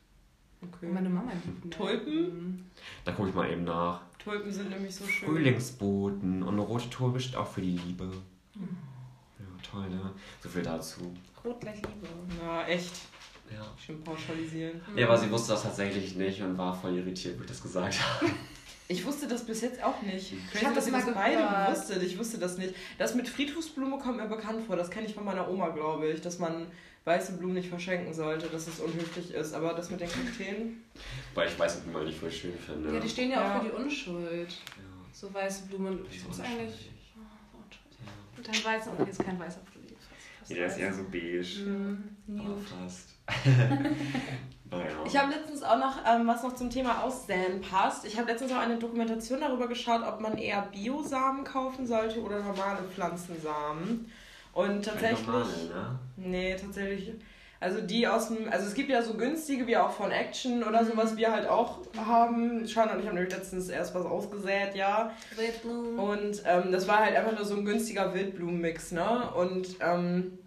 Okay. Meine Mama liebt. Tulpen? Da gucke ich mal eben nach. Tulpen sind nämlich so schön. Frühlingsboten und eine rote Tulpe steht auch für die Liebe. Ja, toll, ne? So viel dazu. Rot gleich Liebe. Ja, echt. Ja. Schön pauschalisieren. Ja, aber sie wusste das tatsächlich nicht und war voll irritiert, wo ich das gesagt habe. Ich wusste das bis jetzt auch nicht. Crazy, hab dass das mal das beide gehört. wusstet. Ich wusste das nicht. Das mit Friedhofsblume kommt mir bekannt vor. Das kenne ich von meiner Oma, glaube ich. Dass man weiße Blumen nicht verschenken sollte, dass es unhöflich ist. Aber das mit den Kakteen? Weil ich weiß nicht, mal nicht voll schön finde. Ja, die stehen ja, Ja. auch für die Unschuld. Ja, So weiße Blumen. sind das unschuldig. eigentlich. Oh. Und ein weißer, okay, ist kein weißer Pulli. Ja, der ist eher weiß. so beige. Mhm, Aber fast. naja. Ich habe letztens auch noch, ähm, was noch zum Thema Aussäen passt. Ich habe letztens auch eine Dokumentation darüber geschaut, ob man eher Biosamen kaufen sollte oder normale Pflanzensamen. Und tatsächlich. Normale, ne? Nee, tatsächlich. Also die aus dem, also es gibt ja so günstige, wie auch von Action oder so, was wir halt auch haben. Sean und ich haben nämlich letztens erst was ausgesät, ja. Wildblumen. Und ähm, das war halt einfach nur so ein günstiger Wildblumenmix, ne? Und ähm,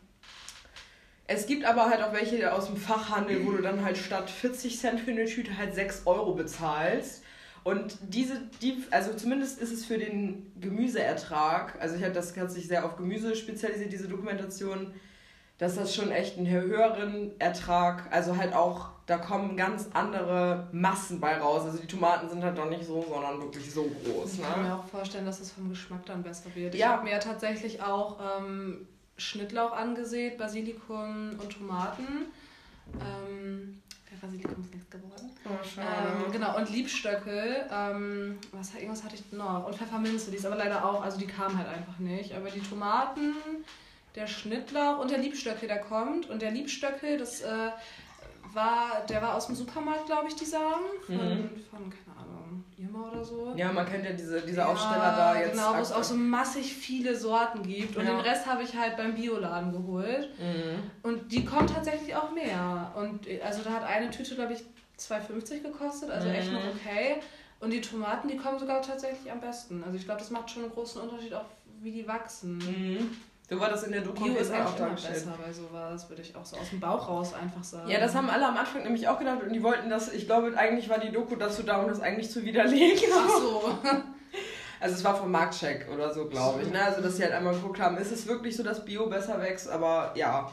es gibt aber halt auch welche aus dem Fachhandel, wo du dann halt statt 40 Cent für eine Tüte halt 6 Euro bezahlst. Und diese, die, also zumindest ist es für den Gemüseertrag, also ich habe das hat sich sehr auf Gemüse spezialisiert, diese Dokumentation, dass das schon echt einen höheren Ertrag, also halt auch, da kommen ganz andere Massen bei raus. Also die Tomaten sind halt noch nicht so, sondern wirklich so groß. Ich kann Ne? mir auch vorstellen, dass es vom Geschmack dann besser wird. Ich Ja. habe mir ja tatsächlich auch ähm, Schnittlauch angesät, Basilikum und Tomaten. Ähm, der Basilikum ist nichts geworden. Oh, Ähm, genau, und Liebstöckel, ähm, was, irgendwas hatte ich noch. Und Pfefferminze, die ist aber leider auch, also die kam halt einfach nicht. Aber die Tomaten, der Schnittlauch und der Liebstöckel, der kommt. Und der Liebstöckel, das äh, war, der war aus dem Supermarkt, glaube ich, die Samen. Von, Mhm. von, keine Irma oder so. Ja, man kennt ja diese, diese Ja, Aufsteller da jetzt. Genau, wo es auch so massig viele Sorten gibt. Und Ja. den Rest habe ich halt beim Bioladen geholt. Mhm. Und die kommen tatsächlich auch mehr. Und also da hat eine Tüte, glaube ich, 2,50 gekostet, also echt Mhm. noch okay. Und die Tomaten, die kommen sogar tatsächlich am besten. Also ich glaube, das macht schon einen großen Unterschied, auch wie die wachsen. Mhm. So war das in der Doku Bio ist eigentlich immer dargestellt. besser bei sowas, würde ich auch so aus dem Bauch raus einfach sagen. Ja, das haben alle am Anfang nämlich auch gedacht und die wollten das, ich glaube, eigentlich war die Doku dazu da, um das eigentlich zu widerlegen. Ach so. Also es war vom Marktcheck oder so, glaube ich. Ne? Also dass sie halt einmal geguckt haben, ist es wirklich so, dass Bio besser wächst, aber ja,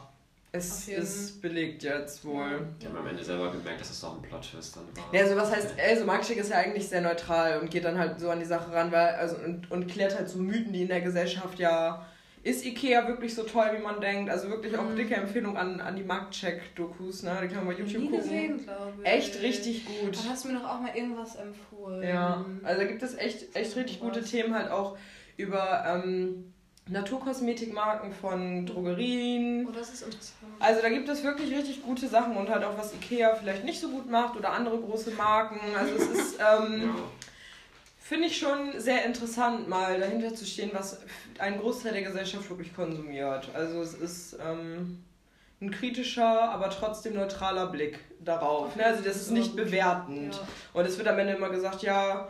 es ist belegt jetzt wohl. Die haben am Ende selber gemerkt, dass es doch ein Plot-Twist dann war. Ja, also was heißt, also Marktcheck ist ja eigentlich sehr neutral und geht dann halt so an die Sache ran, weil, also und, und klärt halt so Mythen, die in der Gesellschaft ja. Ist Ikea wirklich so toll, wie man denkt? Also wirklich auch Mhm. dicke Empfehlung an, an die Marktcheck-Dokus, ne? Die kann man bei YouTube Nie gucken. gesehen, glaube ich. Echt richtig gut. Da hast du mir doch auch mal irgendwas empfohlen. Ja, also da gibt es echt, echt richtig gute Themen halt auch über ähm, Naturkosmetikmarken von Drogerien. Oh, das ist interessant. Also da gibt es wirklich richtig gute Sachen und halt auch was Ikea vielleicht nicht so gut macht oder andere große Marken. Also es ist, ähm, Ja. Finde ich schon sehr interessant, mal dahinter zu stehen, was ein Großteil der Gesellschaft wirklich konsumiert. Also es ist ähm, ein kritischer, aber trotzdem neutraler Blick darauf. Ne? Also das ist nicht bewertend. Ja. Und es wird am Ende immer gesagt, ja,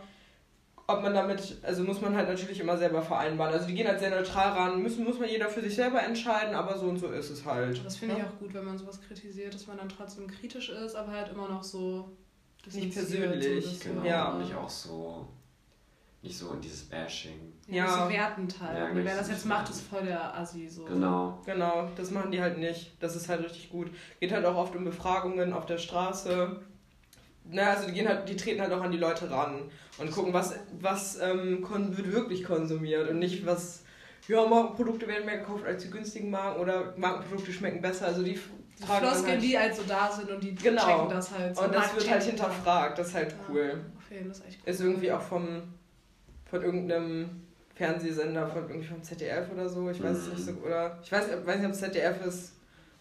ob man damit, also muss man halt natürlich immer selber vereinbaren. Also die gehen halt sehr neutral ran, müssen, muss man jeder für sich selber entscheiden, aber so und so ist es halt. Das finde ich Ja. auch gut, wenn man sowas kritisiert, dass man dann trotzdem kritisch ist, aber halt immer noch so. Nicht persönlich, so. Genau, Ja. und nicht auch so, nicht so in dieses Bashing. Ja, Ja. so wertend halt. Ja, wer das jetzt macht, ist voll der Assi. So. Genau. Genau, das machen die halt nicht. Das ist halt richtig gut. Geht halt auch oft um Befragungen auf der Straße. Na, also die gehen halt, die treten halt auch an die Leute ran und gucken, was, was ähm, kon wird wirklich konsumiert und nicht was, ja, Markenprodukte werden mehr gekauft als die günstigen Marken oder Markenprodukte schmecken besser. Also die f- Die tragen dann Floskeln, halt, die halt so da sind und die Genau. checken das halt so. und das wird halt hinterfragt. Das ist halt Ja. cool. Auf jeden Fall, das ist echt cool. Ist irgendwie auch vom von irgendeinem Fernsehsender, von irgendwie vom ZDF oder so. Ich weiß es Mhm. nicht so. Oder ich weiß, weiß nicht, ob es ZDF ist.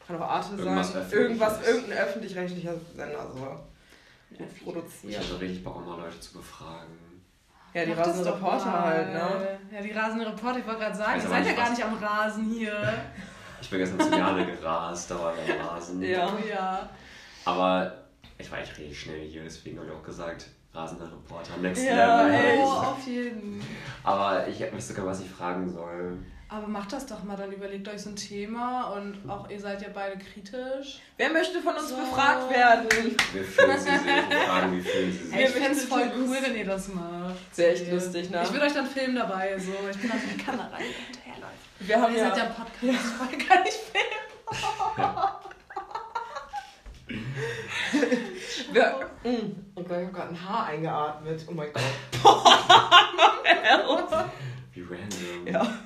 Kann auch Arte Irgendwas sein. Irgendwas, irgendein öffentlich-rechtlicher Sender so Ich produziert. hatte richtig Bock, mal Leute zu befragen. Ja, die Mach das rasende doch Reporter mal. halt, ne? Ja, die rasende Reporter, ich wollte gerade sagen, ihr seid ja gar was- nicht am Rasen hier. Ich bin gestern zu Jane gerast, da war der Rasen. Ja. Oh ja. Aber ich war echt richtig schnell hier, deswegen habe ich auch gesagt, rasender Reporter, next Ja, level. Oh, auf jeden. Aber ich habe mich sogar, was ich fragen soll. Aber macht das doch mal, dann überlegt euch so ein Thema und auch ihr seid ja beide kritisch. Wer möchte von uns So. befragt werden? Wie fühlen Sie sich? Ich fragen, wie fühlen Sie Ey, sich? ich fände es voll cool, wenn ihr das macht. Sehr echt lustig, ne? Ich würde euch dann filmen dabei, so. Ich bin so die Kamera, hinterherläuft. Wir haben Ihr seid ja ja, ein Podcast, ich wollte gar nicht filmen. wir, Mm. oh Gott, ich habe gerade ein Haar eingeatmet. Oh mein Gott. Wie random. Ja.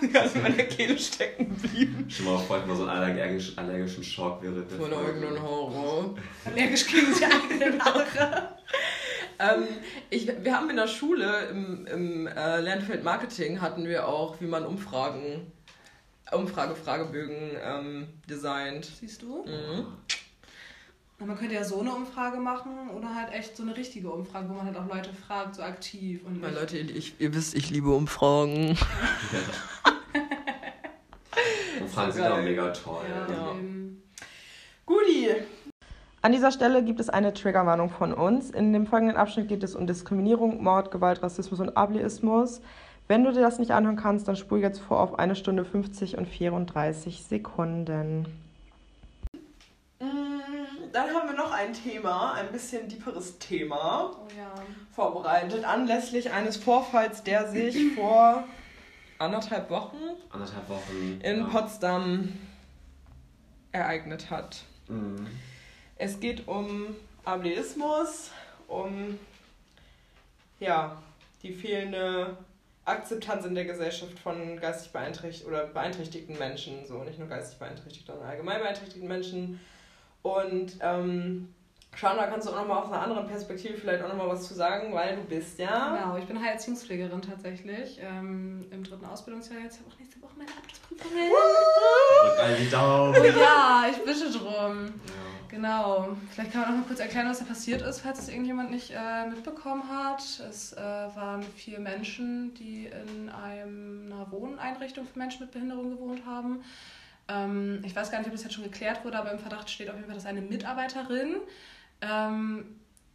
Ganz in meiner Kehle stecken geblieben. Schon mal heute mal so einen allergischen, allergischen Schock der Von irgendeinem Horror. Allergisch gegen die eigene Haare. Ähm, ich, wir haben in der Schule im, im äh, Lernfeld Marketing hatten wir auch, wie man Umfragen, Umfrage-Fragebögen ähm, designt. Siehst du? Mhm. Man könnte ja so eine Umfrage machen oder halt echt so eine richtige Umfrage, wo man halt auch Leute fragt, so aktiv. Und Weil Leute, ich, ihr wisst, ich liebe Umfragen. Und Fragen So sind auch mega toll. Ja, Ja. Guti. An dieser Stelle gibt es eine Triggerwarnung von uns. In dem folgenden Abschnitt geht es um Diskriminierung, Mord, Gewalt, Rassismus und Ableismus. Wenn du dir das nicht anhören kannst, dann spul jetzt vor auf eine Stunde 50 und 34 Sekunden. Dann haben wir noch ein Thema, ein bisschen tieferes Thema Oh ja. vorbereitet, anlässlich eines Vorfalls, der sich vor anderthalb Wochen Anderthalb Wochen. in ja. Potsdam ereignet hat. Mhm. Es geht um Ableismus, um ja, die fehlende Akzeptanz in der Gesellschaft von geistig beeinträchtigten oder beeinträchtigten Menschen, so nicht nur geistig beeinträchtigt, sondern allgemein beeinträchtigten Menschen. Und ähm, Shana, kannst du auch nochmal aus einer anderen Perspektive vielleicht auch nochmal was zu sagen, weil du bist ja. Genau, ich bin Heilerziehungspflegerin tatsächlich. Ähm, Im dritten Ausbildungsjahr jetzt. Ich habe auch nächste Woche meine Abschlussprüfung. Drück all die Daumen. Oh ja, ich bitte drum. Ja. Genau. Vielleicht kann man auch mal kurz erklären, was da passiert ist, falls es irgendjemand nicht äh, mitbekommen hat. Es äh, waren vier Menschen, die in einem, einer Wohneinrichtung für Menschen mit Behinderung gewohnt haben. Ähm, ich weiß gar nicht, ob das jetzt schon geklärt wurde, aber im Verdacht steht auf jeden Fall, dass eine Mitarbeiterin ähm,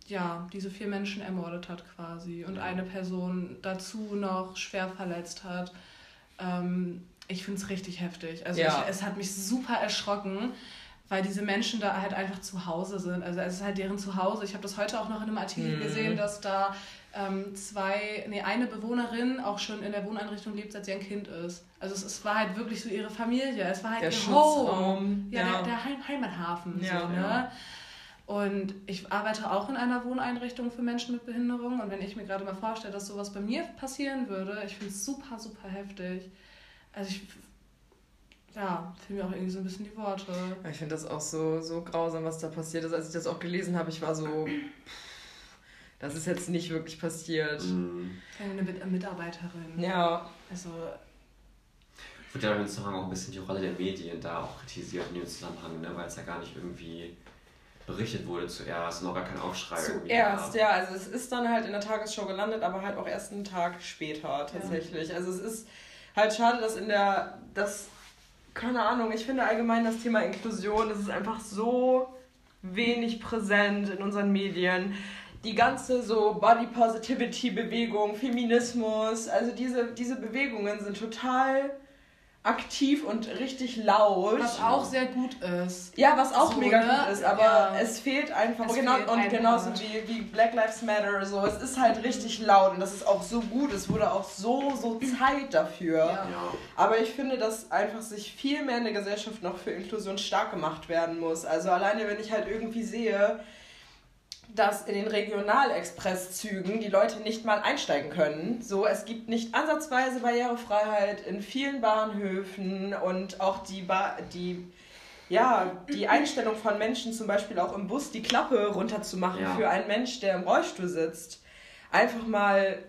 ja, diese vier Menschen ermordet hat quasi und eine Person dazu noch schwer verletzt hat. Ähm, ich finde es richtig heftig. Also Ja. ich, es hat mich super erschrocken, weil diese Menschen da halt einfach zu Hause sind. Also es ist halt deren Zuhause. Ich habe das heute auch noch in einem Artikel Mhm. gesehen, dass da ähm, zwei, nee, eine Bewohnerin auch schon in der Wohneinrichtung lebt, seit sie ein Kind ist. Also es, es war halt wirklich so ihre Familie. Es war halt Der ihr Schutzraum. Home. Ja, Ja. der, der Heim Heimathafen. Ja, so, ne? ja. Und ich arbeite auch in einer Wohneinrichtung für Menschen mit Behinderung. Und wenn ich mir gerade mal vorstelle, dass sowas bei mir passieren würde, ich finde es super, super heftig. Also ich, ja, fehlen mir auch irgendwie so ein bisschen die Worte. Ich finde das auch so, so grausam, was da passiert ist. Als ich das auch gelesen habe, ich war so, das ist jetzt nicht wirklich passiert. Mhm. Eine Mit Mitarbeiterin. Ja, Also, Ich würde ja in dem Zusammenhang auch ein bisschen die Rolle der Medien da auch kritisiert in dem Zusammenhang, ne? weil es ja gar nicht irgendwie berichtet wurde zuerst und auch gar kein Aufschrei irgendwie zuerst, ja. Also es ist dann halt in der Tagesschau gelandet, aber halt auch erst einen Tag später tatsächlich. Also es ist halt schade, dass in der, das, keine Ahnung, ich finde allgemein das Thema Inklusion, das ist einfach so wenig präsent in unseren Medien. Die ganze so Body Positivity Bewegung, Feminismus, also diese, diese Bewegungen sind total aktiv und richtig laut. was auch sehr gut ist. Ja, was auch So, mega ne? gut ist, aber Ja. es fehlt einfach. Es genau, fehlt und einfach. genauso wie, wie Black Lives Matter, so, es ist halt richtig laut und das ist auch so gut. Es wurde auch so, so Zeit dafür. Ja. Ja. Aber ich finde, dass einfach sich viel mehr in der Gesellschaft noch für Inklusion stark gemacht werden muss. Also alleine, wenn ich halt irgendwie sehe, dass in den Regionalexpresszügen die Leute nicht mal einsteigen können. So, es gibt nicht ansatzweise Barrierefreiheit in vielen Bahnhöfen und auch die, ba die, ja, die Einstellung von Menschen, zum Beispiel auch im Bus die Klappe runterzumachen Ja. für einen Mensch, der im Rollstuhl sitzt. Einfach mal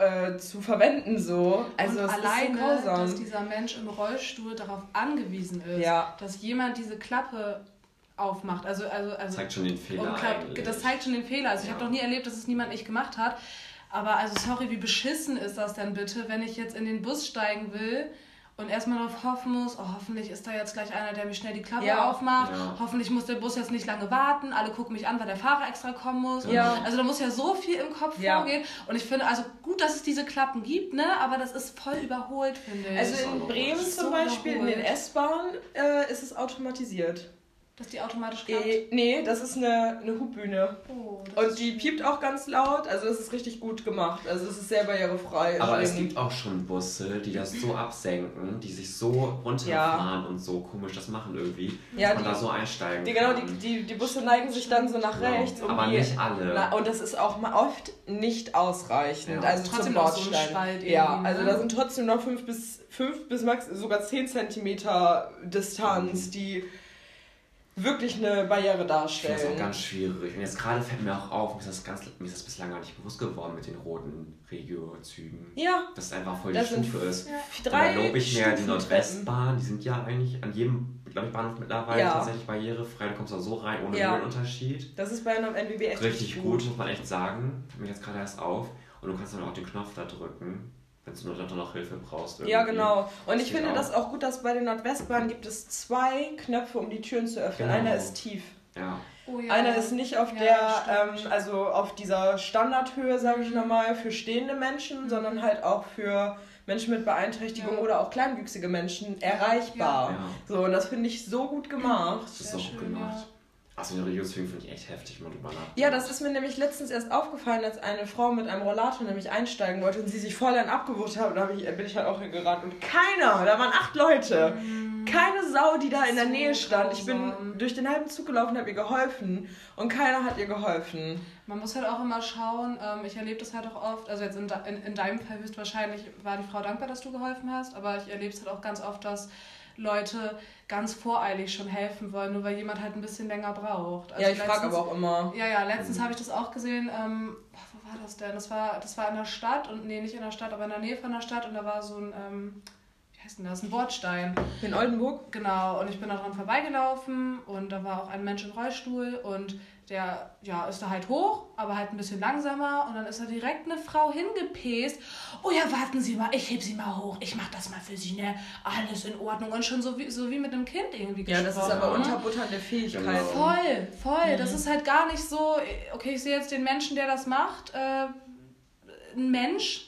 äh, zu verwenden so. Also und es alleine, ist so grausam. dass dieser Mensch im Rollstuhl darauf angewiesen ist, Ja. dass jemand diese Klappe aufmacht. Also, also, also Zeigt schon den Fehler umklappt. eigentlich. Das zeigt schon den Fehler. Also ich Ja. habe noch nie erlebt, dass es niemand nicht gemacht hat. Aber also sorry, wie beschissen ist das denn bitte, wenn ich jetzt in den Bus steigen will und erstmal darauf hoffen muss, oh, hoffentlich ist da jetzt gleich einer, der mir schnell die Klappe Ja. aufmacht. Ja. Hoffentlich muss der Bus jetzt nicht lange warten. Alle gucken mich an, weil der Fahrer extra kommen muss. Ja. Also da muss ja so viel im Kopf Ja. vorgehen. Und ich finde, also gut, dass es diese Klappen gibt, ne? Aber das ist voll überholt, finde ich. Also in Bremen so zum Beispiel, in den überholt. S-Bahnen, äh, ist es automatisiert. Dass die automatisch klappt. Eh, nee, das ist eine, eine Hubbühne. Oh, Und die piept auch ganz laut, also es ist richtig gut gemacht. Also es ist sehr barrierefrei. Aber es Deswegen- gibt auch schon Busse, die das so absenken, die sich so runterfahren und so komisch das machen irgendwie, Ja, dass man die- da so einsteigen Die, genau, die, die, die Busse neigen sich dann so nach Genau. rechts. Aber nicht alle. Na, und das ist auch mal oft nicht ausreichend. Ja. Also Trotzdem zum noch so ein Bordstein. Spalt ja, irgendwie, also ne? da sind trotzdem noch 5 bis, fünf bis max sogar 10 Zentimeter Distanz, die wirklich eine Barriere Ich finde das auch darstellen. ganz schwierig. Und jetzt gerade fällt mir auch auf, mir ist das, ganz, mir ist das bislang gar nicht bewusst geworden mit den roten Regio-Zügen. Ja, Dass es einfach voll Das die sind Stufe ist. Ja. Und drei da lobe ich mir die. Nordwestbahn, die sind ja eigentlich an jedem glaub ich, Bahnhof mittlerweile Ja. tatsächlich barrierefrei. Du kommst da so rein ohne Ja. Unterschied. Das ist bei einem NBB echt Richtig gut, muss man echt sagen. Fällt mir jetzt gerade erst auf. Und du kannst dann auch den Knopf da drücken, wenn du nur noch Hilfe brauchst. Ja, irgendwie. genau. Und ich finde auch. das auch gut, dass bei den Nordwestbahnen gibt es zwei Knöpfe, um die Türen zu öffnen. Genau. Einer ist tief. Ja. Oh, ja. Einer ist nicht auf Ja, der, ähm, also auf dieser Standardhöhe, sage ich nochmal, für stehende Menschen, sondern halt auch für Menschen mit Beeinträchtigung Ja. oder auch kleinwüchsige Menschen erreichbar. Ja. So, und das finde ich so gut gemacht. Das ist Sehr auch schön, gemacht. Ja. Also den Regiozügen finde ich echt heftig, wenn man drüber nachdenkt. Ja, das ist mir nämlich letztens erst aufgefallen, als eine Frau mit einem Rollator nämlich einsteigen wollte und sie sich voll dann abgewucht hat. Und da hab ich, bin ich halt auch hingerannt. Und keiner, da waren acht Leute. Keine Sau, die da in der So Nähe stand. Ich bin grausam. durch den halben Zug gelaufen, habe ihr geholfen. Und keiner hat ihr geholfen. Man muss halt auch immer schauen, ähm, ich erlebe das halt auch oft, also jetzt in, de- in, in deinem Fall höchstwahrscheinlich war die Frau dankbar, dass du geholfen hast, aber ich erlebe es halt auch ganz oft, dass Leute ganz voreilig schon helfen wollen, nur weil jemand halt ein bisschen länger braucht. Also ja, ich frage aber auch immer. Ja, ja, letztens habe ich das auch gesehen. Ähm, wo war das denn? Das war, das war in der Stadt und nee, nicht in der Stadt, aber in der Nähe von der Stadt und da war so ein, ähm, heißt denn das? Ein Bordstein. In Oldenburg? Genau, und ich bin da dran vorbeigelaufen und da war auch ein Mensch im Rollstuhl und der ja, ist da halt hoch, aber halt ein bisschen langsamer und dann ist da direkt eine Frau hingepäst. Oh ja, warten Sie mal, ich heb Sie mal hoch, ich mach das mal für Sie, ne? Alles in Ordnung und schon so wie, so wie mit einem Kind irgendwie Ja, das ist aber ne? unterbutternde Fähigkeit. Genau. Voll, voll. Das Mhm. ist halt gar nicht so, okay, ich sehe jetzt den Menschen, der das macht, äh, ein Mensch.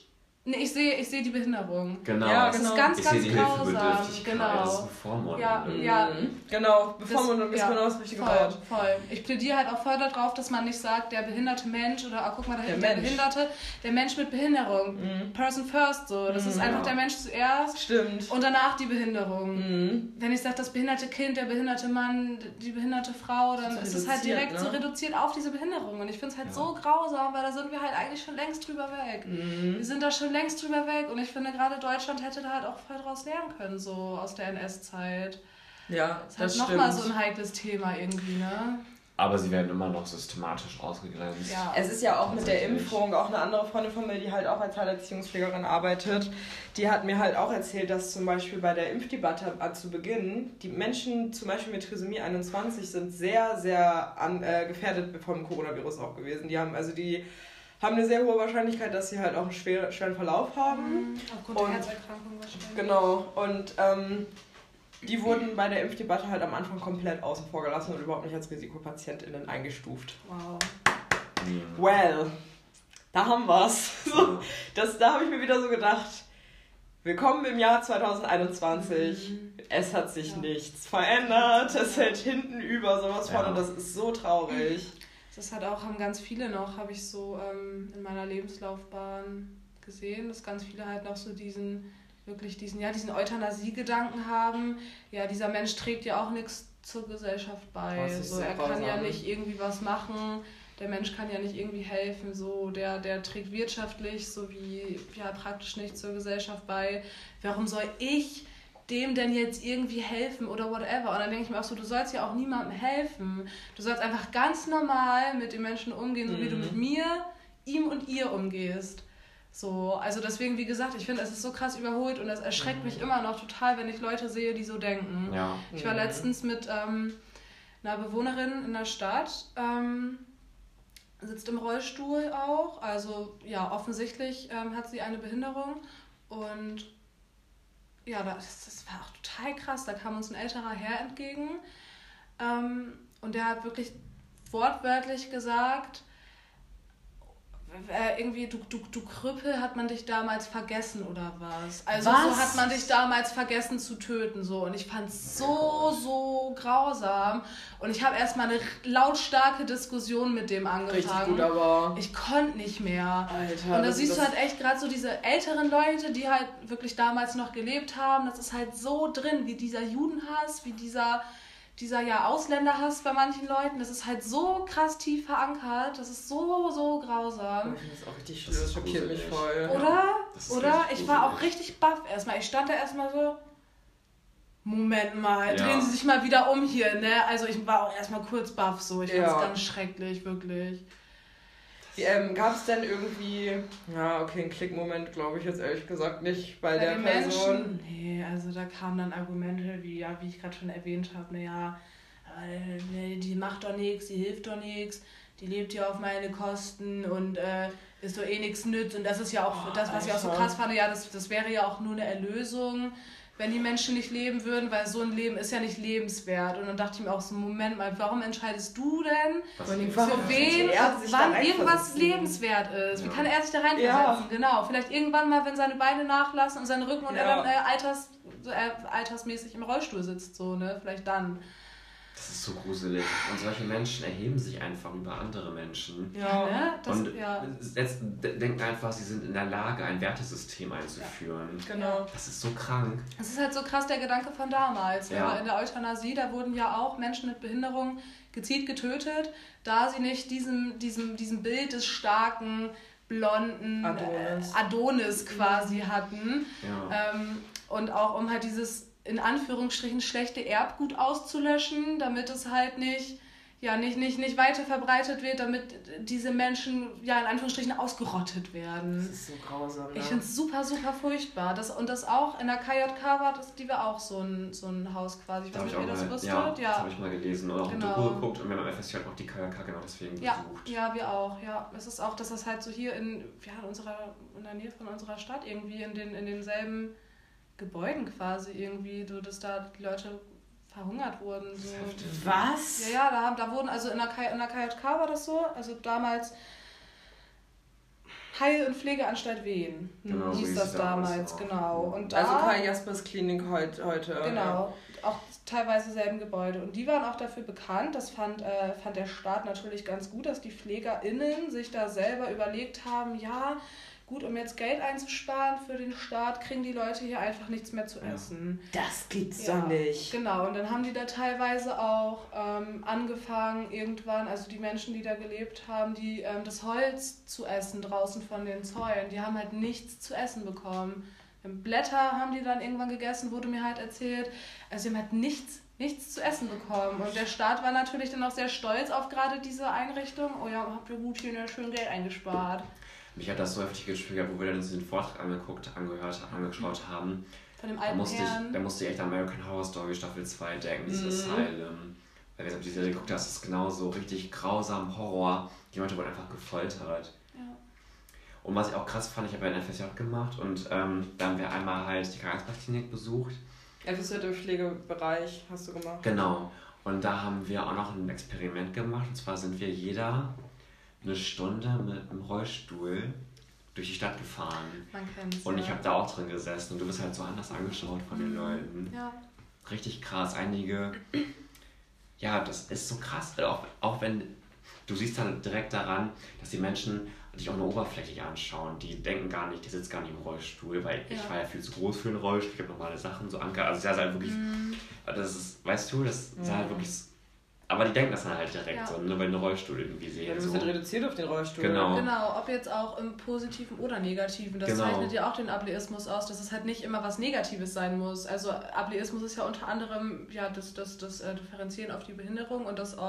Nee, ich sehe ich sehe die Behinderung. Genau. Ja, Das genau. ist ganz, ich ganz grausam. Hilfebedürftigkeit. Genau. Das ist ein Vormund. Ja, ja. Mhm. Genau, Bevormundung ist ja, genau das richtige voll, Wort. Voll. Ich plädiere halt auch voll darauf, dass man nicht sagt, der behinderte Mensch oder oh, guck mal, da Der hinten der, Mensch. Behinderte, der Mensch mit Behinderung. Mhm. Person first, so. Das ist Mhm. einfach Ja. der Mensch zuerst Stimmt. und danach die Behinderung. Mhm. Wenn ich sage, das behinderte Kind, der behinderte Mann, die behinderte Frau, dann Das ist ist es halt direkt ne? so reduziert auf diese Behinderung. Und ich finde es halt Ja. so grausam, weil da sind wir halt eigentlich schon längst drüber weg. Mhm. Wir sind da schon längst drüber weg und ich finde gerade Deutschland hätte da halt auch voll draus lernen können, so aus der NS-Zeit. Ja, Das das ist stimmt. halt nochmal so ein heikles Thema irgendwie, ne? Aber sie werden immer noch systematisch ausgegrenzt. Ja. Es ist ja auch mit der. Impfung, auch eine andere Freundin von mir, die halt auch als Heilerziehungspflegerin arbeitet, die hat mir halt auch erzählt, dass zum Beispiel bei der Impfdebatte zu Beginn die Menschen zum Beispiel mit Trisomie 21 sind sehr, sehr an, äh, gefährdet vom Coronavirus auch gewesen. Die haben also die haben eine sehr hohe Wahrscheinlichkeit, dass sie halt auch einen schwer, schweren Verlauf haben. Mhm. Aufgrund Und- der Herzerkrankung wahrscheinlich. Genau. Und ähm, die wurden bei der Impfdebatte halt am Anfang komplett außen vor gelassen und überhaupt nicht als RisikopatientInnen eingestuft. Wow. Well, da haben wir's. So, das, da habe ich mir wieder so gedacht, willkommen im Jahr 2021. Mhm. Es hat sich Ja. nichts verändert. Es hält hinten über sowas Ja. von und das ist so traurig. Das hat auch, haben ganz viele noch, habe ich so ähm, in meiner Lebenslaufbahn gesehen, dass ganz viele halt noch so diesen, wirklich diesen, ja, diesen Euthanasie-Gedanken haben. Ja, dieser Mensch trägt ja auch nichts zur Gesellschaft bei. So, er kann ja nicht irgendwie was machen. Der Mensch kann ja nicht irgendwie helfen, so der, der trägt wirtschaftlich sowie ja praktisch nicht zur Gesellschaft bei. Warum soll ich dem denn jetzt irgendwie helfen oder whatever? Und dann denke ich mir auch so, du sollst ja auch niemandem helfen. Du sollst einfach ganz normal mit den Menschen umgehen, so wie du Mhm. mit mir, ihm und ihr umgehst. So, also deswegen, wie gesagt, ich finde, es ist so krass überholt und es erschreckt mich immer noch total, wenn ich Leute sehe, die so denken. Ja. Ich war Mhm. letztens mit ähm, einer Bewohnerin in der Stadt, ähm, sitzt im Rollstuhl auch. Also ja, offensichtlich ähm, hat sie eine Behinderung und ja, das, das war auch total krass. Da kam uns ein älterer Herr entgegen ähm, und der hat wirklich wortwörtlich gesagt, äh, irgendwie, du, du, du Krüppel, hat man dich damals vergessen oder was? Also Was? so hat man dich damals vergessen zu töten. so Und ich fand es so, so grausam. Und ich habe erstmal eine lautstarke Diskussion mit dem angefangen. Richtig gut, aber. Ich konnte nicht mehr. Alter. Und da das- siehst du halt echt gerade so diese älteren Leute, die halt wirklich damals noch gelebt haben. Das ist halt so drin, wie dieser Judenhass, wie dieser, dieser ja Ausländerhass bei manchen Leuten. Das ist halt so krass tief verankert. Das ist so, so grausam. Ich finde das auch richtig Das schlimm, das ist schockiert mich voll. Oder? Das Oder? Ich war auch richtig baff erstmal. Ich stand da erstmal so. Moment mal, Ja. drehen Sie sich mal wieder um hier, ne? Also ich war auch erstmal kurz baff so. Ich fand's Ja. ganz schrecklich, wirklich. Ähm, Gab es denn irgendwie, ja, okay, einen Klickmoment, glaube ich jetzt ehrlich gesagt nicht bei, der den Person. Menschen, nee, also da kamen dann Argumente, wie, ja, wie ich gerade schon erwähnt habe, naja, die macht doch nichts, die hilft doch nichts, die lebt ja auf meine Kosten und äh, ist doch eh nichts nützt. Und das ist ja auch Oh, das, was ich auch so Alter. krass fand, ja, das, das wäre ja auch nur eine Erlösung, wenn die Menschen nicht leben würden, weil so ein Leben ist ja nicht lebenswert. Und dann dachte ich mir auch so, Moment mal, warum entscheidest du denn, Was für wen, er wann irgendwas lebenswert ist. Wie Ja. kann er sich da reinversetzen? Ja. Genau. Vielleicht irgendwann mal, wenn seine Beine nachlassen und sein Rücken und er Ja. dann äh, alters, äh, altersmäßig im Rollstuhl sitzt, so, ne? Vielleicht dann. Das ist so gruselig. Und solche Menschen erheben sich einfach über andere Menschen. Ja. Ne? Das, und ja. jetzt de- denken einfach, sie sind in der Lage, ein Wertesystem einzuführen. Genau. Das ist so krank. Das ist halt so krass der Gedanke von damals. Ja. Ja. In der Euthanasie, da wurden ja auch Menschen mit Behinderung gezielt getötet, da sie nicht diesem, diesem, diesem Bild des starken, blonden Adonis. Äh, Adonis quasi hatten. Ja. Ähm, und auch um halt dieses in Anführungsstrichen schlechte Erbgut auszulöschen, damit es halt nicht, ja, nicht, nicht, nicht weiter verbreitet wird, damit diese Menschen ja in Anführungsstrichen ausgerottet Das werden. ist so grausam. Ne? Ich finde es super, super furchtbar. Das, und das auch in der KJK war das, die war auch so ein, so ein Haus quasi. Ich Da weiß habe nicht, ich ob auch ihr das mal, wusstet. ja, das Ja, habe ich mal gelesen oder auch Genau. Doku geguckt und wir haben am FSJ auch die KJK genau deswegen ja, besucht. ja, wir auch. Ja, es ist auch, dass das halt so hier in, ja, in, unserer, in der Nähe von unserer Stadt irgendwie in, den, in denselben Gebäuden quasi irgendwie, so dass da die Leute verhungert wurden. So. Was? Ja, ja, da, haben, da wurden, also in der, K, in der KJK war das so, also damals Heil- und Pflegeanstalt Wien Genau, hieß das damals auch. genau. Und da, Also Karl Jaspers Klinik heut, heute. Genau, auch teilweise selben Gebäude. Und die waren auch dafür bekannt, das fand, äh, fand der Staat natürlich ganz gut, dass die PflegerInnen sich da selber überlegt haben, ja, gut, um jetzt Geld einzusparen für den Staat, kriegen die Leute hier einfach nichts mehr zu essen. Das gibt's Ja, doch nicht. Genau, und dann haben die da teilweise auch ähm, angefangen, irgendwann, also die Menschen, die da gelebt haben, die ähm, das Holz zu essen draußen von den Zäunen, die haben halt nichts zu essen bekommen. Blätter haben die dann irgendwann gegessen, wurde mir halt erzählt. Also sie haben halt nichts, nichts zu essen bekommen. Und der Staat war natürlich dann auch sehr stolz auf gerade diese Einrichtung. Oh ja, habt ihr gut hier schön Geld eingespart. Mich hat das so heftig getriggert, wo wir dann uns den Vortrag angeguckt, angehört, angeschaut haben. Von dem Da alten musste, Herrn. ich, da musste ich echt an American Horror Story Staffel 2 denken, dieses Mhm. Asylum. Weil wir die Serie geguckt, das ist genauso richtig grausam Horror. Die Leute wurden einfach gefoltert. ja. Und was ich auch krass fand, ich habe ja ein FSJ gemacht und ähm, da haben wir einmal halt die Krankenhausklinik besucht. FSJ im Pflegebereich hast du gemacht. Genau. Und da haben wir auch noch ein Experiment gemacht. Und zwar sind wir jeder eine Stunde mit einem Rollstuhl durch die Stadt gefahren. Man kennt's. Und ja. ich habe da auch drin gesessen und du bist halt so anders angeschaut von den Leuten. Ja. Richtig krass. Einige. Ja, das ist so krass. Auch, auch wenn du siehst dann direkt daran, dass die Menschen dich auch nur oberflächlich anschauen. Die denken gar nicht, die sitzt gar nicht im Rollstuhl, weil ich Ja. war ja viel zu groß für einen Rollstuhl. Ich habe normale Sachen so anker. Also, das ist halt wirklich. Mhm. Das ist, weißt du, das ist halt Mhm. wirklich. Aber die denken das dann halt direkt Ja. so, nur weil einen Rollstuhl irgendwie sehen. Ja, du so. bist halt reduziert auf den Rollstuhl. Genau. Genau, ob jetzt auch im Positiven oder Negativen. Das Genau. zeichnet ja auch den Ableismus aus, dass es halt nicht immer was Negatives sein muss. Also Ableismus ist ja unter anderem ja, das, das, das äh, Differenzieren auf die Behinderung und das äh,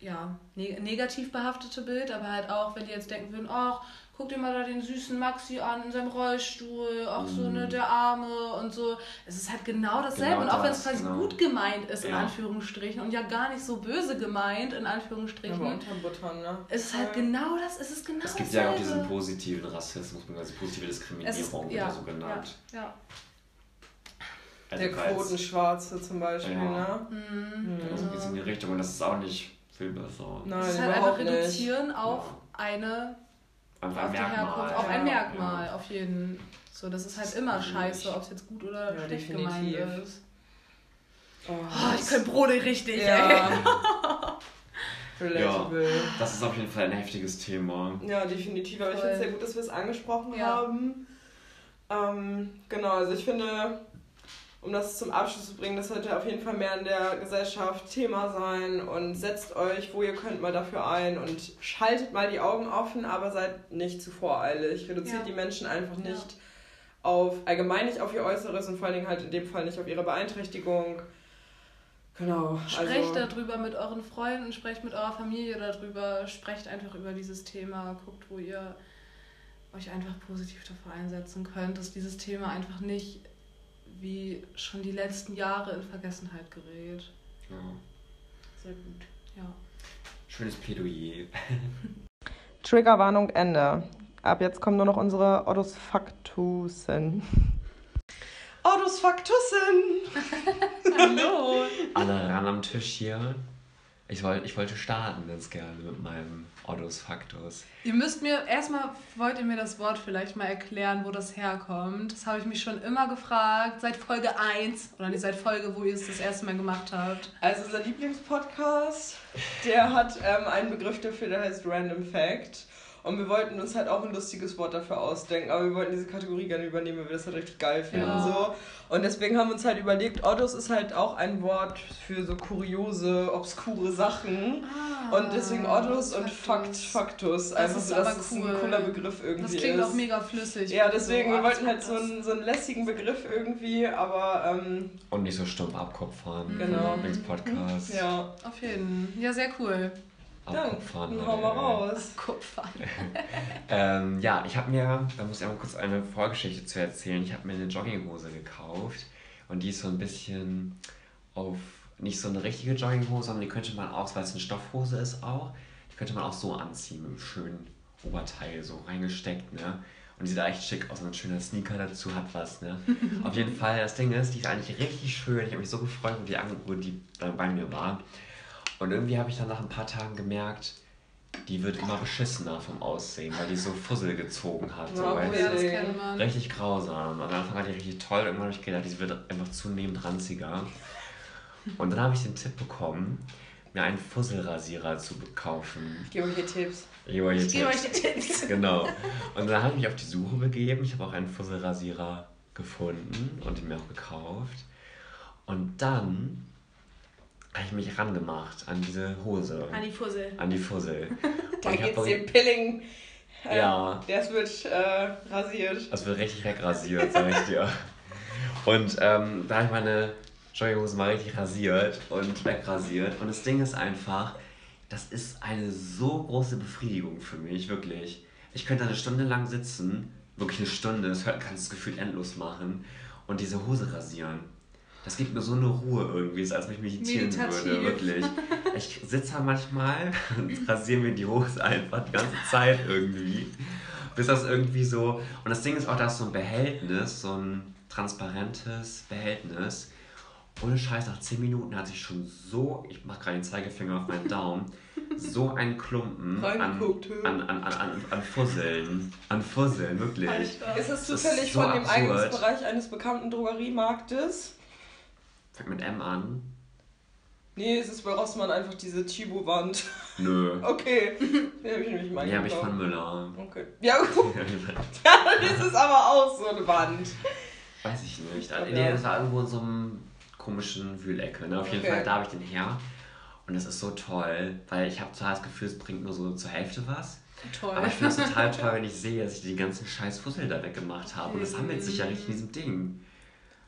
ja, ne negativ behaftete Bild, aber halt auch, wenn die jetzt denken würden, ach, guck dir mal da den süßen Maxi an in seinem Rollstuhl, auch so ne, der Arme und so. Es ist halt genau dasselbe. Genau und auch wenn es quasi genau. gut gemeint ist, in Ja. Anführungsstrichen, und ja gar nicht so böse gemeint, in Anführungsstrichen. Aber unterbuttern, ne? Es ist halt genau das, es ist genau Es gibt dasselbe. ja auch diesen positiven Rassismus, also positive es ist, Diskriminierung, wird ja, ja so genannt. Ja, ja. Also Der Quotenschwarze zum Beispiel, Ja. ne? Mhm. Ja, so geht's in die Richtung und das ist auch nicht viel besser. Nein, Das ist halt einfach überhaupt nicht. reduzieren auf eine, Einfach auf ein Merkmal. Herkunft, auf ein Ja. Merkmal, auf jeden. So, das ist halt Das ist immer gruselig. scheiße, ob es jetzt gut oder Ja, schlecht definitiv. gemeint ist. Oh, Oh, ich könnte Brote richtig, ey. ja. Relatable. Das ist auf jeden Fall ein heftiges Thema. Ja, definitiv. Aber ich Voll. finde es sehr gut, dass wir es angesprochen Ja. haben. Ähm, genau, also ich finde, um das zum Abschluss zu bringen, das sollte auf jeden Fall mehr in der Gesellschaft Thema sein und setzt euch, wo ihr könnt, mal dafür ein und schaltet mal die Augen offen, aber seid nicht zu voreilig. Reduziert Ja. die Menschen einfach Ja. nicht auf, allgemein nicht auf ihr Äußeres und vor allen Dingen halt in dem Fall nicht auf ihre Beeinträchtigung. Genau. Sprecht also, darüber mit euren Freunden, sprecht mit eurer Familie darüber, sprecht einfach über dieses Thema, guckt, wo ihr euch einfach positiv dafür einsetzen könnt, dass dieses Thema einfach nicht wie schon die letzten Jahre in Vergessenheit gerät. Ja. Sehr gut, ja. Schönes Plädoyer. Triggerwarnung Ende. Ab jetzt kommen nur noch unsere Ottos Faktussen. Ottos Faktussen! Hallo! Alle ran am Tisch hier. Ich, wollt, ich wollte starten ganz gerne mit meinem Odus Factus. Ihr müsst mir, erstmal wollt ihr mir das Wort vielleicht mal erklären, wo das herkommt. Das habe ich mich schon immer gefragt, seit Folge 1 oder nicht seit Folge, wo ihr es das erste Mal gemacht habt. Also unser Lieblingspodcast, der hat ähm, einen Begriff dafür, der heißt Random Fact. Und wir wollten uns halt auch ein lustiges Wort dafür ausdenken, aber wir wollten diese Kategorie gerne übernehmen, weil wir das halt richtig geil finden. Ja. So. Und deswegen haben wir uns halt überlegt, Ottos ist halt auch ein Wort für so kuriose, obskure Sachen. Und deswegen Ottos und Fakt, Faktus. Einfach ist so, dass aber es ein cool. cooler Begriff irgendwie Das klingt ist. auch mega flüssig. Ja, deswegen, So, wir wollten ah, halt so das- einen, so einen lässigen Begriff irgendwie, aber ähm, Und nicht so stumpf abkupfern. Genau. Lieblingspodcast. ja. Auf jeden Ja, sehr cool. Abkupfern. Dann hau mal raus. Kupfer. Ähm, ja, ich habe mir, da muss ich einmal kurz eine Vorgeschichte zu erzählen. Ich habe mir eine Jogginghose gekauft und die ist so ein bisschen auf, nicht so eine richtige Jogginghose, sondern die könnte man auch, weil es eine Stoffhose ist auch, die könnte man auch so anziehen mit einem schönen Oberteil so reingesteckt, ne? Und die sieht echt schick aus und ein schöner Sneaker dazu hat was, ne? Auf jeden Fall, das Ding ist, die ist eigentlich richtig schön. Ich habe mich so gefreut, wo die, ange- wo die dann bei mir war. Und irgendwie habe ich dann nach ein paar Tagen gemerkt, die wird immer beschissener vom Aussehen, weil die so Fussel gezogen hat. So, Ja, weißt Ja, das kennt man. Richtig grausam. Am Anfang war die richtig toll, irgendwann habe ich gedacht, die wird einfach zunehmend ranziger. Und dann habe ich den Tipp bekommen, mir einen Fusselrasierer zu kaufen. Ich gebe euch hier Tipps. Ich gebe euch Ich gebe Tipps. euch die Tipps. Genau. Und dann habe ich mich auf die Suche begeben. Ich habe auch einen Fusselrasierer gefunden und ihn mir auch gekauft. Und dann habe ich mich rangemacht an diese Hose. An die Fussel. An die Fussel. Da geht's dem Pilling. Äh, Ja. Das wird äh, rasiert. Das wird richtig wegrasiert, sag ich dir. Und ähm, da habe ich meine Jogginghose mal richtig rasiert und wegrasiert. Und das Ding ist einfach, das ist eine so große Befriedigung für mich, wirklich. Ich könnte eine Stunde lang sitzen, wirklich eine Stunde, das hört- kann das Gefühl endlos machen, und diese Hose rasieren. Das gibt mir so eine Ruhe irgendwie, ist, als wenn ich meditieren Meditativ. würde, wirklich. Ich sitze da manchmal und rasiere mir die Hose einfach die ganze Zeit irgendwie. Bis das irgendwie so. Und das Ding ist auch, da ist so ein Behältnis, so ein transparentes Behältnis. Ohne Scheiß, nach 10 Minuten hat sich schon so, ich mache gerade den Zeigefinger auf meinen Daumen, so ein Klumpen an, an, an, an, an, an Fusseln. An Fusseln, wirklich. Ist es Das ist zufällig so von dem absurd. Eingangsbereich eines bekannten Drogeriemarktes? Fängt mit M an. Nee, es ist bei Rossmann einfach diese Chibo-Wand. Nö. Okay. Die habe ich nämlich mal Die habe ich von Müller. Okay. Ja, gut. Ja, das ist aber auch so eine Wand. Weiß ich nicht. glaub, nee, das war irgendwo in so einem komischen Wühlecke. Ne? Auf jeden Okay. Fall, da habe ich den her. Und das ist so toll, weil ich habe zwar das Gefühl, es bringt nur so zur Hälfte was. Toll. Aber ich finde es total toll, wenn ich sehe, dass ich die ganzen scheiß Fussel da weggemacht habe. Und das sammelt sich ja richtig in diesem Ding.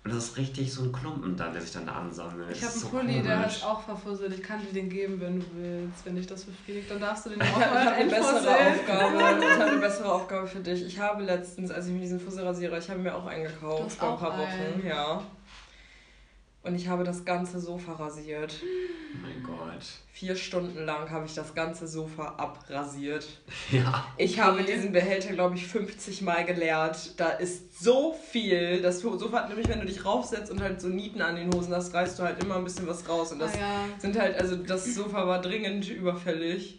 Und das ist richtig so ein Klumpen dann, der sich dann da ansammelt. Ich habe einen so Pulli, der komisch. ist auch verfusselt. Ich kann dir den geben, wenn du willst. Wenn dich das befriedigt, dann darfst du den Ich auch habe mal eine bessere. Aufgabe. Ich habe eine bessere Aufgabe für dich. Ich habe letztens, als ich mir diesen Fusselrasierer, ich habe mir auch einen gekauft vor ein paar Wochen. Ja. Und ich habe das ganze Sofa rasiert. Oh mein Gott. Vier Stunden lang habe ich das ganze Sofa abrasiert. Ja. Ich habe diesen Behälter, glaube ich, 50 Mal geleert. Da ist so viel. Das Sofa hat nämlich, wenn du dich raufsetzt und halt so Nieten an den Hosen hast, reißt du halt immer ein bisschen was raus. Und das Ah, ja. sind halt, also das Sofa war dringend überfällig.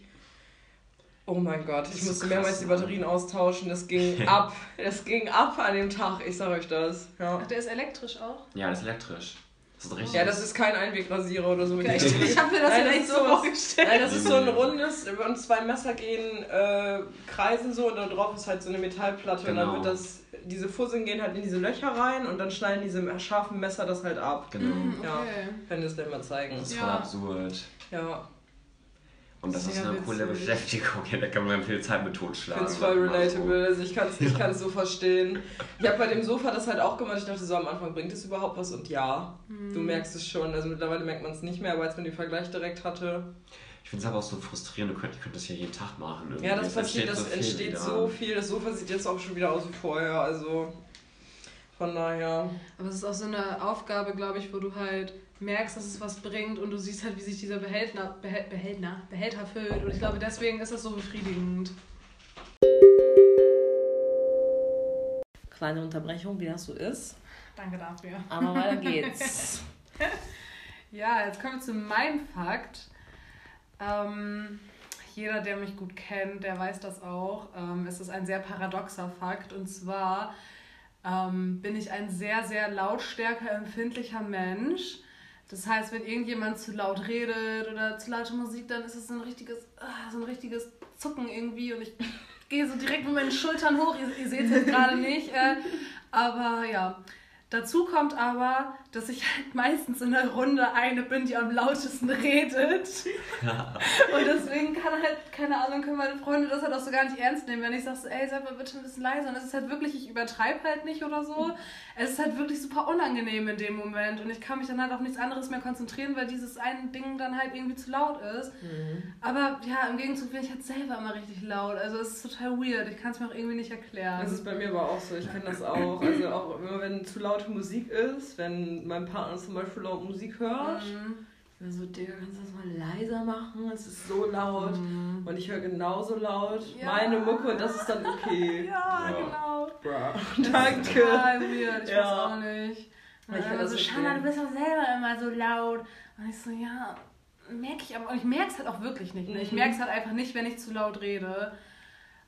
Oh mein Gott, ich so musste krass, mehrmals die Mann. Batterien austauschen. Das ging ab. Das ging ab an dem Tag, ich sag euch das. Ja, Ach, der ist elektrisch auch? Ja, das ist elektrisch. Das ist richtig. ja das ist kein Einwegrasierer oder so. Okay. Ich- Ich habe mir das Nein, jetzt das so vorgestellt. Nein, das ist so ein rundes, und zwei Messer gehen, äh, kreisen so und da drauf ist halt so eine Metallplatte und Genau. dann wird das, diese Fusseln gehen halt in diese Löcher rein und dann schneiden diese scharfen Messer das halt ab. Genau. Hm, Ja. okay. Kann ich das denn mal zeigen? Das ist Ja. voll absurd. Ja, Und das ist Sehr eine coole witzig. Beschäftigung. Ja, da kann man viel Zeit mit ich totschlagen. finde es voll relatable, also ich kann es ich kann's so verstehen. Ich habe bei dem Sofa das halt auch gemacht, ich dachte so am Anfang, bringt es überhaupt was? Und ja, du merkst es schon, also mittlerweile merkt man es nicht mehr, aber als man den Vergleich direkt hatte, Ich finde es aber auch so frustrierend. Du könntest, ich könnte das hier jeden Tag machen. irgendwie. Ja, das Es passiert, das entsteht wieder. so viel. Das Sofa sieht jetzt auch schon wieder aus wie vorher. Also von daher. Aber es ist auch so eine Aufgabe, glaube ich, wo du halt merkst, dass es was bringt und du siehst halt, wie sich dieser Behälter, Behäl- Behälter, Behälter füllt. Und ich glaube, deswegen ist das so befriedigend. Kleine Unterbrechung, wie das so ist. Danke dafür. Aber weiter geht's. Ja, jetzt kommen wir zu meinem Fakt. Ähm, jeder, der mich gut kennt, der weiß das auch. Ähm, es ist ein sehr paradoxer Fakt. Und zwar ähm, bin ich ein sehr, sehr lautstärkeempfindlicher Mensch. Das heißt, wenn irgendjemand zu laut redet oder zu laute Musik, dann ist es so ein richtiges, ah, so ein richtiges Zucken irgendwie und ich gehe so direkt mit meinen Schultern hoch. Ihr, ihr seht es jetzt gerade nicht, äh, aber ja. Dazu kommt aber, dass ich halt meistens in der Runde eine bin, die am lautesten redet. Und deswegen kann halt, keine Ahnung, können meine Freunde das halt auch so gar nicht ernst nehmen, wenn ich sage, so, ey, sei mal bitte ein bisschen leiser. Und es ist halt wirklich, ich übertreibe halt nicht oder so. Es ist halt wirklich super unangenehm in dem Moment. Und ich kann mich dann halt auf nichts anderes mehr konzentrieren, weil dieses eine Ding dann halt irgendwie zu laut ist. Aber ja, im Gegenzug bin ich halt selber immer richtig laut. Also es ist total weird. Ich kann es mir auch irgendwie nicht erklären. Das ist bei mir aber auch so. Ich kenne das auch. Also auch immer wenn zu laute Musik ist, wenn mein Partner zum Beispiel laut Musik hört. Mhm. Ich bin so, Digga, kannst du das mal leiser machen? Es ist so laut. Und ich höre genauso laut Ja. meine Mucke und das ist dann okay. Ja, Ja. genau. Bruh. Danke. total weird. Ich Ja. weiß auch nicht. Und Ich kann dann das so, verstehen. Shanna, du bist doch selber immer so laut. Und ich so, ja, merke ich aber. Und ich merke es halt auch wirklich nicht. Ne? Ich Mhm. merke es halt einfach nicht, wenn ich zu laut rede.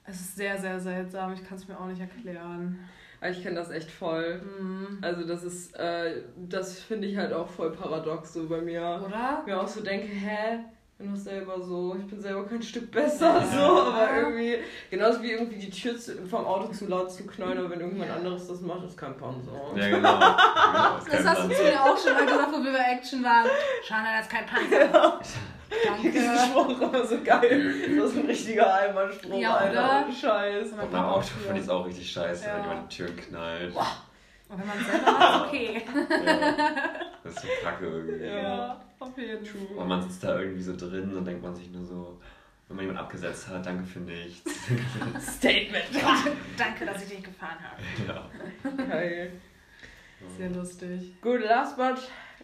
Es ist sehr, sehr seltsam. Ich kann es mir auch nicht erklären. Aber Ich kenne das echt voll. Mhm. Also das ist, äh, das finde ich halt auch voll paradox so bei mir. Oder? mir auch so denke, hä, ich bin doch selber so, ich bin selber kein Stück besser, so, aber irgendwie, genauso wie irgendwie die Tür zu, vom Auto zu laut zu knallen, aber wenn irgendjemand anderes das macht, ist kein Panzer. Ja, genau. genau ist Das hast du zu mir auch schon mal gesagt, wo wir bei Action waren. Shanna, das ist kein Panzer. Diesen Danke. Spruch immer so geil. Das ist ein richtiger Eimerspruch, Ja, Alter. oder? ohne Scheiß. Mein Und beim Papa Auto finde ich es auch richtig scheiße, Ja. wenn jemand die Türen knallt. Und wenn man es selber macht, okay. Ja. Das ist so kacke irgendwie. Ja. auf jeden Fall. Und man sitzt da irgendwie so drin und denkt man sich nur so, wenn man jemand abgesetzt hat, danke für nichts. Statement. Danke, dass ich dich gefahren habe. ja. Geil. Sehr lustig. Gut, last but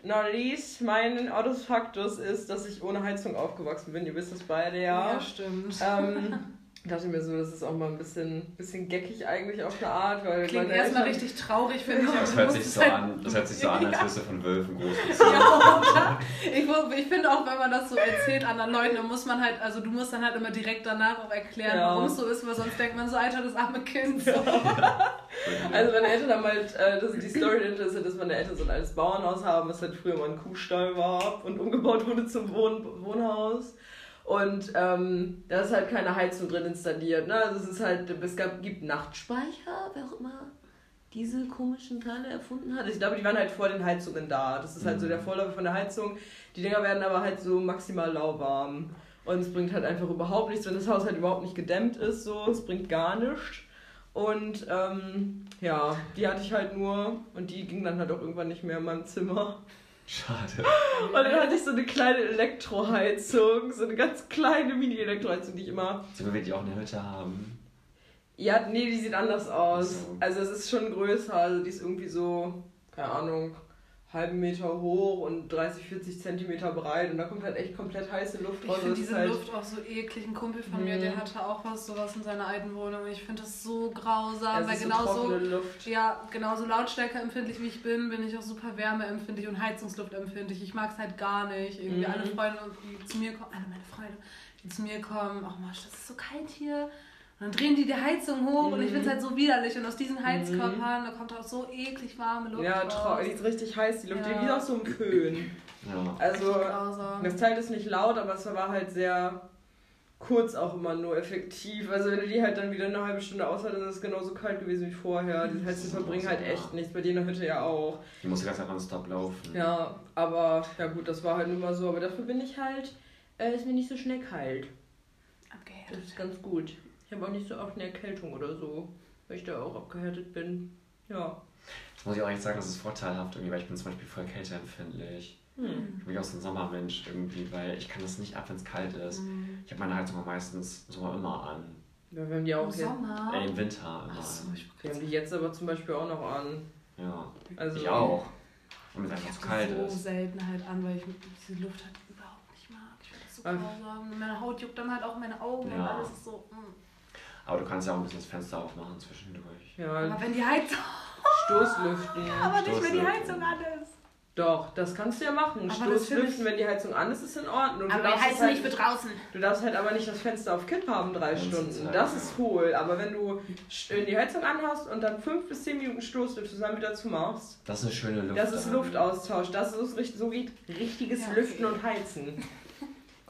not least, mein Autos Faktus ist, dass ich ohne Heizung aufgewachsen bin. Ihr wisst das beide ja. Ja, stimmt. Ähm, dachte mir so, das ist auch mal ein bisschen, bisschen geckig eigentlich auf eine Art, weil Klingt erstmal Eltern- richtig traurig, finde ich. Das hört sich so halt- an, das hört sich so an, als Ja. wirst du von Wölfen großgezogen. Ja? Ich, ich finde auch, wenn man das so erzählt anderen Leuten, dann muss man halt, also du musst dann halt immer direkt danach auch erklären, Ja. warum es so ist, weil sonst denkt man so, Alter, das arme Kind. So. Also meine Eltern haben halt, äh, das, die Story dahinter ist, ja, dass meine Eltern so ein altes Bauernhaus haben, was halt früher mal ein Kuhstall war und umgebaut wurde zum Wohn Wohnhaus. Und ähm, da ist halt keine Heizung drin installiert. Ne? Also es ist halt, es gab, gibt Nachtspeicher, wer auch immer diese komischen Teile erfunden hat. Ich glaube, die waren halt vor den Heizungen da. Das ist halt so der Vorläufer von der Heizung. Die Dinger werden aber halt so maximal lauwarm. Und es bringt halt einfach überhaupt nichts, wenn das Haus halt überhaupt nicht gedämmt ist. So, es bringt gar nichts. Und ähm, ja, die hatte ich halt nur und die ging dann halt auch irgendwann nicht mehr in meinem Zimmer. Schade. Und dann hatte ich so eine kleine Elektroheizung, so eine ganz kleine Mini-Elektroheizung, die ich immer. So wir die auch eine Hütte haben. Ja, nee, die sieht anders aus. So. Also es ist schon größer, also die ist irgendwie so, keine Ahnung, halben Meter hoch und 30, 40 Zentimeter breit und da kommt halt echt komplett heiße Luft Ich raus. finde Das ist diese halt, Luft auch so eklig. Ein Kumpel von mir, Mhm. der hatte auch was sowas in seiner alten Wohnung. Ich finde das so grausam, es weil ist so so, trockene Luft. ja, genauso lautstärkeempfindlich wie ich bin, bin ich auch super wärmeempfindlich und Heizungsluftempfindlich. Ich mag es halt gar nicht. Irgendwie Mhm. alle Freunde, die zu mir kommen, alle meine Freunde, die zu mir kommen, ach Marsch, das ist so kalt hier. Und dann drehen die die Heizung hoch und ich Mhm. finde es halt so widerlich. Und aus diesen Heizkörpern, da kommt auch so eklig warme Luft Ja, raus. die ist richtig heiß, die Luft, Ja. die wie aus so einem Föhn. Ja. Also, das Teil ist nicht laut, aber es war halt sehr kurz auch immer nur effektiv. Also wenn du die halt dann wieder eine halbe Stunde aushalten, dann ist es genauso kalt gewesen wie vorher. Die heißt, die verbringen halt echt nichts. Bei dir in der Hütte ja auch. Die muss die ganze Zeit nonstop laufen. Ja, aber ja gut, das war halt nun mal so. Aber dafür bin ich halt, äh, ist mir nicht so schnell kalt. Das Abgehärtet. ist ganz gut. Ich habe auch nicht so oft eine Erkältung oder so, weil ich da auch abgehärtet bin. Ja. Das muss ich auch echt sagen, das ist vorteilhaft irgendwie, weil ich bin zum Beispiel voll kälteempfindlich. Hm. Ich bin auch so ein Sommermensch irgendwie, weil ich kann das nicht ab, wenn es kalt ist. Mhm. Ich habe meine Heizung meistens Sommer immer an. Ja, wir haben die auch Im jetzt. Sommer. Äh, Im Winter immer Ach so, ich Wir haben die jetzt aber zum Beispiel auch noch an. Ja. Also, Ich auch. Und es Ich einfach habe zu kalt so ist. selten halt an, weil ich diese Luft halt überhaupt nicht mag. Ich finde das so grausam. Meine Haut juckt dann halt auch meine Augen und Ja. alles ist so. mm. Aber du kannst ja auch ein bisschen das Fenster aufmachen zwischendurch. Ja, Aber wenn die Heizung. Stoßlüften. Aber nicht, wenn die. Heizung an ist. Doch, das kannst du ja machen. Aber Stoßlüften, wenn die Heizung an ist, ist in Ordnung. Aber heißt es halt, nicht für draußen. Du darfst halt aber nicht das Fenster auf Kipp haben, drei Das ist Stunden. halt, Das ist cool. Aber wenn du die Heizung anhast und dann fünf bis zehn Minuten Stoßlüfte zusammen wieder zumachst, Das ist eine schöne Luft. das ist. Luftaustausch. Das ist richt- so wie richtiges Ja, Lüften okay. und Heizen.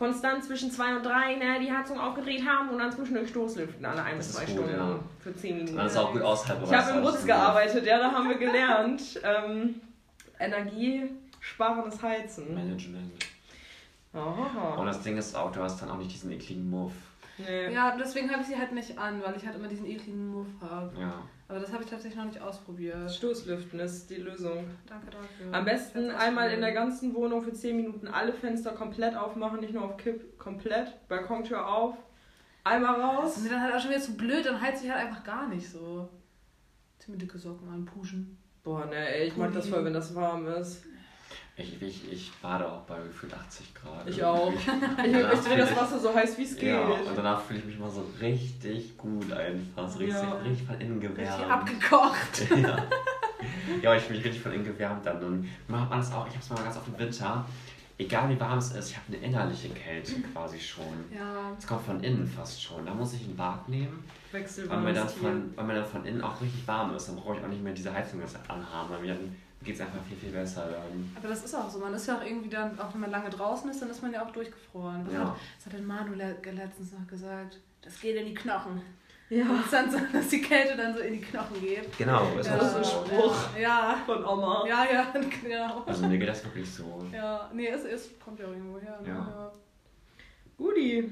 Konstant zwischen zwei und drei, ne, die Heizung aufgedreht haben und dann zwischendurch Stoßlüften alle ein Das bis zwei gut, Stunden ja. für zehn Minuten. Dann ist auch gut aushaltbar. Ich habe im Rutz gearbeitet, ja, da haben wir gelernt. Ähm, energiesparendes Heizen. Management. Und Aha. das Ding ist auch, du hast dann auch nicht diesen ekligen Muff. Nee. Ja, deswegen habe ich sie halt nicht an, weil ich halt immer diesen ekligen Muff habe. Ja. Aber das habe ich tatsächlich noch nicht ausprobiert. Stoßlüften ist die Lösung. Danke dafür. Am besten einmal in der ganzen Wohnung für 10 Minuten alle Fenster komplett aufmachen, nicht nur auf Kipp, komplett. Balkontür auf, einmal raus. mir dann halt auch schon wieder zu blöd, dann heizt sich halt einfach gar nicht so. Zieh mir dicke Socken an, pushen. Boah, ne, ey, ich mag das voll, wenn das warm ist. Ich, ich, ich bade auch bei gefühlt 80 Grad. Ich auch. Ich, ich drehe das Wasser so heiß wie es geht. Ja, und danach fühle ich mich mal so richtig gut einfach. So richtig, Ja. richtig von innen Richtig gewärmt. abgekocht. ja. ja, aber ich fühle mich richtig von innen gewärmt dann. Und macht man das auch, ich habe es mal ganz oft im Winter, egal wie warm es ist, ich habe eine innerliche Kälte quasi schon. Ja. Es kommt von innen fast schon. Da muss ich ein Bad nehmen, weil mir, dann von, weil mir dann von innen auch richtig warm ist. Dann brauche ich auch nicht mehr diese Heizung anhaben, weil mir dann geht es einfach viel, viel besser dann. Aber das ist auch so. Man ist ja auch irgendwie dann, auch wenn man lange draußen ist, dann ist man ja auch durchgefroren. Was, Ja. hat, was hat denn Manu le letztens noch gesagt? Das geht in die Knochen. Ja. Und es dann so, dass die Kälte dann so in die Knochen geht. Genau, ist Ja. auch Das ist ein so. Spruch. Ja. Von Oma. Ja, ja, genau. Also mir geht das wirklich so. Ja, nee, es ist, kommt ja irgendwo her. Ne? Ja. Guti,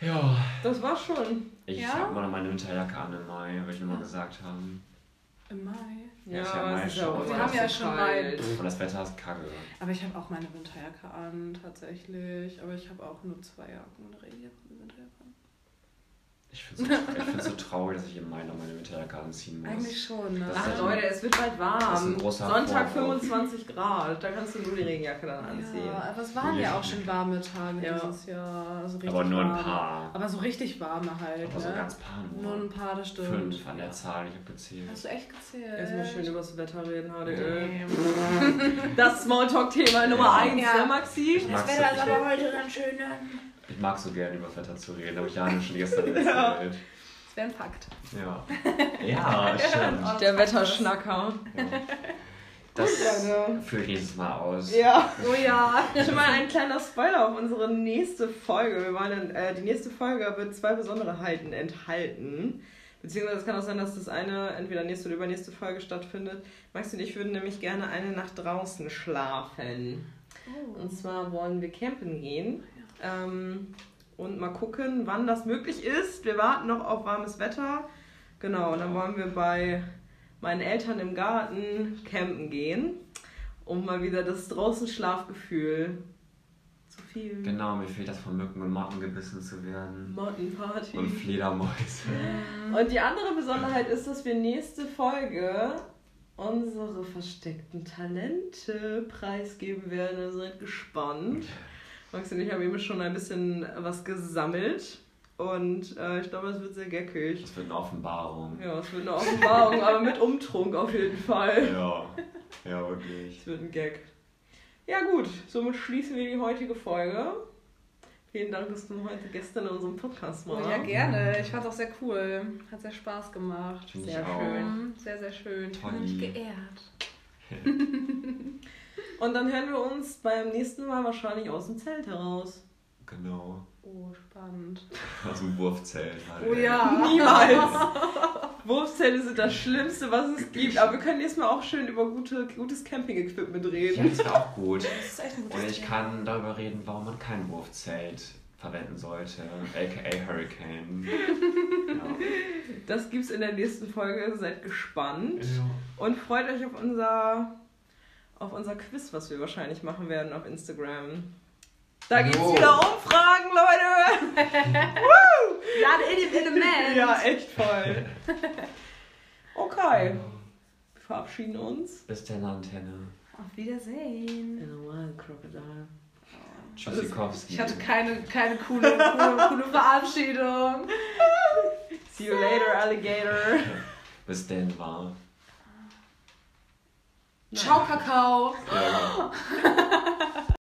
Ja. das war's schon. Ich Ja? habe immer noch meine Winterjacke an im Mai, weil ich nur mal gesagt haben. Im Mai. Ja, ist ja Mai ist schon. Wir haben ja so schon kalt. Und das Wetter ist kacke. Aber ich habe auch meine Winterjacke an, tatsächlich. Aber ich habe auch nur zwei Jacken. Eine Regenjacke und eine Winterjacke. Ich finde es so, so traurig, dass ich im Mai noch meine Winterjacke anziehen muss. Eigentlich schon, ne? Das Ach ist- Leute, es wird bald Das ist ein warm. Sonntag Vorwurf. 25 Grad. Da kannst du nur die Regenjacke dann anziehen. Ja, aber es waren ja auch schon warme Tage Ja. dieses Jahr. Also Aber nur ein warme. paar. Aber so richtig warme halt. Aber so ne? ganz paar Nur nur. ein paar, das stimmt. Fünf an der Zahl, ich habe gezählt. Hast du echt gezählt? Erstmal schön über das Wetter reden. Nee. Das Smalltalk-Thema Nummer Ja. 1, Ja. ne, Maxi? Das Wetter ist aber heute ganz schön. ne? Ich mag so gerne über das Wetter zu reden, aber ich habe schon gestern Ja. erzählt. Das wäre ein Fakt. Ja. Ja, stimmt. Der Wetterschnacker. Ja. Das führe ich nächstes Mal aus. Ja. Oh ja. Schon mal ein kleiner Spoiler auf unsere nächste Folge. Wir wollen, äh, die nächste Folge wird zwei Besonderheiten enthalten. Beziehungsweise es kann auch sein, dass das eine entweder nächste oder übernächste Folge stattfindet. Maxi und ich würden nämlich gerne eine Nacht draußen schlafen. Und zwar wollen wir campen gehen. Ähm, und mal gucken, wann das möglich ist. Wir warten noch auf warmes Wetter. Genau, und dann wollen wir bei meinen Eltern im Garten campen gehen, um mal wieder das draußen Schlafgefühl zu viel. Genau, mir fehlt das von Mücken und Motten gebissen zu werden. Mottenparty. Und Fledermäuse. Und die andere Besonderheit ist, dass wir nächste Folge unsere versteckten Talente preisgeben werden. Also seid gespannt. Max und ich haben eben schon ein bisschen was gesammelt. Und äh, ich glaube, es wird sehr geckig. Das wird eine Offenbarung. Ja, es wird eine Offenbarung, aber mit Umtrunk auf jeden Fall. Ja, ja, wirklich. Es wird ein Gag. Ja gut, somit schließen wir die heutige Folge. Vielen Dank, dass du heute gestern in unserem Podcast Oh, warst. ja, gerne. Ich fand es auch sehr cool. Hat sehr Spaß gemacht. Finde ich Sehr auch. schön. Mhm, Sehr, sehr schön. Ich mich geehrt. Und dann hören wir uns beim nächsten Mal wahrscheinlich aus dem Zelt heraus. Genau. Oh, spannend. Also ein Wurfzelt halt. Oh ja. Niemals! Wurfzelte sind das Schlimmste, was es gibt. Aber wir können nächstes Mal auch schön über gute, gutes Camping-Equipment Ja, reden. das wäre auch gut. Das ist echt ein gutes Und ich kann darüber reden, warum man kein Wurfzelt verwenden sollte. AKA Hurricane. Ja. Das gibt's in der nächsten Folge. Seid gespannt. Ja. Und freut euch auf unser, auf unser Quiz, was wir wahrscheinlich machen werden auf Instagram. Da gibt's Jo. wieder Umfragen, Leute! Ja, in dem Element. ja, echt voll. Okay, wir verabschieden uns. Bis dann, Antenne. Auf Wiedersehen. In a wild crocodile. Tschüssikowski. Ich hatte keine, keine coole, coole, coole Verabschiedung. See you later, alligator. Bis denn war. Ciao, Kakao. Ja, genau.